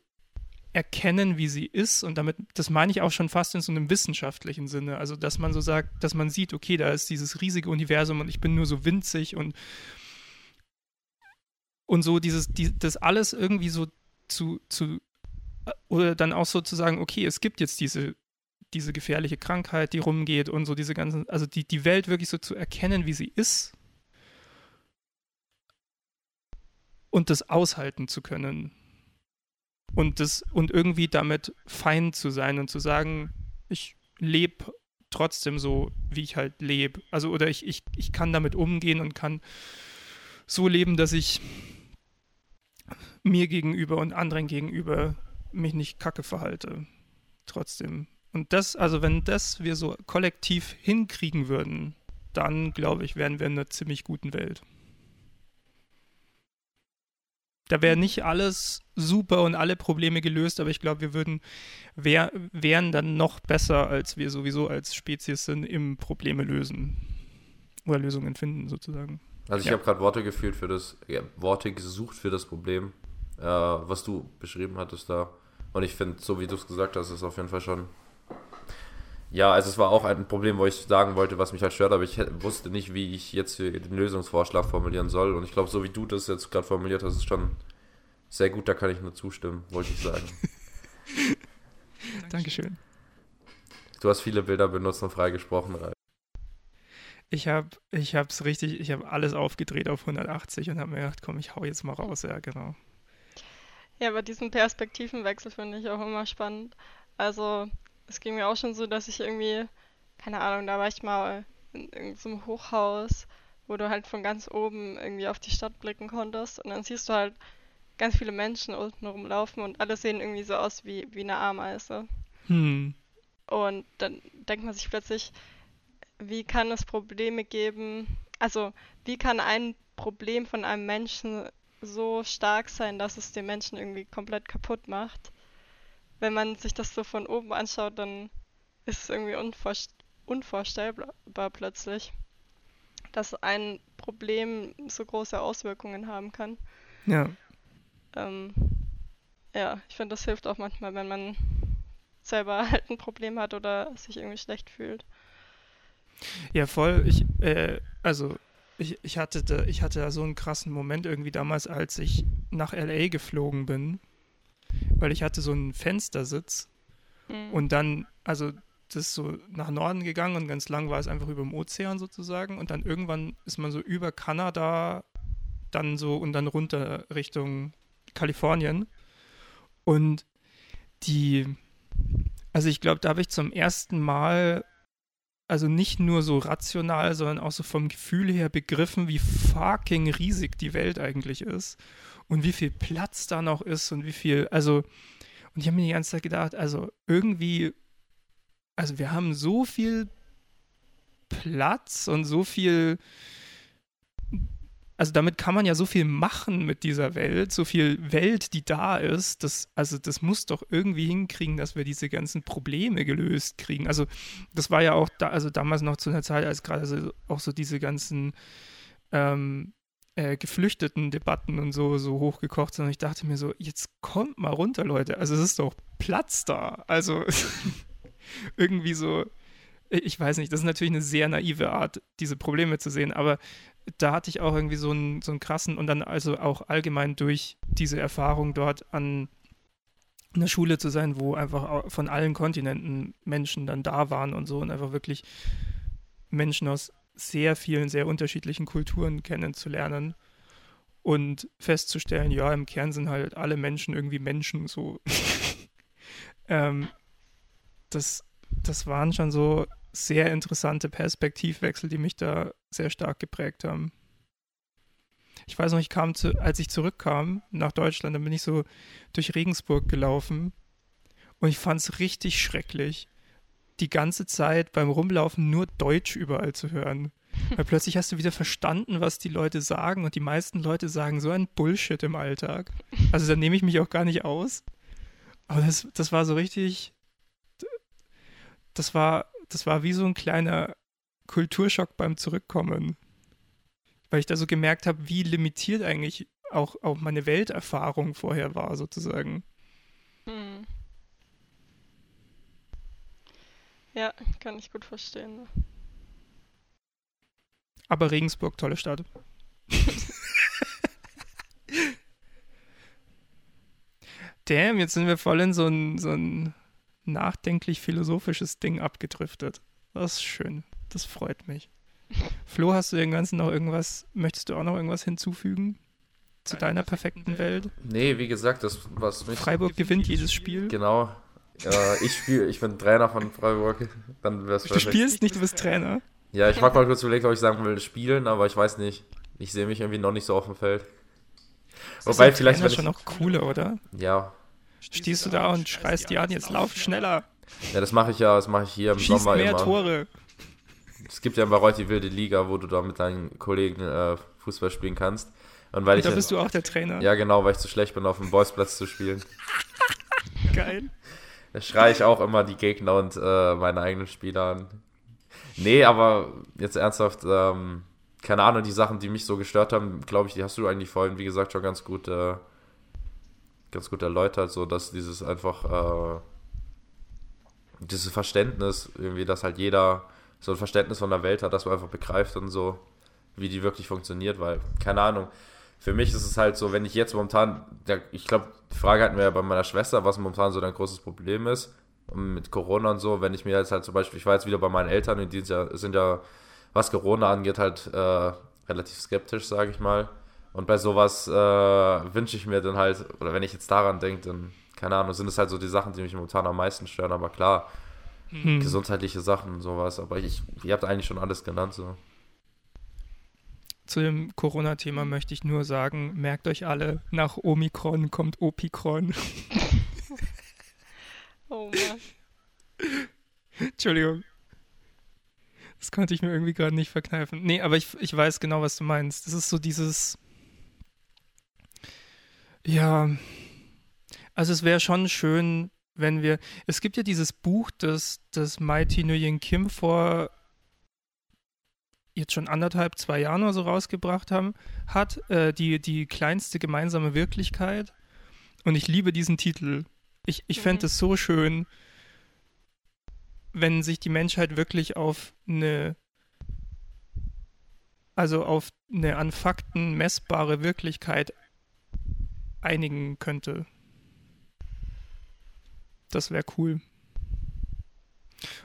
erkennen, wie sie ist. Und damit, das meine ich auch schon fast in so einem wissenschaftlichen Sinne. Also, dass man so sagt, dass man sieht, okay, da ist dieses riesige Universum und ich bin nur so winzig und, und so dieses, die, das alles irgendwie so zu, zu, oder dann auch so zu sagen, okay, es gibt jetzt diese, diese gefährliche Krankheit, die rumgeht und so diese ganzen, also die, die Welt wirklich so zu erkennen, wie sie ist und das aushalten zu können und das und irgendwie damit fein zu sein und zu sagen, ich lebe trotzdem so, wie ich halt lebe. Also oder ich, ich, ich kann damit umgehen und kann so leben, dass ich mir gegenüber und anderen gegenüber mich nicht kacke verhalte. Trotzdem. Und das, also wenn das wir so kollektiv hinkriegen würden, dann glaube ich, wären wir in einer ziemlich guten Welt. Da wäre nicht alles super und alle Probleme gelöst, aber ich glaube, wir würden, wär, wären dann noch besser, als wir sowieso als Spezies sind, im Probleme lösen. Oder Lösungen finden, sozusagen.
Also ich
Ja.
habe gerade Worte gefühlt für das, ja, Worte gesucht für das Problem, äh, was du beschrieben hattest da. Und ich finde, so wie du es gesagt hast, ist auf jeden Fall schon. Ja, also es war auch ein Problem, wo ich sagen wollte, was mich halt stört, aber ich wusste nicht, wie ich jetzt hier den Lösungsvorschlag formulieren soll. Und ich glaube, so wie du das jetzt gerade formuliert hast, ist schon sehr gut, da kann ich nur zustimmen, wollte ich sagen.
Dankeschön.
Du hast viele Bilder benutzt und freigesprochen. Ralf.
Ich habe ich hab's richtig, ich habe alles aufgedreht auf 180 und habe mir gedacht, komm, ich hau jetzt mal raus. Ja, genau.
Ja, aber diesen Perspektivenwechsel finde ich auch immer spannend. Also, es ging mir auch schon so, dass ich irgendwie, keine Ahnung, da war ich mal in irgendeinem Hochhaus, wo du halt von ganz oben irgendwie auf die Stadt blicken konntest und dann siehst du halt ganz viele Menschen unten rumlaufen und alle sehen irgendwie so aus wie, wie eine Ameise.
Hm.
Und dann denkt man sich plötzlich, wie kann es Probleme geben? Also, wie kann ein Problem von einem Menschen so stark sein, dass es den Menschen irgendwie komplett kaputt macht? Wenn man sich das so von oben anschaut, dann ist es irgendwie unvorst unvorstellbar plötzlich, dass ein Problem so große Auswirkungen haben kann.
Ja.
Ähm, ja, ich finde, das hilft auch manchmal, wenn man selber halt ein Problem hat oder sich irgendwie schlecht fühlt.
Ja, voll. Ich, äh, also, ich, ich, hatte da, ich hatte da so einen krassen Moment irgendwie damals, als ich nach LA geflogen bin, weil ich hatte so einen Fenstersitz
Mhm.
und dann, also, das ist so nach Norden gegangen und ganz lang war es einfach über dem Ozean sozusagen und dann irgendwann ist man so über Kanada dann so und dann runter Richtung Kalifornien. Und die, also ich glaube, da habe ich zum ersten Mal, also nicht nur so rational, sondern auch so vom Gefühl her begriffen, wie fucking riesig die Welt eigentlich ist und wie viel Platz da noch ist und wie viel, also, und ich habe mir die ganze Zeit gedacht, also irgendwie, also wir haben so viel Platz und so viel also damit kann man ja so viel machen mit dieser Welt, so viel Welt, die da ist. Das, also das muss doch irgendwie hinkriegen, dass wir diese ganzen Probleme gelöst kriegen. Also das war ja auch da, also damals noch zu einer Zeit, als gerade so, auch so diese ganzen ähm, äh, geflüchteten Debatten und so, so hochgekocht. Und ich dachte mir so, jetzt kommt mal runter, Leute. Also es ist doch Platz da. Also irgendwie so, ich weiß nicht, das ist natürlich eine sehr naive Art, diese Probleme zu sehen, aber da hatte ich auch irgendwie so einen, so einen krassen und dann also auch allgemein durch diese Erfahrung dort an einer Schule zu sein, wo einfach von allen Kontinenten Menschen dann da waren und so und einfach wirklich Menschen aus sehr vielen, sehr unterschiedlichen Kulturen kennenzulernen und festzustellen, ja, im Kern sind halt alle Menschen irgendwie Menschen so. ähm, das, das waren schon so sehr interessante Perspektivwechsel, die mich da sehr stark geprägt haben. Ich weiß noch, ich kam zu, als ich zurückkam nach Deutschland, dann bin ich so durch Regensburg gelaufen und ich fand es richtig schrecklich, die ganze Zeit beim Rumlaufen nur Deutsch überall zu hören. Weil plötzlich hast du wieder verstanden, was die Leute sagen und die meisten Leute sagen so ein Bullshit im Alltag. Also da nehme ich mich auch gar nicht aus. Aber das, das war so richtig, das war das war wie so ein kleiner Kulturschock beim Zurückkommen. Weil ich da so gemerkt habe, wie limitiert eigentlich auch, auch meine Welterfahrung vorher war, sozusagen. Hm.
Ja, kann ich gut verstehen.
Aber Regensburg, tolle Stadt. Damn, jetzt sind wir voll in so ein, so ein nachdenklich philosophisches Ding abgedriftet. Das ist schön. Das freut mich. Flo, hast du dem Ganzen noch irgendwas, möchtest du auch noch irgendwas hinzufügen? Zu deiner perfekten Welt?
Nee, wie gesagt, das was
mich. Freiburg gewinnt jedes Spiel.
Genau. Äh, ich spiele, ich bin Trainer von Freiburg.
Dann wär's du spielst nicht, du bist Trainer.
Ja, ich mag mal kurz überlegt, ob ich sagen will, spielen, aber ich weiß nicht. Ich sehe mich irgendwie noch nicht so auf dem Feld.
Wobei vielleicht. Das ist schon noch cooler, oder?
Ja,
Stehst du da und schreist die an, jetzt lauf schneller.
Ja, das mache ich ja, das mache ich hier im
Schieß
Sommer
mehr immer. Tore.
Es gibt ja in Bayreuth die wilde Liga, wo du da mit deinen Kollegen äh, Fußball spielen kannst. Und weil und
da
ich
bist du auch der Trainer.
Ja, genau, weil ich zu schlecht bin, auf dem Bolzplatz zu spielen.
Geil.
Da schreie ich auch immer die Gegner und äh, meine eigenen Spieler an. Nee, aber jetzt ernsthaft, ähm, keine Ahnung, die Sachen, die mich so gestört haben, glaube ich, die hast du eigentlich vorhin, wie gesagt, schon ganz gut äh, ganz gut erläutert, so dass dieses einfach äh, dieses Verständnis irgendwie, dass halt jeder so ein Verständnis von der Welt hat, dass man einfach begreift und so, wie die wirklich funktioniert, weil keine Ahnung. Für mich ist es halt so, wenn ich jetzt momentan, ich glaube, die Frage hatten wir ja bei meiner Schwester, was momentan so dein großes Problem ist mit Corona und so, wenn ich mir jetzt halt zum Beispiel, ich war jetzt wieder bei meinen Eltern und die sind ja, was Corona angeht, halt äh, relativ skeptisch, sage ich mal. Und bei sowas äh, wünsche ich mir dann halt, oder wenn ich jetzt daran denke, dann, keine Ahnung, sind es halt so die Sachen, die mich momentan am meisten stören, aber klar, hm. gesundheitliche Sachen und sowas. Aber ich, ihr habt eigentlich schon alles genannt, so.
Zu dem Corona-Thema möchte ich nur sagen, merkt euch alle, nach Omikron kommt Opikron.
oh Mann.
Entschuldigung. Das konnte ich mir irgendwie gerade nicht verkneifen. Nee, aber ich, ich weiß genau, was du meinst. Das ist so dieses ja, also es wäre schon schön, wenn wir. Es gibt ja dieses Buch, das, das Mighty Nguyen Kim vor jetzt schon anderthalb, zwei Jahren oder so rausgebracht haben, hat, äh, die, die kleinste gemeinsame Wirklichkeit. Und ich liebe diesen Titel. Ich, ich mhm. fände es so schön, wenn sich die Menschheit wirklich auf eine, also auf eine an Fakten messbare Wirklichkeit einigen könnte. Das wäre cool.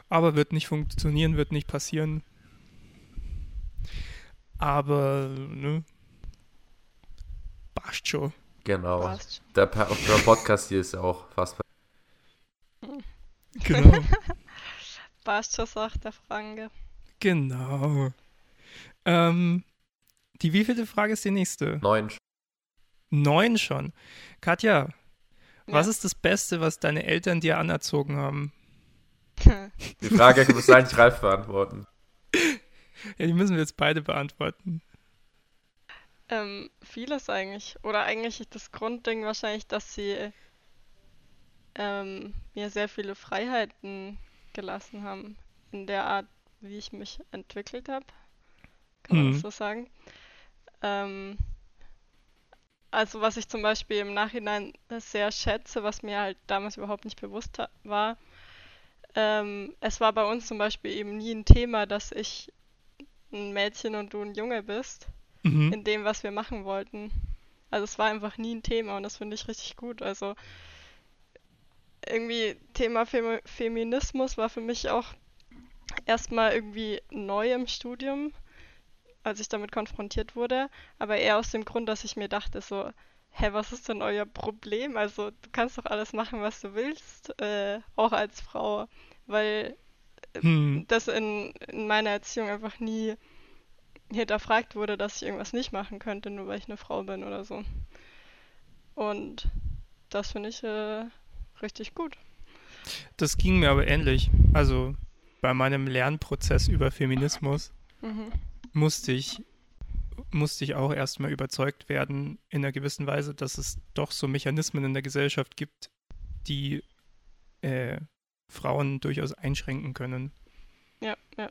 Aber wird nicht funktionieren, wird nicht passieren. Aber, ne? Passt schon.
Genau.
Passt.
Der, der Podcast hier ist ja auch fast.
Genau.
Passt schon, sagt der Franke.
genau. Ähm, die wievielte Frage ist die nächste?
Neun.
Neun schon. Katja, was
Ja.
ist das Beste, was deine Eltern dir anerzogen haben?
Die Frage muss eigentlich Ralf beantworten.
Ja, die müssen wir jetzt beide beantworten.
Ähm, vieles eigentlich. Oder eigentlich das Grundding wahrscheinlich, dass sie ähm, mir sehr viele Freiheiten gelassen haben. In der Art, wie ich mich entwickelt habe. Kann man
Mhm.
das so sagen? Ähm, also was ich zum Beispiel im Nachhinein sehr schätze, was mir halt damals überhaupt nicht bewusst war, ähm, es war bei uns zum Beispiel eben nie ein Thema, dass ich ein Mädchen und du ein Junge bist
Mhm.
in dem, was wir machen wollten. Also es war einfach nie ein Thema und das finde ich richtig gut. Also irgendwie Thema Femi Feminismus war für mich auch erstmal irgendwie neu im Studium, als ich damit konfrontiert wurde, aber eher aus dem Grund, dass ich mir dachte so, hä, was ist denn euer Problem? Also du kannst doch alles machen, was du willst, äh, auch als Frau, weil
Hm.
das in, in meiner Erziehung einfach nie hinterfragt wurde, dass ich irgendwas nicht machen könnte, nur weil ich eine Frau bin oder so. Und das finde ich äh, richtig gut.
Das ging mir aber ähnlich. Also bei meinem Lernprozess über Feminismus
Mhm.
musste ich, musste ich auch erstmal überzeugt werden, in einer gewissen Weise, dass es doch so Mechanismen in der Gesellschaft gibt, die äh, Frauen durchaus einschränken können.
Ja, ja.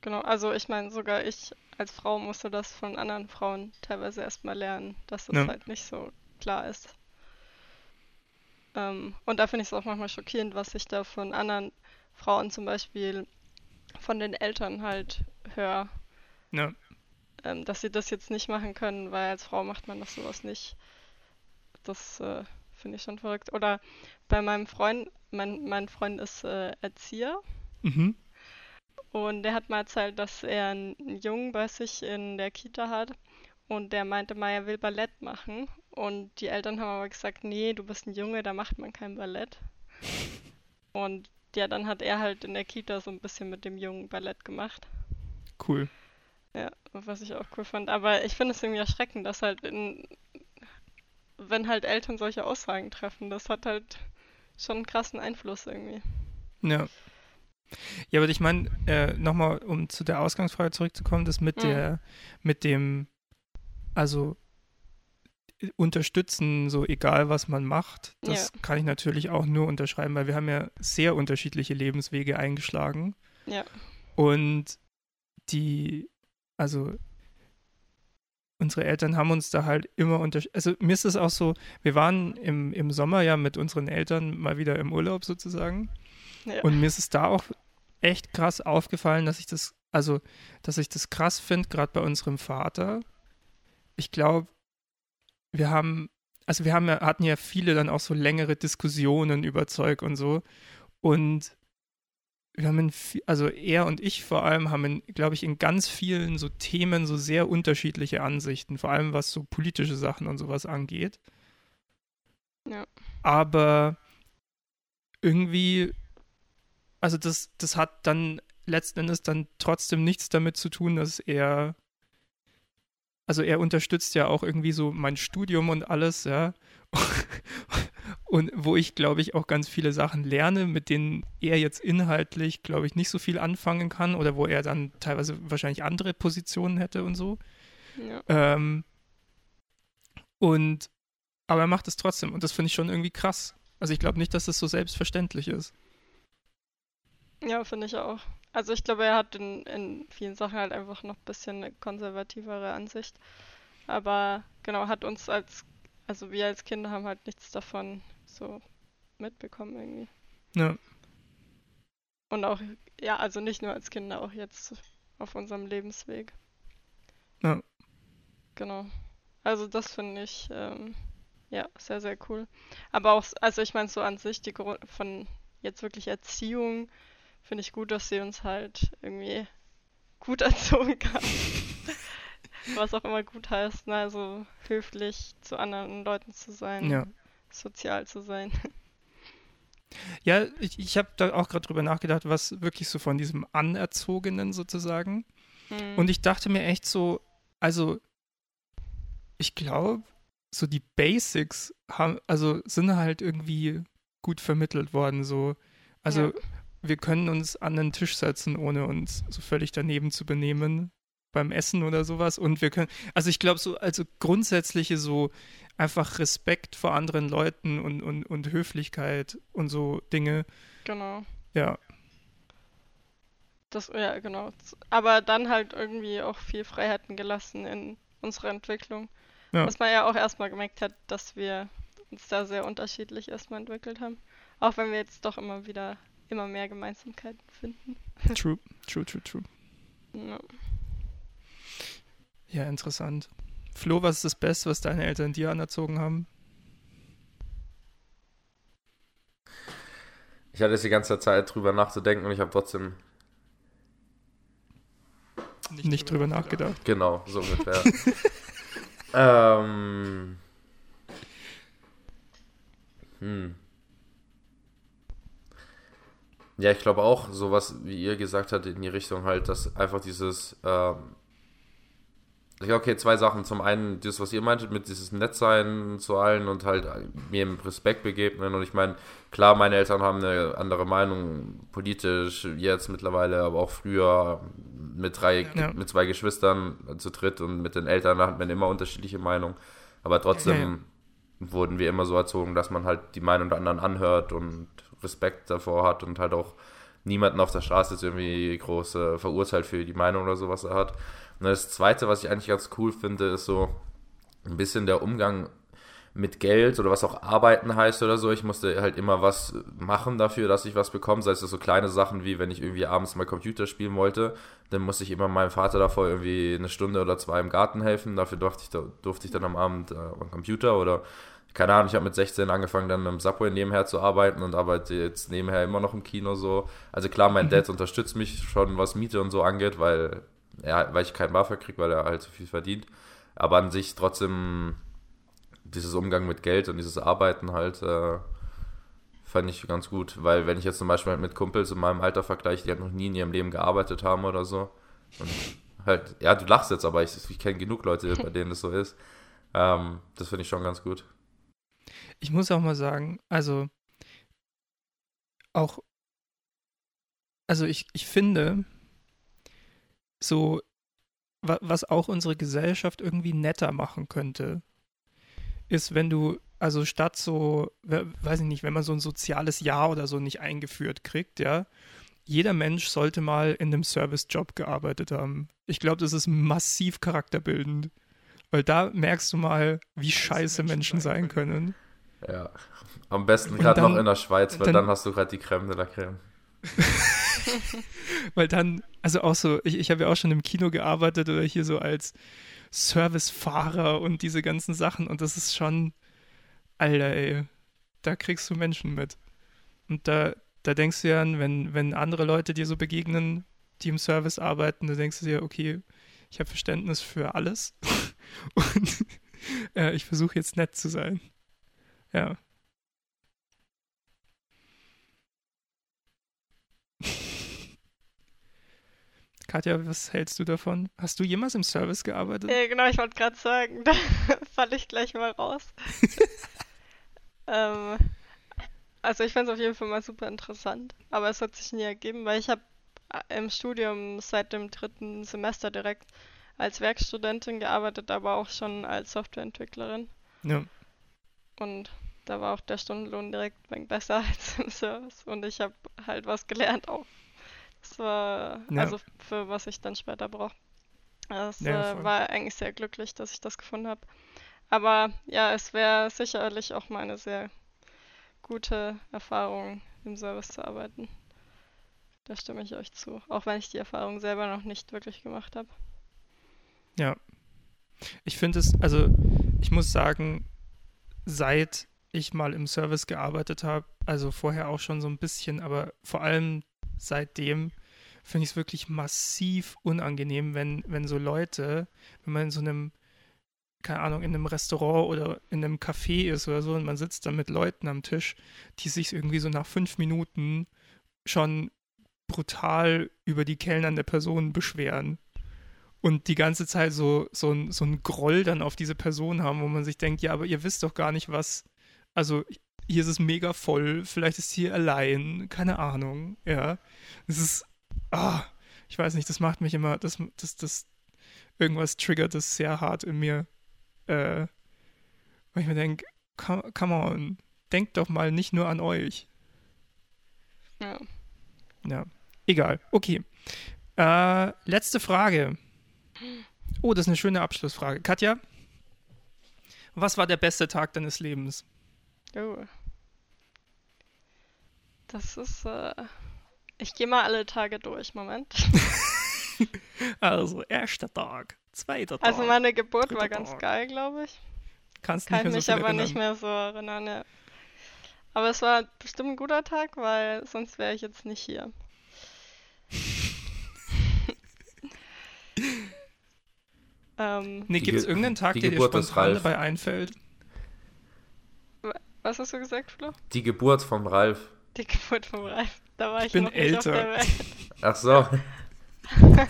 Genau, also ich meine, sogar ich als Frau musste das von anderen Frauen teilweise erstmal lernen, dass das
Ja.
halt nicht so klar ist. Ähm, und da finde ich es auch manchmal schockierend, was ich da von anderen Frauen zum Beispiel von den Eltern halt höre,
Ja,
ähm, dass sie das jetzt nicht machen können, weil als Frau macht man das sowas nicht. Das äh, finde ich schon verrückt. Oder bei meinem Freund, mein, mein Freund ist äh, Erzieher
mhm.
und der hat mal erzählt, dass er einen Jungen bei sich in der Kita hat und der meinte mal, er will Ballett machen und die Eltern haben aber gesagt, nee, du bist ein Junge, da macht man kein Ballett. Und ja, dann hat er halt in der Kita so ein bisschen mit dem Jungen Ballett gemacht.
cool.
Ja, was ich auch cool fand. Aber ich finde es irgendwie erschreckend, dass halt in, wenn halt Eltern solche Aussagen treffen, das hat halt schon einen krassen Einfluss irgendwie.
Ja. Ja, aber ich meine, äh, nochmal, um zu der Ausgangsfrage zurückzukommen, das mit
Mhm.
der, mit dem, also unterstützen, so egal was man macht, das kann ich natürlich auch nur unterschreiben, weil wir haben ja sehr unterschiedliche Lebenswege eingeschlagen.
Ja.
Und die, also unsere Eltern haben uns da halt immer unter, also mir ist es auch so, wir waren im, im Sommer ja mit unseren Eltern mal wieder im Urlaub sozusagen.
Ja.
Und mir ist es da auch echt krass aufgefallen, dass ich das, also, dass ich das krass finde, gerade bei unserem Vater. Ich glaube, wir haben, also wir haben ja, hatten ja viele dann auch so längere Diskussionen über Zeug und so. Und wir haben in, also er und ich vor allem haben, glaube ich, in ganz vielen so Themen so sehr unterschiedliche Ansichten, vor allem was so politische Sachen und sowas angeht.
Ja.
Aber irgendwie, also das, das hat dann letzten Endes dann trotzdem nichts damit zu tun, dass er, also er unterstützt ja auch irgendwie so mein Studium und alles, ja. Und wo ich, glaube ich, auch ganz viele Sachen lerne, mit denen er jetzt inhaltlich, glaube ich, nicht so viel anfangen kann oder wo er dann teilweise wahrscheinlich andere Positionen hätte und so.
Ja.
Ähm, und aber er macht es trotzdem und das finde ich schon irgendwie krass. Also ich glaube nicht, dass das so selbstverständlich ist.
Ja, finde ich auch. Also ich glaube, er hat in, in vielen Sachen halt einfach noch ein bisschen eine konservativere Ansicht. Aber genau, hat uns als, also wir als Kinder haben halt nichts davon so mitbekommen irgendwie.
Ja,
Und auch, ja, also nicht nur als Kinder, auch jetzt auf unserem Lebensweg.
Ja.
Genau. Also das finde ich, ähm, ja, sehr, sehr cool. Aber auch, also ich meine so an sich, die Grund von jetzt wirklich Erziehung, finde ich gut, dass sie uns halt irgendwie gut erzogen haben. was auch immer gut heißt, ne? also höflich zu anderen Leuten zu sein,
Ja.
Sozial zu sein.
Ja, ich, ich habe da auch gerade drüber nachgedacht, was wirklich so von diesem Anerzogenen sozusagen.
Hm.
Und ich dachte mir echt so, also ich glaube, so die Basics haben, also sind halt irgendwie gut vermittelt worden. So, also
Ja.
wir können uns an den Tisch setzen, ohne uns so völlig daneben zu benehmen beim Essen oder sowas. Und wir können, also ich glaube so, also grundsätzliche so einfach Respekt vor anderen Leuten und, und, und Höflichkeit und so Dinge.
Genau.
Ja,
Das, ja, genau. Aber dann halt irgendwie auch viel Freiheiten gelassen in unserer Entwicklung.
Ja.
Was man ja auch erstmal gemerkt hat, dass wir uns da sehr unterschiedlich erstmal entwickelt haben. Auch wenn wir jetzt doch immer wieder immer mehr Gemeinsamkeiten finden.
true, true, true, true.
Ja.
Ja, interessant. Flo, was ist das Beste, was deine Eltern dir anerzogen haben?
Ich hatte jetzt die ganze Zeit drüber nachzudenken und ich habe trotzdem,
Nicht, drüber nachgedacht.
genau, so ungefähr. ähm. Hm. Ja, ich glaube auch, sowas, wie ihr gesagt habt, in die Richtung halt, dass einfach dieses, ähm, okay, zwei Sachen. Zum einen, das, was ihr meintet, mit dieses Nettsein zu allen und halt mir im Respekt begegnen. Und ich meine, klar, meine Eltern haben eine andere Meinung, politisch, jetzt mittlerweile, aber auch früher mit drei,
Ja.
mit zwei Geschwistern zu dritt und mit den Eltern hat man immer unterschiedliche Meinungen. Aber trotzdem
Ja,
wurden wir immer so erzogen, dass man halt die Meinung der anderen anhört und Respekt davor hat und halt auch niemanden auf der Straße jetzt irgendwie groß äh, verurteilt für die Meinung oder so, was er hat. Und das Zweite, was ich eigentlich ganz cool finde, ist so ein bisschen der Umgang mit Geld oder was auch Arbeiten heißt oder so. Ich musste halt immer was machen dafür, dass ich was bekomme. Sei es so kleine Sachen wie, wenn ich irgendwie abends mal Computer spielen wollte, dann musste ich immer meinem Vater davor irgendwie eine Stunde oder zwei im Garten helfen. Dafür durfte ich, da, durfte ich dann am Abend äh, am Computer oder keine Ahnung, ich habe mit 16 angefangen, dann im Subway nebenher zu arbeiten und arbeite jetzt nebenher immer noch im Kino so. Also klar, mein Dad unterstützt mich schon, was Miete und so angeht, weil, er, weil ich keinen BAföG kriege, weil er halt so viel verdient. Aber an sich trotzdem dieses Umgang mit Geld und dieses Arbeiten halt äh, fand ich ganz gut, weil wenn ich jetzt zum Beispiel mit Kumpels in meinem Alter vergleiche, die halt noch nie in ihrem Leben gearbeitet haben oder so und halt, ja, du lachst jetzt, aber ich, ich kenne genug Leute, bei denen das so ist. Ähm, das finde ich schon ganz gut.
Ich muss auch mal sagen, also auch, also ich, ich finde, so, wa, was auch unsere Gesellschaft irgendwie netter machen könnte, ist, wenn du, also statt so, we- weiß ich nicht, wenn man so ein soziales Jahr oder so nicht eingeführt kriegt, ja, jeder Mensch sollte mal in einem Servicejob gearbeitet haben. Ich glaube, das ist massiv charakterbildend. Weil da merkst du mal, wie scheiße Menschen sein können.
Ja. Am besten gerade noch in der Schweiz, weil dann,
dann-
hast du gerade die Creme de la Creme.
Weil dann, also auch so, ich, ich habe ja auch schon im Kino gearbeitet oder hier so als Servicefahrer und diese ganzen Sachen und das ist schon, Alter, ey, da kriegst du Menschen mit. Und da, da denkst du ja, an, wenn, wenn andere Leute dir so begegnen, die im Service arbeiten, da denkst du dir, okay, ich habe Verständnis für alles und äh, ich versuche jetzt nett zu sein. Ja. Katja, was hältst du davon? Hast du jemals im Service gearbeitet?
Ja, genau, ich wollte gerade sagen, da falle ich gleich mal raus. ähm, also ich fand es auf jeden Fall mal super interessant, aber es hat sich nie ergeben, weil ich habe im Studium seit dem dritten Semester direkt als Werkstudentin gearbeitet, aber auch schon als Softwareentwicklerin.
Ja.
Und da war auch der Stundenlohn direkt besser als im Service. Und ich habe halt was gelernt auch. Das war,
Ja.
also für was ich dann später brauche. Das
Ja,
äh, war eigentlich sehr glücklich, dass ich das gefunden habe. Aber ja, es wäre sicherlich auch mal eine sehr gute Erfahrung, im Service zu arbeiten. Da stimme ich euch zu. Auch wenn ich die Erfahrung selber noch nicht wirklich gemacht habe.
Ja. Ich finde es, also ich muss sagen, seit ich mal im Service gearbeitet habe, also vorher auch schon so ein bisschen, aber vor allem seitdem finde ich es wirklich massiv unangenehm, wenn, wenn so Leute, wenn man in so einem, keine Ahnung, in einem Restaurant oder in einem Café ist oder so und man sitzt dann mit Leuten am Tisch, die sich irgendwie so nach fünf Minuten schon brutal über die kellnernde Person beschweren und die ganze Zeit so, so, ein, so ein Groll dann auf diese Person haben, wo man sich denkt, ja, aber ihr wisst doch gar nicht, was, also hier ist es mega voll, vielleicht ist sie allein, keine Ahnung, ja. Es ist, ah, ich weiß nicht, das macht mich immer, das, das, das, irgendwas triggert das sehr hart in mir. Äh, weil ich mir denke, come, come on, denkt doch mal nicht nur an euch.
Ja.
Ja, egal. Okay. Äh, letzte Frage. Oh, das ist eine schöne Abschlussfrage. Katja, was war der beste Tag deines Lebens?
Oh. Das ist, äh, ich gehe mal alle Tage durch. Moment.
Also, erster Tag, zweiter Tag.
Also meine Geburt war ganz
Tag.
geil, glaube ich.
Kannst
Kann
nicht mehr
mich
so viel
aber
erinnern.
nicht mehr so erinnern, ja. Aber es war bestimmt ein guter Tag, weil sonst wäre ich jetzt nicht hier. ähm,
Nee, gibt es
Ge-
irgendeinen Tag, der dir
Geburt des
spontan
Ralf.
dabei einfällt?
was hast du gesagt, Flo?
Die Geburt von Ralf.
Die Geburt vom Ralf. Da war ich,
bin
noch nicht auf
älter.
der Welt.
Ach so.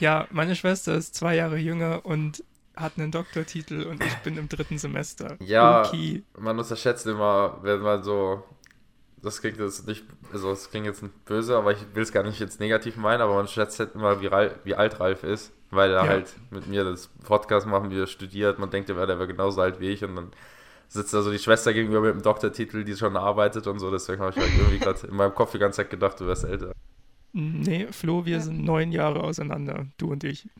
Ja, meine Schwester ist zwei Jahre jünger und hat einen Doktortitel und ich bin im dritten Semester.
Ja.
Okay.
Man unterschätzt immer, wenn man so. Das klingt jetzt nicht. Also, das klingt jetzt nicht böse, aber ich will es gar nicht jetzt negativ meinen, aber man schätzt halt immer, wie, Ralf, wie alt Ralf ist, weil er
Ja.
halt mit mir das Podcast machen, wie er studiert. Man denkt, er wäre genauso alt wie ich und dann sitzt da so die Schwester gegenüber mit dem Doktortitel, die schon arbeitet und so. Deswegen habe ich halt irgendwie gerade in meinem Kopf die ganze Zeit gedacht, du wärst älter.
Nee, Flo, wir
Ja.
sind neun Jahre auseinander, du und ich.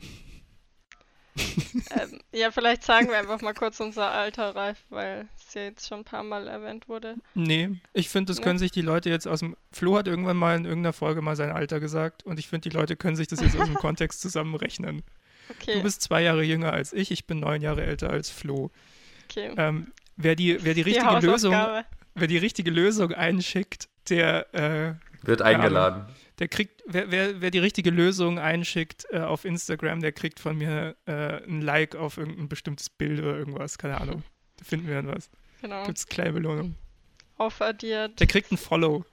ähm, ja, vielleicht sagen wir einfach mal kurz unser Alter, Ralf, weil es ja jetzt schon ein paar Mal erwähnt wurde.
Nee, ich finde, das
Ne?
können sich die Leute jetzt aus dem. Flo hat irgendwann mal in irgendeiner Folge mal sein Alter gesagt und ich finde, die Leute können sich das jetzt aus dem Kontext zusammenrechnen.
Okay,
Du bist zwei Jahre jünger als ich, ich bin neun Jahre älter als Flo.
okay.
Ähm, wer, die, wer, die
Die
richtige Lösung,
Hausaufgabe.
wer die richtige Lösung einschickt, der, äh,
Wird eingeladen.
der kriegt, wer, wer, wer die richtige Lösung einschickt äh, auf Instagram, der kriegt von mir äh, ein Like auf irgendein bestimmtes Bild oder irgendwas, keine Ahnung. Da finden wir dann was.
Genau.
Gibt's kleine Belohnung.
Aufaddiert.
Der kriegt ein Follow.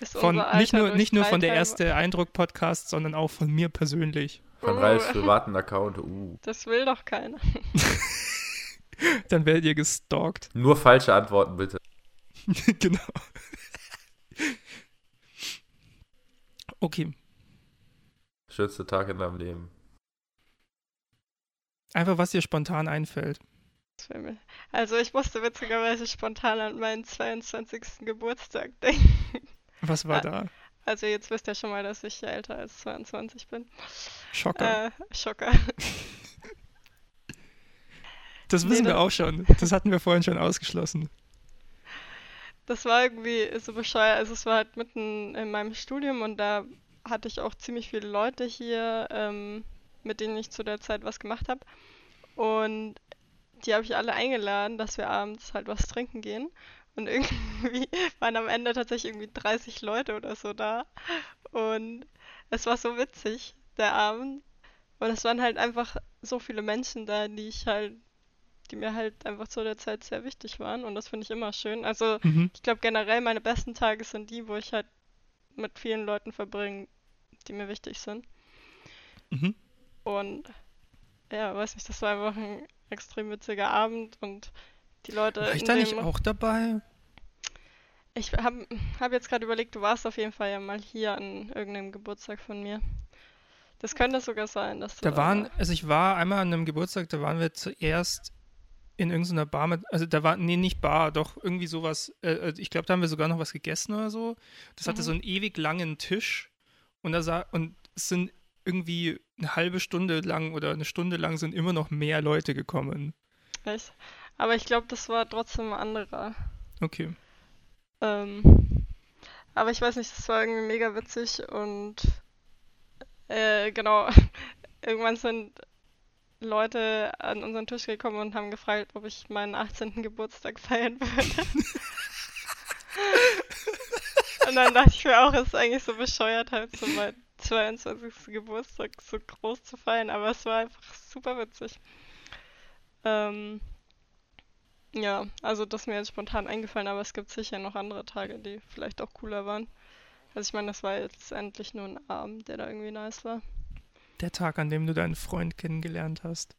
ist
Von, nicht nur, nicht nur von der erste Eindruck-Podcast, sondern auch von mir persönlich.
Von
Oh.
Ralfs privaten Account. Uh.
Das will doch keiner.
Dann werdet ihr gestalkt.
Nur falsche Antworten bitte.
genau. Okay.
Schönste Tag in deinem Leben.
Einfach, was dir spontan einfällt.
Also ich musste witzigerweise spontan an meinen 22. Geburtstag denken.
Was war da?
Also jetzt wisst ihr schon mal, dass ich älter als 22 bin.
Schocker.
Äh, Schocker.
das
nee,
wissen wir
das-
auch schon. Das hatten wir vorhin schon ausgeschlossen.
Das war irgendwie so bescheuert. Also es war halt mitten in meinem Studium und da hatte ich auch ziemlich viele Leute hier, ähm, mit denen ich zu der Zeit was gemacht habe. Und die habe ich alle eingeladen, dass wir abends halt was trinken gehen. Und irgendwie waren am Ende tatsächlich irgendwie 30 Leute oder so da. Und es war so witzig, der Abend. Und es waren halt einfach so viele Menschen da, die ich halt, die mir halt einfach zu der Zeit sehr wichtig waren. Und das finde ich immer schön. Also
Mhm.
ich glaube generell meine besten Tage sind die, wo ich halt mit vielen Leuten verbringe, die mir wichtig sind.
Mhm.
Und ja, weiß nicht, das war einfach ein extrem witziger Abend und die Leute.
War ich da nicht auch dabei?
Ich habe hab jetzt gerade überlegt, du warst auf jeden Fall ja mal hier an irgendeinem Geburtstag von mir. Das könnte sogar sein, dass du
Da waren, also ich war einmal an einem Geburtstag, da waren wir zuerst in irgendeiner Bar mit, also da war, nee, nicht Bar, doch irgendwie sowas, äh, äh, ich glaube, da haben wir sogar noch was gegessen oder so. Das hatte
Mhm.
so einen ewig langen Tisch und da sah, und es sind irgendwie eine halbe Stunde lang oder eine Stunde lang sind immer noch mehr Leute gekommen.
Echt? Aber ich glaube, das war trotzdem ein anderer.
Okay.
Ähm, aber ich weiß nicht, das war irgendwie mega witzig und äh, genau, irgendwann sind Leute an unseren Tisch gekommen und haben gefragt, ob ich meinen 18. Geburtstag feiern würde. Und dann dachte ich mir auch, es ist eigentlich so bescheuert, halt so mein 22. Geburtstag so groß zu feiern, aber es war einfach super witzig. Ähm, ja, also das ist mir jetzt spontan eingefallen, aber es gibt sicher noch andere Tage, die vielleicht auch cooler waren. Also ich meine, das war jetzt endlich nur ein Abend, der da irgendwie nice war.
Der Tag, an dem du deinen Freund kennengelernt hast.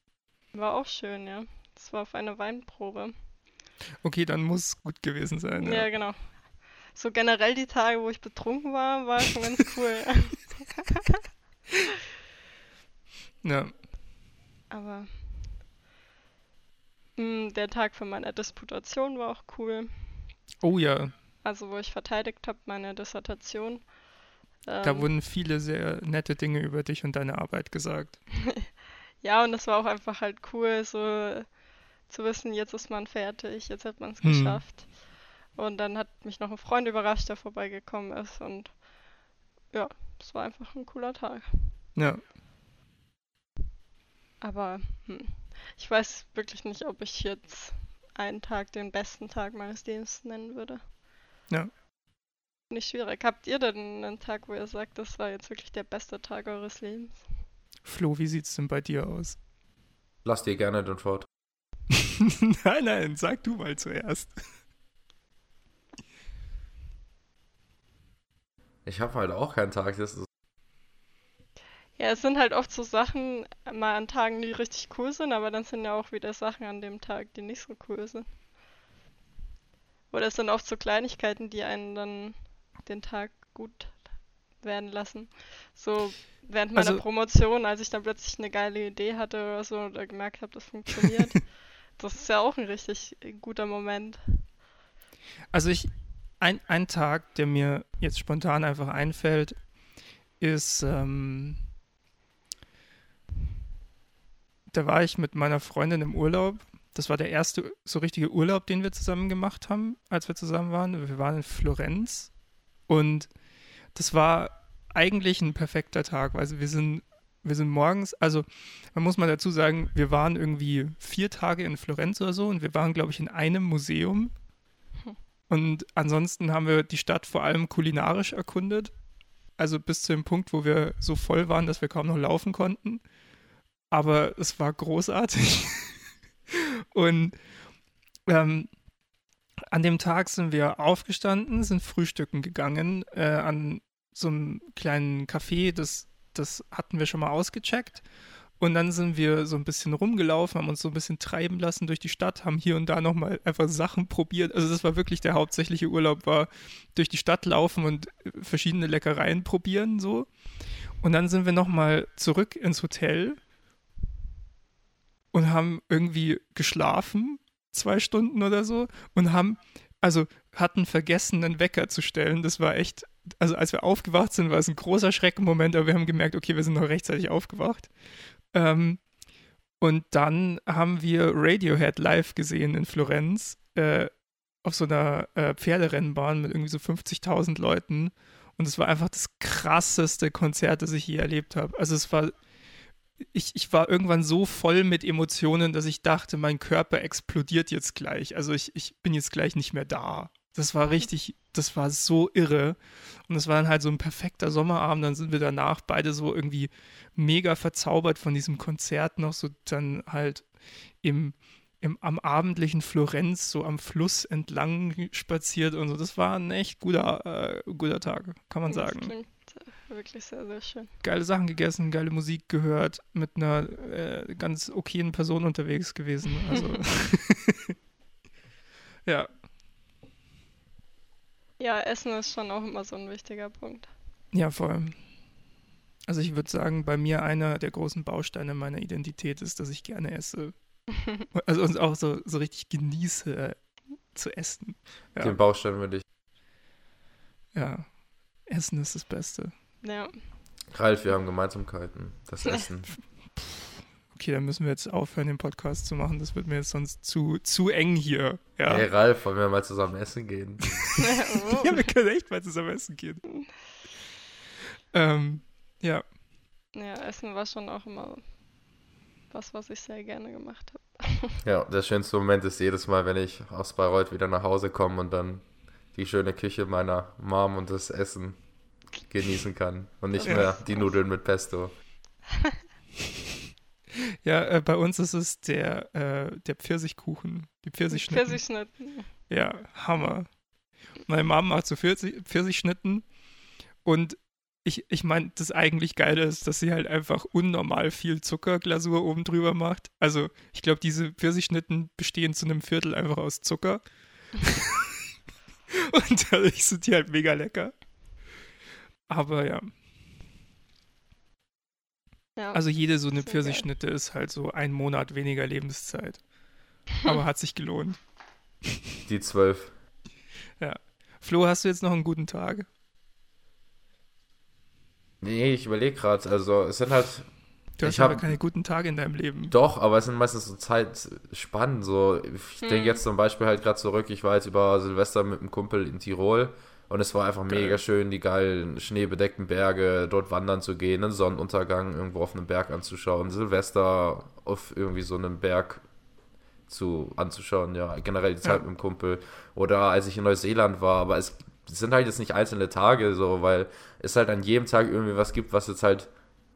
War auch schön, ja. Das war auf einer Weinprobe.
Okay, dann muss es gut gewesen sein.
Ja.
Ja,
genau. So generell die Tage, wo ich betrunken war, war schon ganz cool.
ja.
Aber mh, der Tag für meine Disputation war auch cool.
Oh ja,
Also wo ich verteidigt habe, meine Dissertation.
Da
Ähm,
wurden viele sehr nette Dinge über dich und deine Arbeit gesagt.
Ja, und es war auch einfach halt cool, so zu wissen, jetzt ist man fertig, jetzt hat man es
Hm.
geschafft. Und dann hat mich noch ein Freund überrascht, der vorbeigekommen ist. Und ja, es war einfach ein cooler Tag.
Ja.
Aber hm, ich weiß wirklich nicht, ob ich jetzt einen Tag den besten Tag meines Lebens nennen würde.
Ja.
Nicht schwierig. Habt ihr denn einen Tag, wo ihr sagt, das war jetzt wirklich der beste Tag eures Lebens?
Flo, wie sieht's denn bei dir aus?
Lass dir gerne den Fort.
nein, nein, sag du mal zuerst.
Ich habe halt auch keinen Tag. Das ist,
Ja, es sind halt oft so Sachen, mal an Tagen, die richtig cool sind, aber dann sind ja auch wieder Sachen an dem Tag, die nicht so cool sind. Oder es sind oft so Kleinigkeiten, die einen dann den Tag gut werden lassen. So während meiner
Also-
Promotion, als ich dann plötzlich eine geile Idee hatte oder so oder gemerkt habe, das funktioniert. das ist ja auch ein richtig guter Moment.
Also ich, ein, ein Tag, der mir jetzt spontan einfach einfällt, ist, ähm, da war ich mit meiner Freundin im Urlaub. Das war der erste so richtige Urlaub, den wir zusammen gemacht haben, als wir zusammen waren. Wir waren in Florenz und das war eigentlich ein perfekter Tag. Also wir sind, wir sind morgens, also man muss mal dazu sagen, wir waren irgendwie vier Tage in Florenz oder so und wir waren, glaube ich, in einem Museum. Und ansonsten haben wir die Stadt vor allem kulinarisch erkundet. Also bis zu dem Punkt, wo wir so voll waren, dass wir kaum noch laufen konnten. Aber es war großartig. Und ähm, an dem Tag sind wir aufgestanden, sind frühstücken gegangen äh, an so einem kleinen Café. Das, das hatten wir schon mal ausgecheckt. Und dann sind wir so ein bisschen rumgelaufen, haben uns so ein bisschen treiben lassen durch die Stadt, haben hier und da nochmal einfach Sachen probiert. Also das war wirklich der hauptsächliche Urlaub, war durch die Stadt laufen und äh, verschiedene Leckereien probieren so. Und dann sind wir nochmal zurück ins Hotel und haben irgendwie geschlafen, zwei Stunden oder so, und haben, also hatten vergessen, einen Wecker zu stellen. Das war echt, also als wir aufgewacht sind, war es ein großer Schreckenmoment, aber wir haben gemerkt, okay, wir sind noch rechtzeitig aufgewacht. Ähm, und dann haben wir Radiohead live gesehen in Florenz äh, auf so einer äh, Pferderennbahn mit irgendwie so 50.000 Leuten. Und es war einfach das krasseste Konzert, das ich je erlebt habe. Also es war, ich, ich war irgendwann so voll mit Emotionen, dass ich dachte, mein Körper explodiert jetzt gleich. Also ich, ich bin jetzt gleich nicht mehr da. Das war richtig, das war so irre. Und es war dann halt so ein perfekter Sommerabend. Dann sind wir danach beide so irgendwie mega verzaubert von diesem Konzert noch so dann halt im, im am abendlichen Florenz so am Fluss entlang spaziert und so. Das war ein echt guter, äh, guter Tag, kann man
Das
sagen.
klingt wirklich sehr, sehr schön.
Geile Sachen gegessen, geile Musik gehört, mit einer äh, ganz okayen Person unterwegs gewesen. Also ja,
Ja, Essen ist schon auch immer so ein wichtiger Punkt.
ja, vor allem. Also ich würde sagen, bei mir einer der großen Bausteine meiner Identität ist, dass ich gerne esse. Also und auch so, so richtig genieße äh, zu essen. Ja.
Den Baustein würde ich.
Ja, Essen ist das Beste.
Ja.
Ralf, wir haben Gemeinsamkeiten. Das Essen.
Okay, dann müssen wir jetzt aufhören, den Podcast zu machen. Das wird mir jetzt sonst zu, zu eng hier. Ja,
Hey Ralf, wollen wir mal zusammen essen gehen?
oh.
ja wir können echt mal zusammen essen gehen. Ähm, ja,
ja, Essen war schon auch immer was, was ich sehr gerne gemacht habe.
Ja, der schönste Moment ist jedes Mal, wenn ich aus Bayreuth wieder nach Hause komme und dann die schöne Küche meiner Mom und das Essen genießen kann und nicht
Ja.
mehr die Nudeln mit Pesto.
Ja, äh, bei uns ist es der, äh, der Pfirsichkuchen, die Pfirsichschnitten.
Pfirsichschnitten.
Ja, Hammer. Meine Mom macht so Pfirsich, Pfirsichschnitten und ich, ich meine, das eigentlich Geile ist, dass sie halt einfach unnormal viel Zuckerglasur oben drüber macht. Also, ich glaube, diese Pfirsichschnitten bestehen zu einem Viertel einfach aus Zucker. und dadurch sind die halt mega lecker. Aber ja,
Ja.
also jede so eine
geil.
Pfirsichschnitte ist halt so ein Monat weniger Lebenszeit. Aber hat sich gelohnt.
Die zwölf.
Flo, hast du jetzt noch einen guten Tag?
Nee, ich überlege gerade. Also, es sind halt
Du hast
Ich hab-
aber keine guten Tage in deinem Leben.
Doch, aber es sind meistens so Zeitspannen. So, ich
Hm.
denke jetzt zum Beispiel halt gerade zurück, ich war jetzt über Silvester mit einem Kumpel in Tirol und es war einfach
Geil.
mega schön, die geilen schneebedeckten Berge, dort wandern zu gehen, einen Sonnenuntergang irgendwo auf einem Berg anzuschauen, Silvester auf irgendwie so einem Berg zu anzuschauen, ja, generell die Zeit
Ja.
mit dem Kumpel. Oder als ich in Neuseeland war, aber es sind halt jetzt nicht einzelne Tage so, weil es halt an jedem Tag irgendwie was gibt, was jetzt halt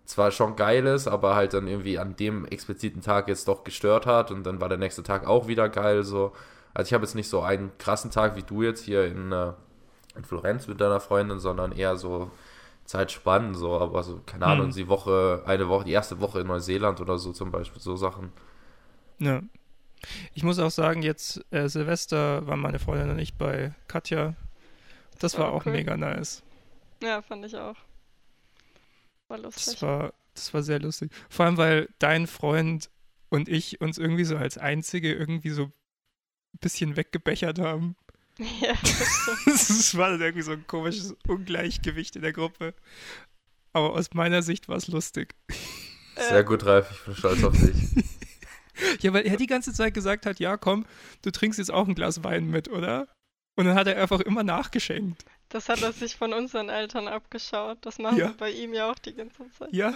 zwar schon geil ist, aber halt dann irgendwie an dem expliziten Tag jetzt doch gestört hat und dann war der nächste Tag auch wieder geil so. Also ich habe jetzt nicht so einen krassen Tag wie du jetzt hier in, äh, in Florenz mit deiner Freundin, sondern eher so Zeitspannen so, aber so, keine Ahnung,
Hm.
die Woche, eine Woche, die erste Woche in Neuseeland oder so zum Beispiel, so Sachen.
Ja. Ich muss auch sagen, jetzt äh, Silvester war meine Freundin und ich bei Katja. Das war
Oh,
auch
cool.
mega nice.
ja, fand ich auch. War lustig.
Das war, das war sehr lustig. Vor allem, weil dein Freund und ich uns irgendwie so als Einzige irgendwie so ein bisschen weggebechert haben.
ja, das stimmt.
Es war dann irgendwie so ein komisches Ungleichgewicht in der Gruppe. Aber aus meiner Sicht war es lustig.
Sehr gut, Ralf, ich bin stolz auf dich.
Ja, weil er die ganze Zeit gesagt hat, ja komm, du trinkst jetzt auch ein Glas Wein mit, oder? Und dann hat er einfach immer nachgeschenkt.
Das hat er sich von unseren Eltern abgeschaut. Das machen
Ja.
wir bei ihm ja auch die ganze Zeit.
Ja.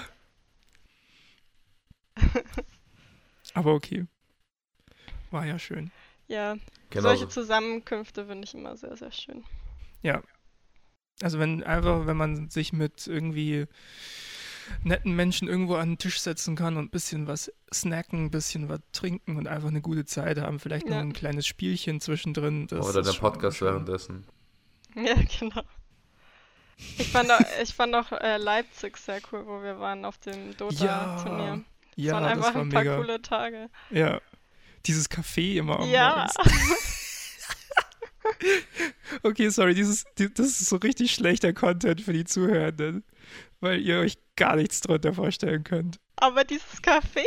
Aber okay. War ja schön.
Ja,
Genau.
solche Zusammenkünfte finde ich immer sehr, sehr schön.
Ja. Also wenn einfach, wenn man sich mit irgendwie netten Menschen irgendwo an den Tisch setzen kann und ein bisschen was snacken, ein bisschen was trinken und einfach eine gute Zeit haben, vielleicht noch
Ja.
ein kleines Spielchen zwischendrin. Das
Oder der Podcast
schön.
währenddessen.
Ja, genau. Ich fand auch, ich fand auch äh, Leipzig sehr cool, wo wir waren auf dem Dota-Turnier.
Ja,
Das
ja
waren
das
einfach
war
ein paar
mega.
coole Tage.
Ja. Dieses Café immer am
Ja.
Okay, sorry, dieses, die, das ist so richtig schlechter Content für die Zuhörenden, weil ihr euch gar nichts drunter vorstellen könnt.
aber dieses Café.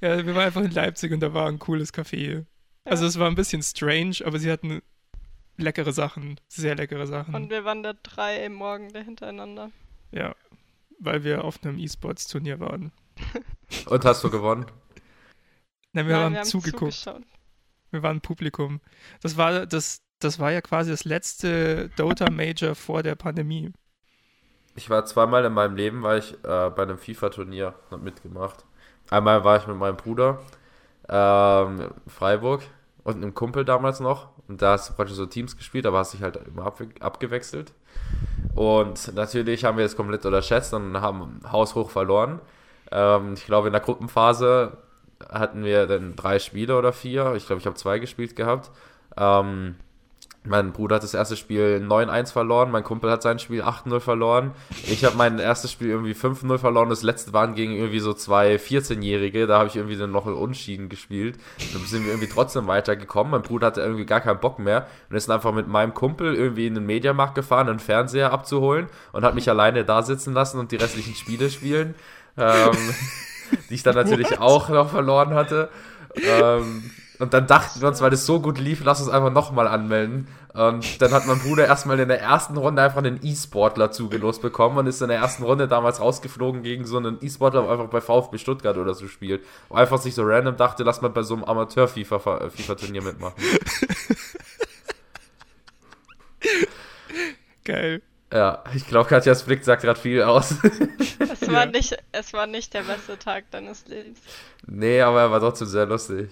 Ja, wir waren einfach in Leipzig und da war ein cooles Café. Also
Ja.
es war ein bisschen strange, aber sie hatten leckere Sachen, sehr leckere Sachen.
Und wir waren da drei Morgen hintereinander.
ja, weil wir auf einem E-Sports-Turnier waren.
Und hast du gewonnen?
Nein, wir
Nein,
haben
wir haben
zugeguckt.
zugeschaut.
Wir waren Publikum. Das war das, das war ja quasi das letzte Dota Major vor der Pandemie.
Ich war zweimal in meinem Leben, war ich äh, bei einem FIFA-Turnier mitgemacht. Einmal war ich mit meinem Bruder ähm, in Freiburg und einem Kumpel damals noch. Und da hast du praktisch so Teams gespielt, aber hast dich halt immer abwe abgewechselt. Und natürlich haben wir es komplett unterschätzt und haben haushoch verloren. Ähm, ich glaube, in der Gruppenphase hatten wir dann drei Spiele oder vier. Ich glaube, ich habe zwei gespielt gehabt. Ähm, mein Bruder hat das erste Spiel 9-1 verloren, mein Kumpel hat sein Spiel 8-0 verloren. Ich habe mein erstes Spiel irgendwie 5-0 verloren, das letzte waren gegen irgendwie so zwei 14-Jährige, da habe ich irgendwie dann noch Unschieden gespielt. Dann sind wir irgendwie trotzdem weitergekommen. Mein Bruder hatte irgendwie gar keinen Bock mehr und ist einfach mit meinem Kumpel irgendwie in den Mediamarkt gefahren, einen Fernseher abzuholen und hat mich alleine da sitzen lassen und die restlichen Spiele spielen. Ähm, die ich dann natürlich
What?
auch noch verloren hatte. Ähm, und dann dachten wir uns, weil das so gut lief, lass uns einfach nochmal anmelden. Und dann hat mein Bruder erstmal in der ersten Runde einfach einen E-Sportler zugelost bekommen und ist in der ersten Runde damals rausgeflogen gegen so einen E-Sportler, der einfach bei VfB Stuttgart oder so spielt. Und einfach sich so random dachte, lass mal bei so einem Amateur-FIFA-Turnier mitmachen.
Geil.
Ja, ich glaube, Katjas Blick sagt gerade viel aus.
Es war,
Ja.
nicht, es war nicht der beste Tag deines Lebens.
nee, aber er war trotzdem sehr lustig.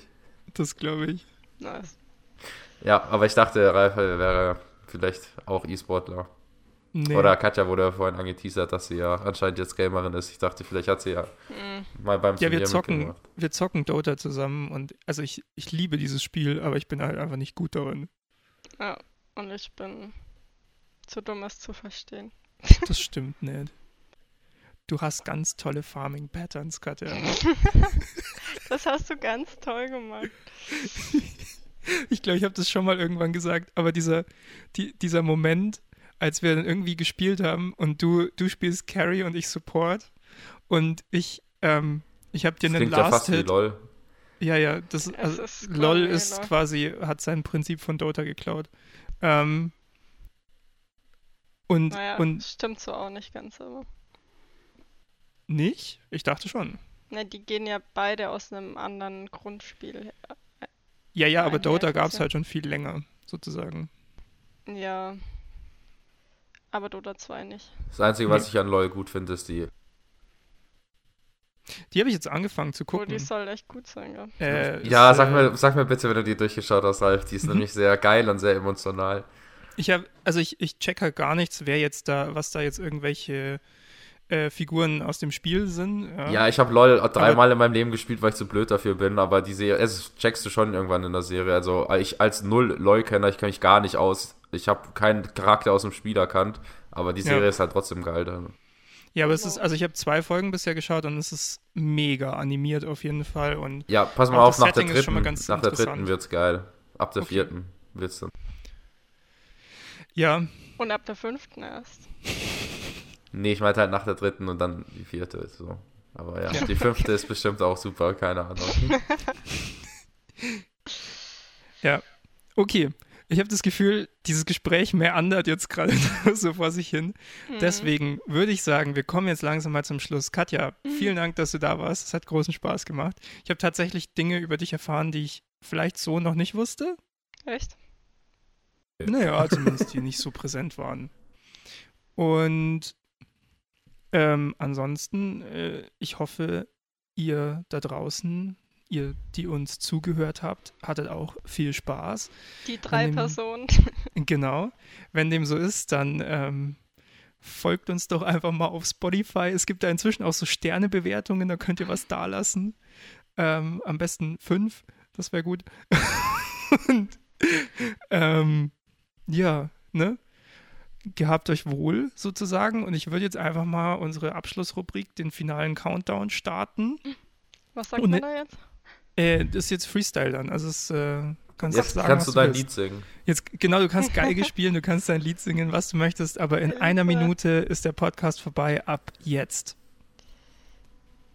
Das glaube ich.
Nice.
Ja, aber ich dachte, Ralf wäre vielleicht auch E-Sportler.
Nee.
Oder Katja wurde ja vorhin angeteasert, dass sie ja anscheinend jetzt Gamerin ist. Ich dachte, vielleicht hat sie ja
Mm.
mal beim
ja, wir zocken,
mitgemacht.
wir zocken Dota zusammen und also ich, ich liebe dieses Spiel, aber ich bin halt einfach nicht gut darin.
Ja, und ich bin zu dumm, es zu verstehen.
Das stimmt nicht. Du hast ganz tolle Farming-Patterns, Katja.
Das hast du ganz toll gemacht.
Ich glaube, ich habe das schon mal irgendwann gesagt, aber dieser, die, dieser Moment, als wir dann irgendwie gespielt haben und du, du spielst Carry und ich Support und ich, ähm, ich habe dir
Das
einen
klingt ja fast wie
Last-Hit.
LOL.
Ja, ja, das also,
ist
LOL
quasi
ist
LOL.
quasi, hat sein Prinzip von Dota geklaut. Ähm, und,
Naja,
und
stimmt so auch nicht ganz, aber.
nicht? Ich dachte schon.
Ne, die gehen ja beide aus einem anderen Grundspiel. her.
Ja, ja, aber Dota gab es halt schon viel länger, sozusagen.
Ja. Aber Dota 2 nicht.
Das Einzige, was
Nee.
ich an LOL gut finde, ist die.
Die habe ich jetzt angefangen zu
Oh, die
gucken.
soll echt gut sein, ja.
Äh,
Ja, sag,
äh,
mir, sag mir bitte, wenn du die durchgeschaut hast, Ralf. Die ist nämlich sehr geil und sehr emotional.
Ich habe, also ich, ich check halt gar nichts, wer jetzt da, was da jetzt irgendwelche äh, Figuren aus dem Spiel sind. Ja.
Ja, ich habe LOL dreimal in meinem Leben gespielt, weil ich zu blöd dafür bin, aber die Serie, es checkst du schon irgendwann in der Serie. Also ich als null LOL-Kenner, ich kenne mich gar nicht aus. Ich habe keinen Charakter aus dem Spiel erkannt, aber die
Ja.
Serie ist halt trotzdem geil. Dann.
Ja, aber es ist, also ich habe zwei Folgen bisher geschaut und es ist mega animiert auf jeden Fall und
Ja, pass mal auf, nach der
ist schon mal
dritten, nach der dritten wird's geil. Ab der
Okay.
vierten wird's dann.
Ja,
Und ab der fünften erst.
Nee, ich meinte halt nach der dritten und dann die vierte. So. Aber ja, die fünfte ist bestimmt auch super, keine Ahnung.
okay. Ich habe das Gefühl, dieses Gespräch meandert jetzt gerade so vor sich hin.
Mhm.
Deswegen würde ich sagen, wir kommen jetzt langsam mal zum Schluss. Katja,
Mhm.
vielen Dank, dass du da warst. Es hat großen Spaß gemacht. Ich habe tatsächlich Dinge über dich erfahren, die ich vielleicht so noch nicht wusste.
Echt?
Naja, zumindest die nicht so präsent waren. Und ähm, ansonsten, äh, ich hoffe, ihr da draußen, ihr, die uns zugehört habt, hattet auch viel Spaß.
Die drei
dem-
Personen.
Genau. Wenn dem so ist, dann ähm, folgt uns doch einfach mal auf Spotify. Es gibt da inzwischen auch so Sternebewertungen, da könnt ihr was dalassen. Ähm, am besten fünf, das wäre gut. Und ähm, ja, ne? Gehabt euch wohl sozusagen. Und ich würde jetzt einfach mal unsere Abschlussrubrik, den finalen Countdown starten.
Was sagt
Und
man da jetzt?
Äh, das ist jetzt Freestyle dann. Also es äh, kannst
Jetzt
sagen,
kannst
was
du dein
willst.
Lied singen.
Jetzt, genau, du kannst Geige spielen, du kannst dein Lied singen, was du möchtest, aber in einer. Minute ist der Podcast vorbei, ab jetzt.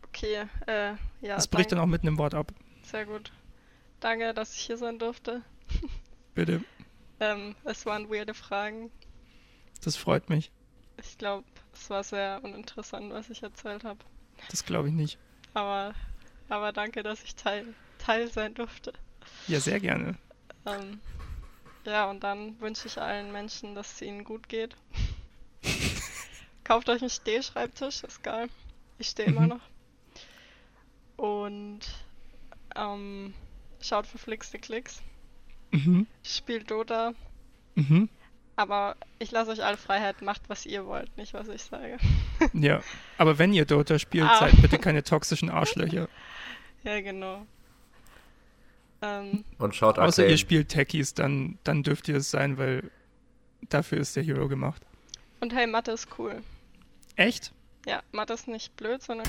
Okay, äh, ja.
Das bricht dann
danke.
auch mit einem Wort ab.
Sehr gut. Danke, dass ich hier sein durfte.
Bitte.
Ähm, es waren weirde Fragen.
Das freut mich.
Ich glaube, es war sehr uninteressant, was ich erzählt habe.
Das glaube ich nicht.
Aber, aber danke, dass ich Teil, Teil sein durfte.
Ja, sehr gerne.
Ähm, ja, und dann wünsche ich allen Menschen, dass es ihnen gut geht. Kauft euch einen Stehschreibtisch, ist geil. Ich stehe immer
Mhm.
noch. Und ähm, schaut verflixte Klicks.
Mhm.
Spielt Dota.
Mhm.
Aber ich lasse euch alle Freiheit, macht was ihr wollt, nicht was ich sage.
Ja. Aber wenn ihr Dota spielt,
Ah.
seid bitte keine toxischen Arschlöcher.
Ja, genau. Ähm,
Und schaut
Außer
Arcane.
ihr spielt Techies, dann, dann dürft ihr es sein, weil dafür ist der Hero gemacht.
und hey, Mathe ist cool.
Echt?
Ja, Mathe ist nicht blöd, sondern